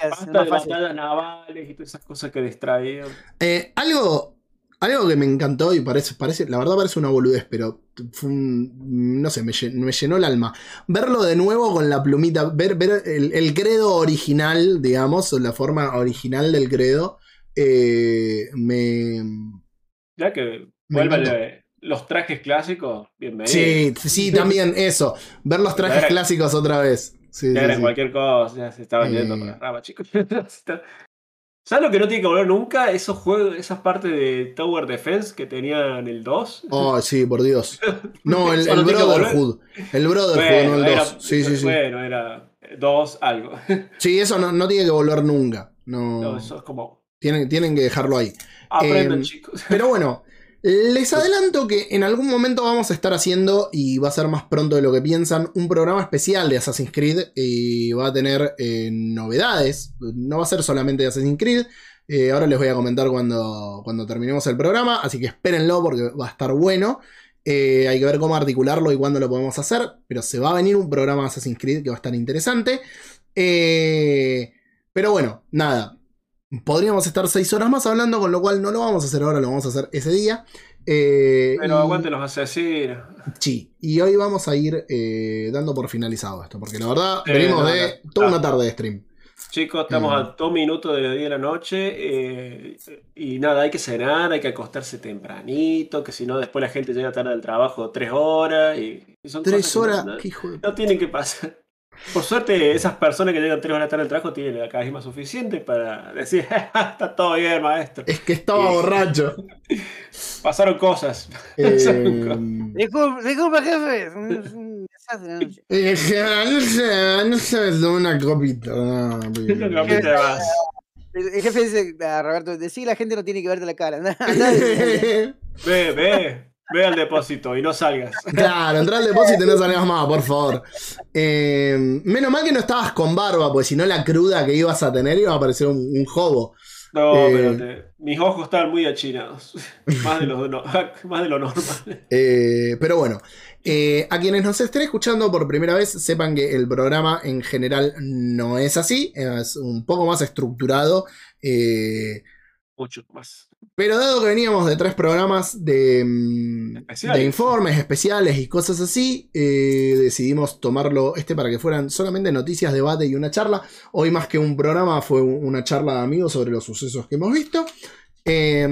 Basta de batallas navales y todas esas cosas que distraían. Eh, algo, algo que me encantó y parece, parece, la verdad parece una boludez, pero fue un- no sé, me, me llenó el alma. Verlo de nuevo con la plumita, ver, ver el, el credo original, digamos, o la forma original del credo, eh, me... Ya que eh, los trajes clásicos, bienvenidos. Sí, sí, también eso. Ver los trajes Era- clásicos otra vez. Sí, sí, era sí. cualquier cosa, ya se está vendiendo Eh. por la rama, chicos. ¿Sabes lo que no tiene que volver nunca? Esos juegos, esas partes de Tower Defense que tenían el 2. Oh, sí, por Dios. No, el, el. Brotherhood. El Brotherhood, no el era- 2. Sí, sí, sí. Bueno, era 2 algo. Sí, eso no, no tiene que volver nunca. No, No, eso es como. tienen, tienen que dejarlo ahí. Aprendan, Em, chicos. Pero bueno, les adelanto que en algún momento vamos a estar haciendo, y va a ser más pronto de lo que piensan, un programa especial de Assassin's Creed y va a tener eh, novedades. No va a ser solamente de Assassin's Creed. eh, ahora les voy a comentar cuando, cuando terminemos el programa, así que espérenlo porque va a estar bueno. Eh, hay que ver cómo articularlo y cuándo lo podemos hacer, pero se va a venir un programa de Assassin's Creed que va a estar interesante. Pero bueno, nada, Podríamos estar seis horas más hablando, con lo cual no lo vamos a hacer ahora, lo vamos a hacer ese día. Eh, Pero aguanten los asesinos. Sí, y hoy vamos a ir eh, dando por finalizado esto, porque la verdad venimos no, de no. toda una tarde de stream. Chicos, estamos Mm. a dos minutos de las 10 de la noche. eh, y nada, hay que cenar, hay que acostarse tempranito, que si no, después la gente llega tarde al trabajo tres horas. Y, y son Tres cosas que horas, no- hijo de... No tienen que pasar. Por suerte, esas personas que llegan tres horas tarde al trabajo tienen la carisma suficiente para decir, está todo bien, maestro. Es que estaba Sí. borracho. Pasaron cosas. Eh, Disculpa, disculpa, jefe. Eh, no sé, no sé, es una copita. no, Una copita de más. El jefe dice a Roberto, decí la gente no tiene que verte la cara. Ve, ve, ve al depósito y no salgas. Claro, entra al depósito y no salgas más, por favor. Eh, menos mal que no estabas con barba, porque si no la cruda que ibas a tener iba a parecer un, un jobo. No, Eh. pero te- mis ojos estaban muy achinados. Más de lo, no- más de lo normal. Eh, pero bueno, eh, a quienes nos estén escuchando por primera vez, sepan que el programa en general no es así, es un poco más estructurado. eh, Mucho más. Pero dado que veníamos de tres programas de, mm, Especiales. de informes especiales y cosas así, eh, decidimos tomarlo este para que fueran solamente noticias, debate y una charla. Hoy más que un programa fue un- una charla de amigos sobre los sucesos que hemos visto. Eh,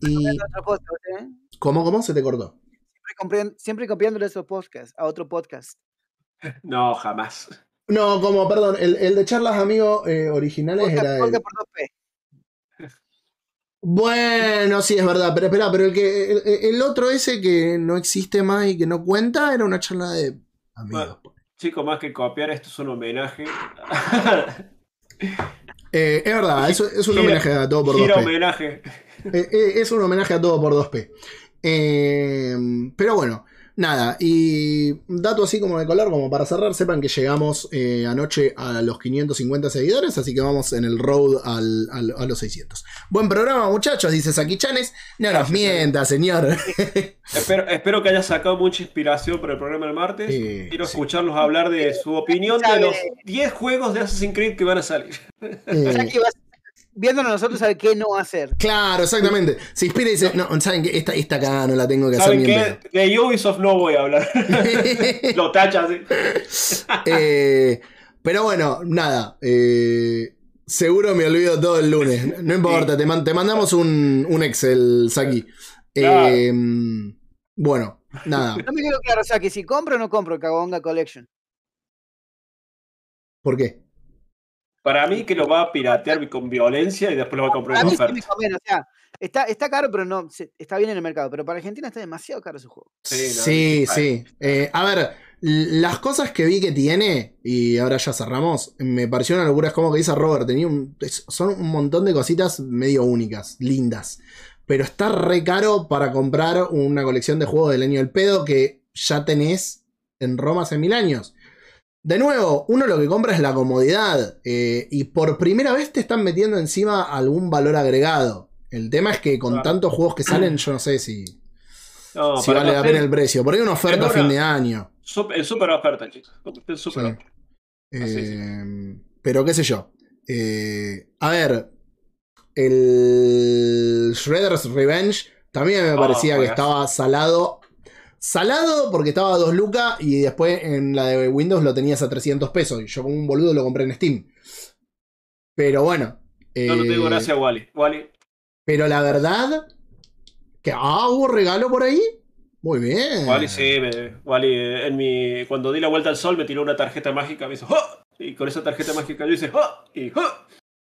y podcast, ¿eh? ¿cómo, cómo se te cortó? Siempre, copiándole esos podcasts a otro podcast. No, jamás. No, como, perdón, el, el de charlas amigos eh, originales Podcast, era el... podcast por 2P. Bueno, sí, es verdad, pero espera, pero el que el, el otro ese que no existe más y que no cuenta era una charla de amigos. Chicos, más que copiar, esto es un homenaje. Eh, es verdad, es, es un Gira- homenaje a todo por Gira 2P. homenaje. Eh, eh, es un homenaje a todo por 2P. Eh, pero bueno, nada. Y dato así como de color, como para cerrar, sepan que llegamos eh, anoche a los 550 seguidores, así que vamos en el road al- al- a los 600. Buen programa, muchachos, dice Saki Chanes. No nos mienta, señor. Espero, espero que haya sacado mucha inspiración para el programa del martes. Eh, Quiero sí. escucharlos hablar de su opinión de los 10 juegos de Assassin's Creed que van a salir. Eh, viéndonos nosotros, sabe qué no hacer. Claro, exactamente. Se inspira y dice, no, ¿saben qué? Esta, esta cagada no la tengo que hacer ¿Saben ni en qué? De Ubisoft no voy a hablar. Lo tachas. así. Eh, Pero bueno, nada. eh, seguro me olvido todo el lunes. No importa, te, man- te mandamos un, un Excel, Saki. Claro. Eh, bueno, nada. No me quedó claro, o sea, que si compro o no compro el Kawabonga Collection. ¿Por qué? Para mí que lo va a piratear con violencia y después lo va a comprar A en oferta. o sea, está, está caro, pero no se- está bien en el mercado. Pero para Argentina está demasiado caro ese juego. Sí, no, Sí, no, sí. Eh, a ver, las cosas que vi que tiene, y ahora ya cerramos, me pareció una locura. Es como que dice Robert, tenía un, son un montón de cositas medio únicas, lindas. Pero está re caro para comprar una colección de juegos del año del pedo que ya tenés en Roma hace mil años. De nuevo, uno lo que compra es la comodidad. eh, y por primera vez te están metiendo encima algún valor agregado. El tema es que con Claro. tantos juegos que salen, yo no sé si, No, si vale la pena el precio. Por ahí una oferta a fin de año. En super oferta, chicos. Sí. oferta. Así es. Eh, pero qué sé yo. Eh, a ver. El Shredder's Revenge también me Oh, parecía que estaba salado. Salado porque estaba a 2 lucas y después en la de Windows lo tenías a 300 pesos. Y yo como un boludo lo compré en Steam. Pero bueno. No, no te digo eh, gracias, Wally. Wally. Pero la verdad. Que ah, hubo regalo por ahí. Muy bien. Wally, sí, me- Wally, eh, en mi, cuando di la vuelta al sol me tiró una tarjeta mágica, me hizo ¡Oh! Y con esa tarjeta mágica yo hice ¡Oh! Y ¡Oh!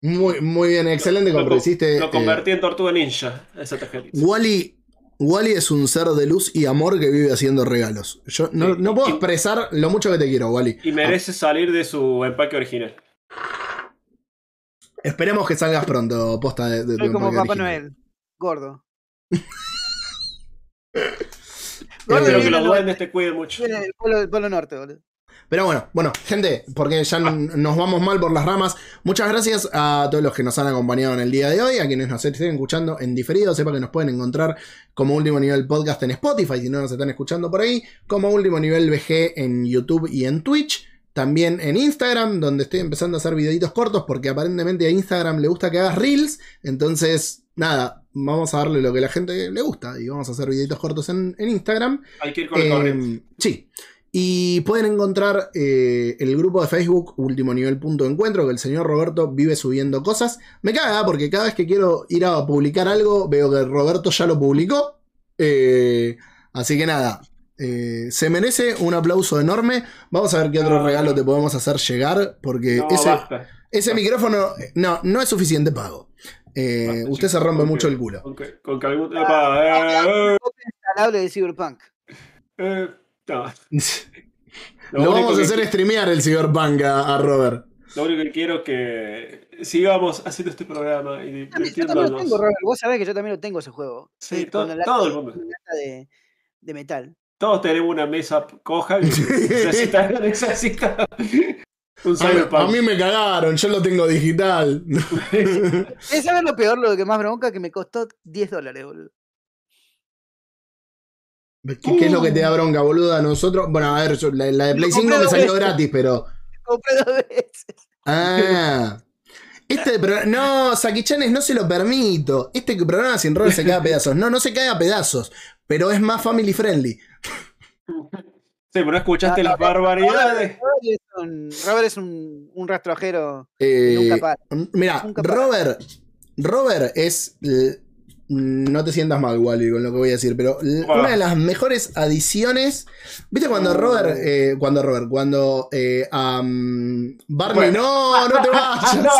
Muy, muy bien, excelente Lo, compra. co- Hiciste, lo eh, convertí en tortuga ninja, esa tarjeta. Wally, Wally es un ser de luz y amor que vive haciendo regalos. Yo no, Sí, no puedo expresar lo mucho que te quiero, Wally. Y merece salir de su empaque original. Esperemos que salgas pronto, posta de, de tu Soy como Papá original. Noel, gordo. Espero Eh, que los duendes te cuiden mucho. polo, polo norte, boludo. Pero bueno, bueno, gente, porque ya nos vamos mal por las ramas. Muchas gracias a todos los que nos han acompañado en el día de hoy, a quienes nos estén escuchando en diferido. Sepa que nos pueden encontrar como último nivel podcast en Spotify, si no nos están escuchando por ahí, como último nivel VG en YouTube y en Twitch. También en Instagram, donde estoy empezando a hacer videitos cortos, porque aparentemente a Instagram le gusta que hagas reels. Entonces, nada, vamos a darle lo que a la gente le gusta y vamos a hacer videitos cortos en, en Instagram. Hay que ir con Eh, corriente. sí. Y pueden encontrar eh, el grupo de Facebook Último Nivel Punto de Encuentro, que el señor Roberto vive subiendo cosas. Me caga porque cada vez que quiero ir a publicar algo, veo que Roberto ya lo publicó. Eh, así que nada, eh, se merece un aplauso enorme. Vamos a ver qué otro No, regalo no. te podemos hacer llegar, porque No, ese, ese micrófono no, no es suficiente pago. Eh, Basta, usted se rompe con mucho que- el culo. Con que, con que algún. Epa, eh, de Cyberpunk. Eh, no. Lo, vamos a que- hacer streamear el Cyberpunk a, a Robert. Lo único que quiero es que sigamos haciendo este programa y Yo también lo tengo, Robert. Vos sabés que yo también lo tengo ese juego. Sí, Eh, todo el mundo. de, de metal. Todos tenemos una mesa coja que necesita, necesita un A mí, cyberpunk. a mí me cagaron, yo lo tengo digital. ¿Querés saber lo peor, lo que más bronca? Que me costó 10 dólares, boludo. ¿Qué, qué es lo que te da bronca, boludo? A nosotros. Bueno, a ver, yo- la, la de Play 5 compré me salió veces. gratis, pero. Compré dos veces. Ah. Este programa. No, Sakichanes, no se lo permito. Este programa sin Robert se cae a pedazos. No, no se cae a pedazos. Pero es más family friendly. Sí, pero no escuchaste No, las no, barbaridades. Robert es un, Robert es un, un rastrojero. Eh, Nunca para. Mira, Nunca para. Robert. Robert es. No te sientas mal, Wally, con lo que voy a decir, pero una de las mejores adiciones. ¿Viste cuando Robert. eh, cuando Robert, cuando. eh, Barney, Bueno. no, no te vayas. no.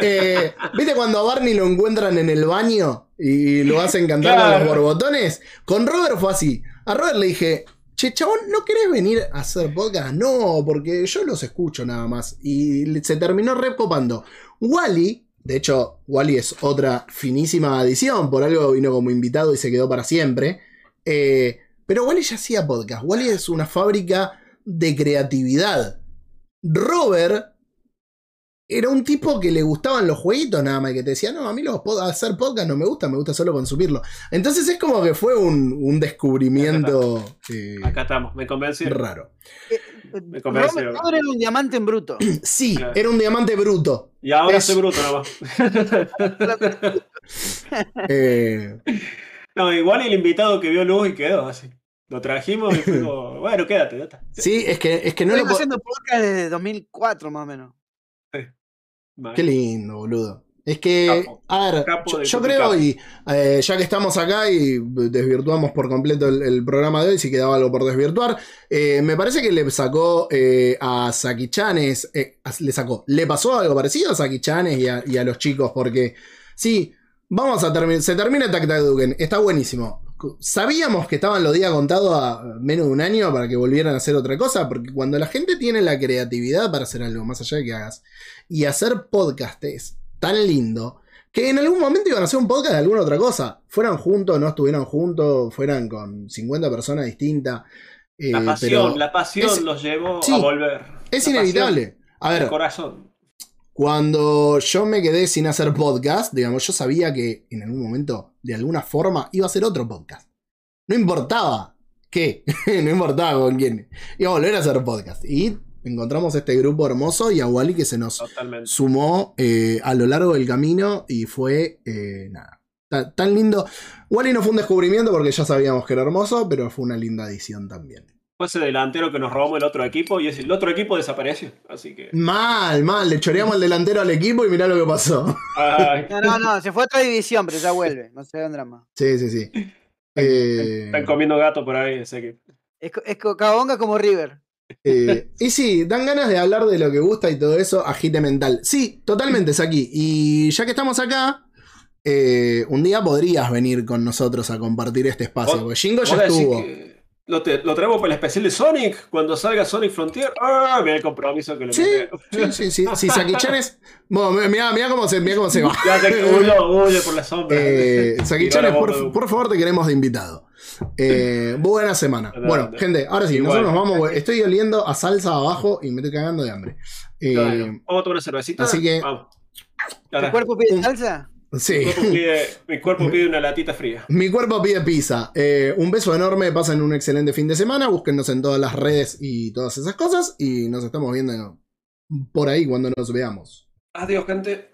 Eh, ¿Viste cuando a Barney lo encuentran en el baño y lo hacen cantar a Claro. los borbotones? Con Robert fue así. A Robert le dije, che, chabón, ¿no querés venir a hacer podcast? No, porque yo los escucho nada más. Y se terminó recopando. Wally, de hecho, Wally es otra finísima adición, por algo vino como invitado y se quedó para siempre. Eh, pero Wally ya hacía podcast. Wally es una fábrica de creatividad. Robert era un tipo que le gustaban los jueguitos nada más, que te decía, no, a mí los pod- hacer podcast no me gusta, me gusta solo consumirlo. Entonces es como que fue un, un descubrimiento eh, Acá estamos, me convencí. raro. Me convence. Robert, era un diamante en bruto. Sí, Claro. era un diamante bruto. Y ahora Es- soy bruto nomás. Eh, No, igual el invitado que vio luz y quedó así. Lo trajimos y fue como, bueno, quédate, ya está. Sí, es que, es que no lo Vengo puedo. haciendo podcast desde 2004 más o menos. Vale. Qué lindo, boludo. Es que, Capo. a ver, yo, creo, y eh, ya que estamos acá y desvirtuamos por completo el, el programa de hoy, si quedaba algo por desvirtuar, eh, me parece que le sacó eh, a Saki Chanes, le sacó, le pasó algo parecido a Saki Chanes y a, y a los chicos, porque sí, vamos a terminar, se termina Tac Tac Duken, está buenísimo. Sabíamos que estaban los días contados a menos de un año para que volvieran a hacer otra cosa, porque cuando la gente tiene la creatividad para hacer algo, más allá de que hagas, y hacer podcast es tan lindo que en algún momento iban a hacer un podcast de alguna otra cosa. Fueran juntos, no estuvieran juntos, fueran con 50 personas distintas. eh, La pero pasión, la pasión es- los llevó sí, a volver. es La inevitable. A ver, El corazón. cuando yo me quedé sin hacer podcast, digamos, yo sabía que en algún momento, de alguna forma, iba a hacer otro podcast. No importaba qué, no importaba con quién. Iba a volver a hacer podcast. Y encontramos este grupo hermoso y a Wally que se nos Totalmente. sumó eh, a lo largo del camino y fue eh, nada. ta- Tan lindo. Wally no fue un descubrimiento porque ya sabíamos que era hermoso, pero fue una linda adición también. Fue ese delantero que nos robamos el otro equipo y el otro equipo desapareció. Así que. Mal, mal. Le choreamos el delantero al equipo y mirá lo que pasó. Ay, No, no, no, se fue a otra división, pero ya vuelve. No se vendrá más. Sí, sí, sí. Eh, están comiendo gato por ahí ese equipo. Es, es como River. Eh, y sí, dan ganas de hablar de lo que gusta y todo eso, agite mental. Sí, totalmente, Saki. Y ya que estamos acá, eh, un día podrías venir con nosotros a compartir este espacio. Porque Jingo ¿Vos ya estuvo. Lo, te- lo traemos para el especial de Sonic cuando salga Sonic Frontier. ¡Ah! Mira el compromiso que le Sí, sí, sí, sí. Si Saki-chan es. Bueno, mirá, mirá cómo se, mirá cómo se va. Ya te huyo, huye por la sombra. Eh, por, de humo. por favor, te queremos de invitado. Eh, buena semana. Bueno, gente, ahora sí, Igual. nosotros nos vamos. Estoy oliendo a salsa abajo y me estoy cagando de hambre. Eh, Vamos a tomar una cervecita. así que-. ¿Tu cuerpo pide salsa? sí. mi, cuerpo pide, mi cuerpo pide una latita fría. Mi cuerpo pide pizza. Eh, un beso enorme, pasen un excelente fin de semana. Búsquennos en todas las redes y todas esas cosas. Y nos estamos viendo por ahí cuando nos veamos. Adiós, gente.